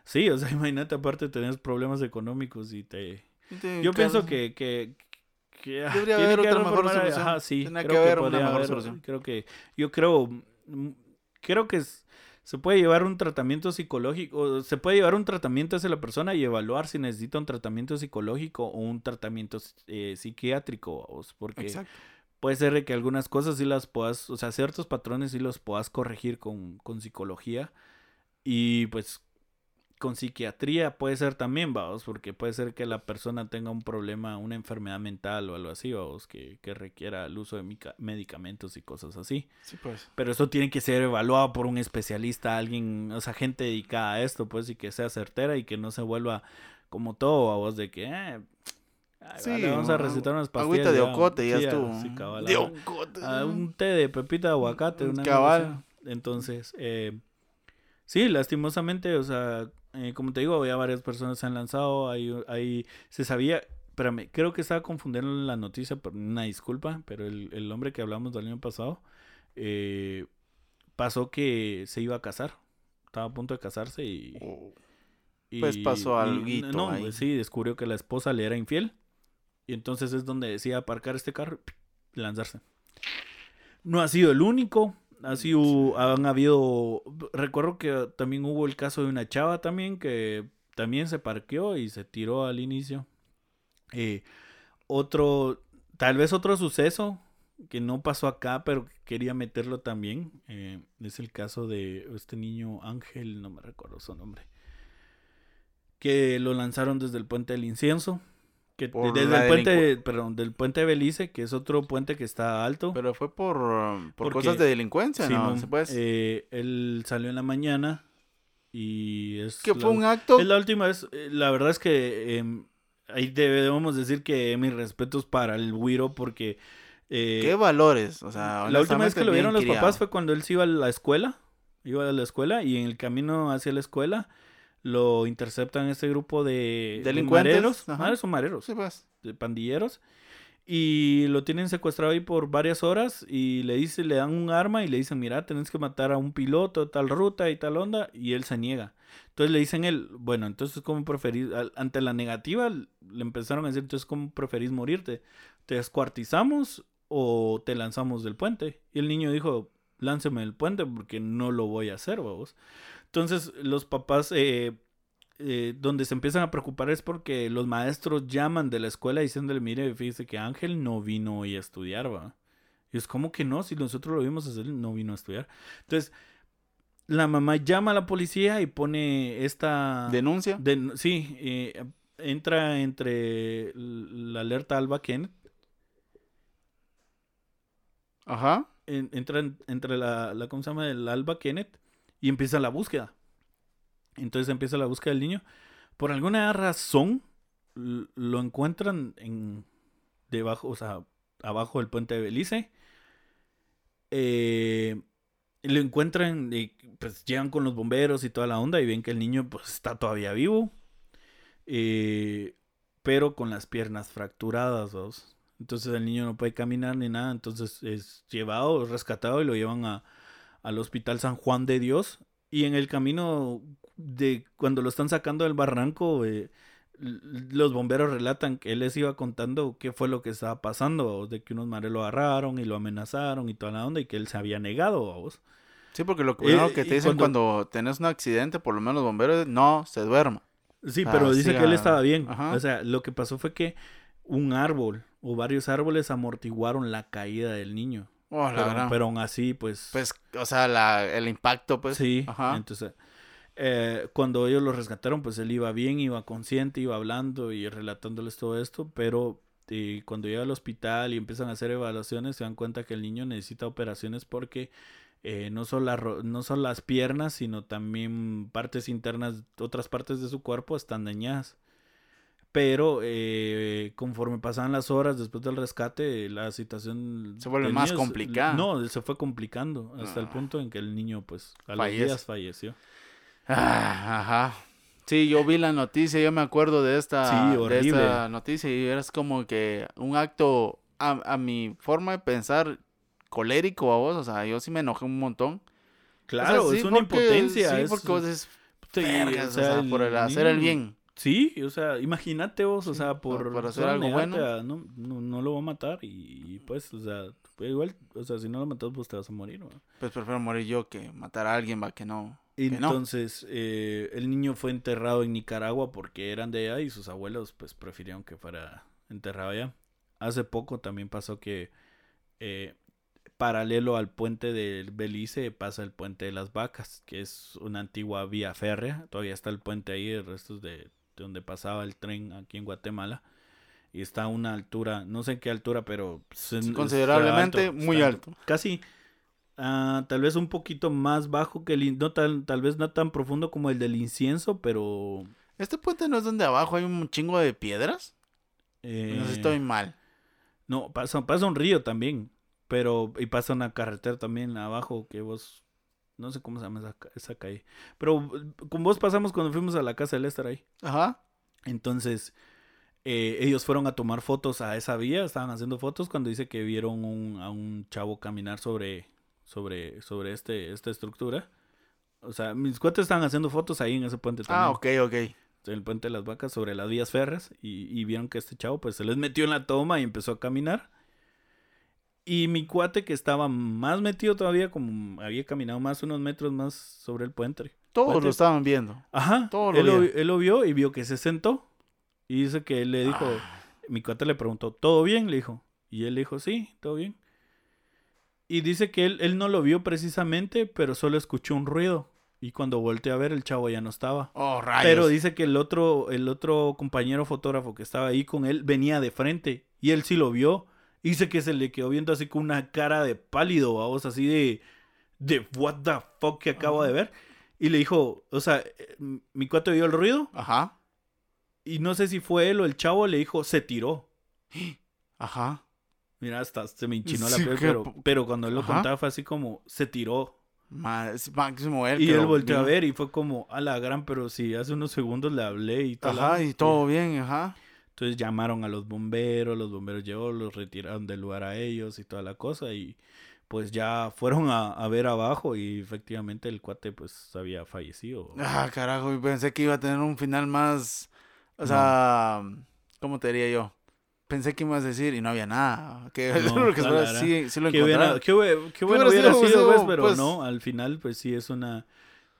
Sí, o sea, imagínate, aparte tenés problemas económicos y te... Yo pienso que, que, que ah, Debería haber otra mejor solución. Ajá, sí. Tiene que haber una mejor solución. Creo que... Yo creo... Mm, creo que se puede llevar un tratamiento psicológico, se puede llevar un tratamiento hacia la persona y evaluar si necesita un tratamiento psicológico o un tratamiento eh, psiquiátrico, porque Exacto. puede ser que algunas cosas sí las puedas, o sea, ciertos patrones sí los puedas corregir con, con psicología y pues con psiquiatría puede ser también, vamos, porque puede ser que la persona tenga un problema, una enfermedad mental o algo así, vamos, que, que requiera el uso de medicamentos y cosas así. Sí, pues. Pero eso tiene que ser evaluado por un especialista, alguien, o sea, gente dedicada a esto, pues, y que sea certera y que no se vuelva como todo, vos, de que, eh, sí, vamos a recetar unas pastillas. Agüita de ocote, ya, estuvo. Sí, de ocote. un té de pepita de aguacate. Una cabal. Entonces, eh, sí, lastimosamente, o sea, eh, como te digo, ya varias personas se han lanzado. Ahí, ahí se sabía. Espérame, creo que estaba confundiendo la noticia, por una disculpa, pero el, el hombre que hablamos del año pasado eh, pasó que se iba a casar. Estaba a punto de casarse y. Oh. pues pasó algo. No, sí, descubrió que la esposa le era infiel. Y entonces es donde decía aparcar este carro y lanzarse. No ha sido el único. Así han habido, recuerdo que también hubo el caso de una chava también que también se parqueó y se tiró al inicio. Eh, otro, tal vez otro suceso que no pasó acá, pero quería meterlo también, eh, es el caso de este niño Ángel, no me recuerdo su nombre, que lo lanzaron desde el puente del incienso Que Por desde el puente, perdón, del puente Belice, que es otro puente que está alto. Pero fue por, por Porque- cosas de delincuencia, ¿no? Sí, pues. eh, él salió en la mañana y es que fue un acto. Es la última vez, eh, la verdad es que em, ahí debemos decir que mis respetos para el Wiro porque eh, ¿Qué valores? O sea, la última vez que lo vieron los papás fue cuando él se iba a la escuela, iba a la escuela y en el camino hacia la escuela lo interceptan ese grupo de de Delincuentes, mareros, ajá. mareros Sí, pues. de pandilleros y lo tienen secuestrado ahí por varias horas y le dice, le dan un arma y le dicen, mira, tenés que matar a un piloto de tal ruta y tal onda y él se niega. Entonces le dicen él, bueno, entonces ¿cómo preferís? Ante la negativa le empezaron a decir, entonces ¿cómo preferís morirte? ¿Te descuartizamos o te lanzamos del puente? Y el niño dijo, lánceme del puente porque no lo voy a hacer, vamos. Entonces los papás, eh, eh, donde se empiezan a preocupar es porque los maestros llaman de la escuela diciéndole, mire, fíjese que Ángel no vino hoy a estudiar, va. Y es como que no, si nosotros lo vimos hacer, no vino a estudiar. Entonces, la mamá llama a la policía y pone esta... Denuncia. Den- sí, eh, entra entre la alerta Alba Kenneth, Ajá. en- entra en- entre la, la, ¿cómo se llama? El Alba Kenneth y empieza la búsqueda. Entonces empieza la búsqueda del niño. Por alguna razón lo encuentran en debajo, o sea, abajo del puente de Belice. Eh, lo encuentran y pues llegan con los bomberos y toda la onda y ven que el niño pues está todavía vivo. Eh, pero con las piernas fracturadas. Entonces el niño no puede caminar ni nada. Entonces es llevado, rescatado y lo llevan a, al Hospital San Juan de Dios. Y en el camino de cuando lo están sacando del barranco, eh, los bomberos relatan que él les iba contando qué fue lo que estaba pasando, ¿vos? de que unos mares lo agarraron y lo amenazaron y toda la onda y que él se había negado a vos. Sí, porque lo primero Eh, que te dicen cuando- cuando... tenés un accidente, por lo menos los bomberos, no, se duerma. Sí, Ah, pero dice que él ah, estaba bien. ajá. O sea, lo que pasó fue que un árbol o varios árboles amortiguaron la caída del niño. Oh, la Pero, gran- pero aún así, pues... Pues, o sea, la, el impacto, pues. sí, Ajá. entonces... eh, cuando ellos lo rescataron, pues él iba bien, iba consciente, iba hablando y relatándoles todo esto, pero eh, cuando llega al hospital y empiezan a hacer evaluaciones, se dan cuenta que el niño necesita operaciones porque eh, no, solo la no son las piernas, sino también partes internas, otras partes de su cuerpo están dañadas. Pero eh, conforme pasaban las horas después del rescate, la situación Se vuelve más complicada. No, se fue complicando hasta el Ah. punto en que el niño, pues, a los Fallece. días falleció. Ah, ajá. Sí, yo vi la noticia, yo me acuerdo de esta, Sí, de esta noticia y era como que un acto a, a mi forma de pensar colérico a vos, o sea, yo sí me enojé un montón. Claro, O sea, es una porque- impotencia. Sí, es- porque vos dices, sí, "Vergas", o o sea, el por el hacer el bien. Sí, o sea, imagínate vos, o sea, por- por, por hacer algo bueno. a- no, no, no lo va a matar y, y, pues, o sea, pues igual, o sea, si no lo matas, pues te vas a morir, ¿no? Pues prefiero morir yo que matar a alguien, va, que no. que no. Entonces, eh, el niño fue enterrado en Nicaragua porque eran de allá y sus abuelos, pues, prefirieron que fuera enterrado allá. Hace poco también pasó que, eh, paralelo al puente del Belice, pasa el puente de las vacas, que es una antigua vía férrea. Todavía está el puente ahí, restos de donde pasaba el tren aquí en Guatemala. Y está a una altura, no sé en qué altura, pero pues, considerablemente alto, muy alto. Casi, ah, tal vez un poquito más bajo que el, no tal, tal vez no tan profundo como el del incienso, pero... ¿Este puente no es donde abajo hay un chingo de piedras? eh, No sé si estoy mal. No, pasa, pasa un río también, pero y pasa una carretera también abajo que vos, no sé cómo se llama esa, esa calle, pero eh, con vos pasamos cuando fuimos a la casa del Lester ahí. Ajá. Entonces, eh, ellos fueron a tomar fotos a esa vía, estaban haciendo fotos cuando dice que vieron un, a un chavo caminar sobre, sobre, sobre este, esta estructura. O sea, mis cuates estaban haciendo fotos ahí en ese puente también. Ah, ok, ok. en el puente de las vacas sobre las vías férreas y, y vieron que este chavo pues se les metió en la toma y empezó a caminar. Y mi cuate que estaba más metido todavía, como había caminado más unos metros más sobre el puente. Todos Puente. lo estaban viendo. Ajá. Todo lo él, lo, él lo vio y vio que se sentó. Y dice que él le dijo, Ah. mi cuate le preguntó, ¿todo bien? Le dijo. Y él dijo, sí, todo bien. Y dice que él, él no lo vio precisamente, pero solo escuchó un ruido. Y cuando volteé a ver, el chavo ya no estaba. Oh, rayos. Pero dice que el otro, el otro compañero fotógrafo que estaba ahí con él venía de frente y él sí lo vio. Dice que se le quedó viendo así con una cara de pálido, vamos, así de, de what the fuck que acabo de ver. Y le dijo, o sea, eh, mi cuate vio el ruido Ajá. y no sé si fue él o el chavo, le dijo, se tiró. Ajá. Mira, hasta se me enchinó la piel, pero, pero cuando él lo Ajá. contaba fue así como, se tiró. Es máximo él. Y él volteó a ver y fue como, a la gran, pero si hace unos segundos le hablé y todo. Ajá, y todo bien, ajá. Entonces llamaron a los bomberos, los bomberos llegó, los retiraron del lugar a ellos y toda la cosa y pues ya fueron a, a ver abajo y efectivamente el cuate pues había fallecido. Ah, carajo, y pensé que iba a tener un final más. O sea, ¿cómo te diría yo? Pensé que ibas a decir y no había nada. Que No, gran. sí, sí lo Qué, buena- qué bue- qué bueno hubiera sido, sido, pues, pero pues- no, al final pues sí es una...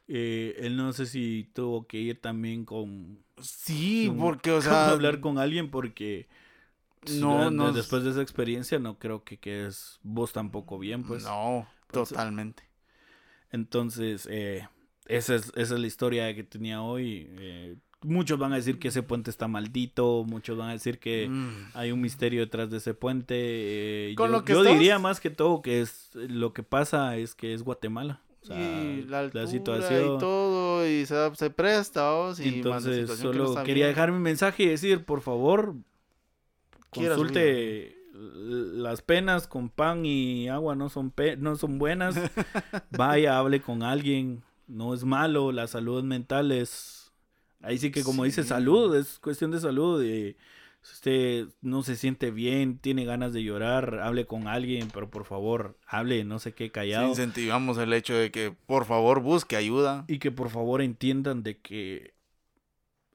eh, él no sé si tuvo que ir también con... Sí, porque, o sea. hablar con alguien porque... No, no- Después de esa experiencia no creo que quedes vos tampoco bien, pues. No, totalmente. Entonces, eh, esa, es, esa es la historia que tenía hoy. eh, muchos van a decir que ese puente está maldito, muchos van a decir que Mm. hay un misterio detrás de ese puente. eh, Con yo lo que yo diría más que todo que es lo que pasa es que es Guatemala. O sea, y la, altura situación. y todo, y se, se presta, vos, y más la Entonces, situación que no solo quería bien. dejar mi mensaje y decir, por favor, consulte las penas con pan y agua no son pe- no son buenas. Vaya, hable con alguien, no es malo, la salud mental es ahí sí que como dice salud, es cuestión de salud y si usted no se siente bien, tiene ganas de llorar, hable con alguien, pero por favor, hable, no sé qué Sí, callado. incentivamos el hecho de que, por favor, busque ayuda. Y que por favor entiendan de que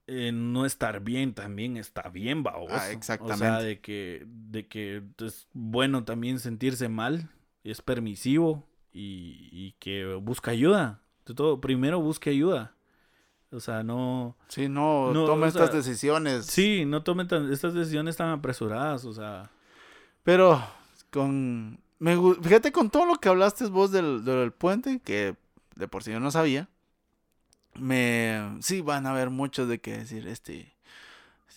eh, no estar bien también está bien, babos. Ah, O sea, exactamente. de que, de que es bueno también sentirse mal, es permisivo y, y que busca ayuda. De todo, primero busque ayuda. O sea, no... Sí, no, No, toma estas sea, decisiones. Sí, no tomen tan- estas decisiones tan apresuradas, o sea... Pero con... Me, fíjate con todo lo que hablaste vos del, del puente, que de por sí yo no sabía. Me... Sí, van a haber muchos de que decir, este...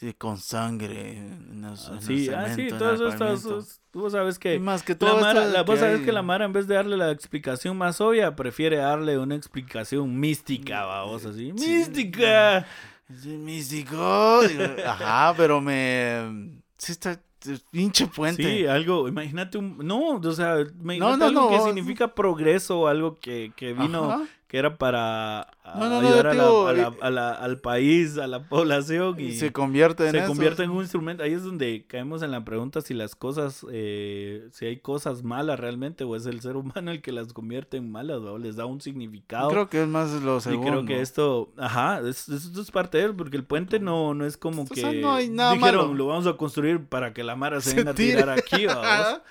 Sí, con sangre. en Sí, ah, sí, cemento, el eso está... pavimento. Vos sabes que... Más que La todo Mara, esto la, que vos sabes que la Mara en vez de darle la explicación más obvia, prefiere darle una explicación mística, vamos así. Sí. ¡Mística! Es místico. Ajá, pero me... Sí está... es Pinche puente. Sí, algo, imagínate un... No, o sea, imagínate no, algo que no. significa progreso, algo que, que vino, Ajá. Que era para No, no, ayudar a la- digo, a la- a la- al país, a la población y Y se convierte en se eso. convierte en un instrumento. Ahí es donde caemos en la pregunta si las cosas, eh, si hay cosas malas realmente o es el ser humano el que las convierte en malas o les da un significado. Creo que es más lo y segundo. creo que esto, ajá, es- esto es parte de él, porque el puente no, no es como O que sea, no hay nada dijeron, malo. lo vamos a construir para que la Mara se, Se venga a tirar aquí.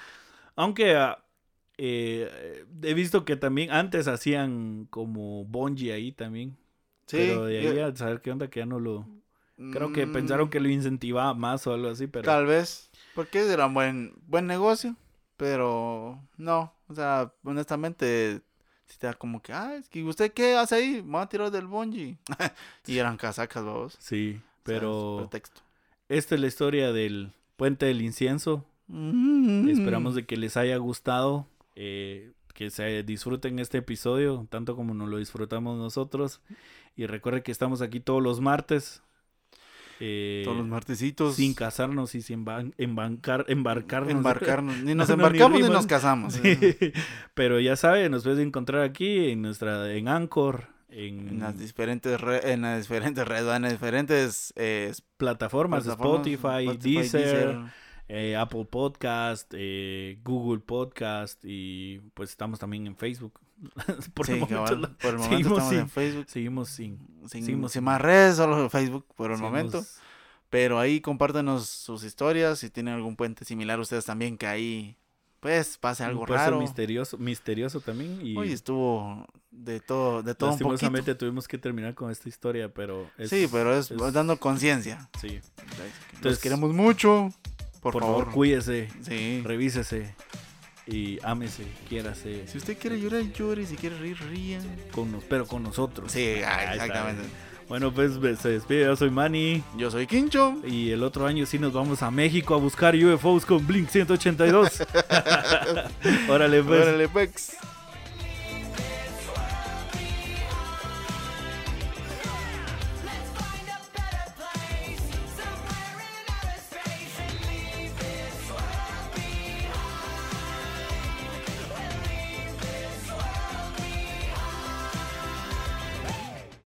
Aunque ah, eh, he visto que también antes hacían como bungee ahí también. Sí. pero de ahí yo- a saber qué onda que ya no lo... Creo que Mm, pensaron que lo incentivaba más o algo así, pero... Tal vez. Porque era un buen, buen negocio. Pero no. O sea, honestamente. Si te da como que, ah, es que ¿usted qué hace ahí? Me voy a tirar del bungee. y eran casacas, vamos. Sí, pero pretexto. esta es la historia del puente del incienso. Mm. Esperamos de que les haya gustado, eh, que se disfruten este episodio, tanto como nos lo disfrutamos nosotros. Y recuerden que estamos aquí todos los martes. eh, Todos los martesitos. sin casarnos y sin embarcar, embarcarnos. embarcarnos. Ni nos No, ni embarcamos ni, nos casamos. Sí. Pero ya saben, nos puedes encontrar aquí en nuestra, en Anchor, en, En las diferentes re- en las diferentes redes, en las diferentes eh, plataformas, plataformas, Spotify, Spotify, Deezer, eh, Apple Podcast, eh, Google Podcast y pues estamos también en Facebook. Por Sí, el momento, la- por el momento seguimos estamos sin- en Facebook. seguimos sin. Sin, seguimos sin más redes, solo Facebook por el seguimos- momento. Pero ahí compártenos sus historias. Si tienen algún puente similar ustedes también, que ahí pues pase algo un raro. misterioso, misterioso también y Hoy estuvo de todo, de todo un poquito. tuvimos que terminar con esta historia, pero es- sí, pero es, es- dando conciencia. sí. Los Entonces, queremos mucho. Por, Por, favor. favor, cuídese, Sí. revísese Y ámese, quiérase. Si usted quiere llorar, llore. Si quiere reír, ría. Con nos, pero con nosotros. Sí, ah, exactamente. Bueno, pues se despide. Yo soy Manny. Yo soy Quincho. Y el otro año sí nos vamos a México a buscar UFOs con Blink 182. Órale, pues. Órale, pues.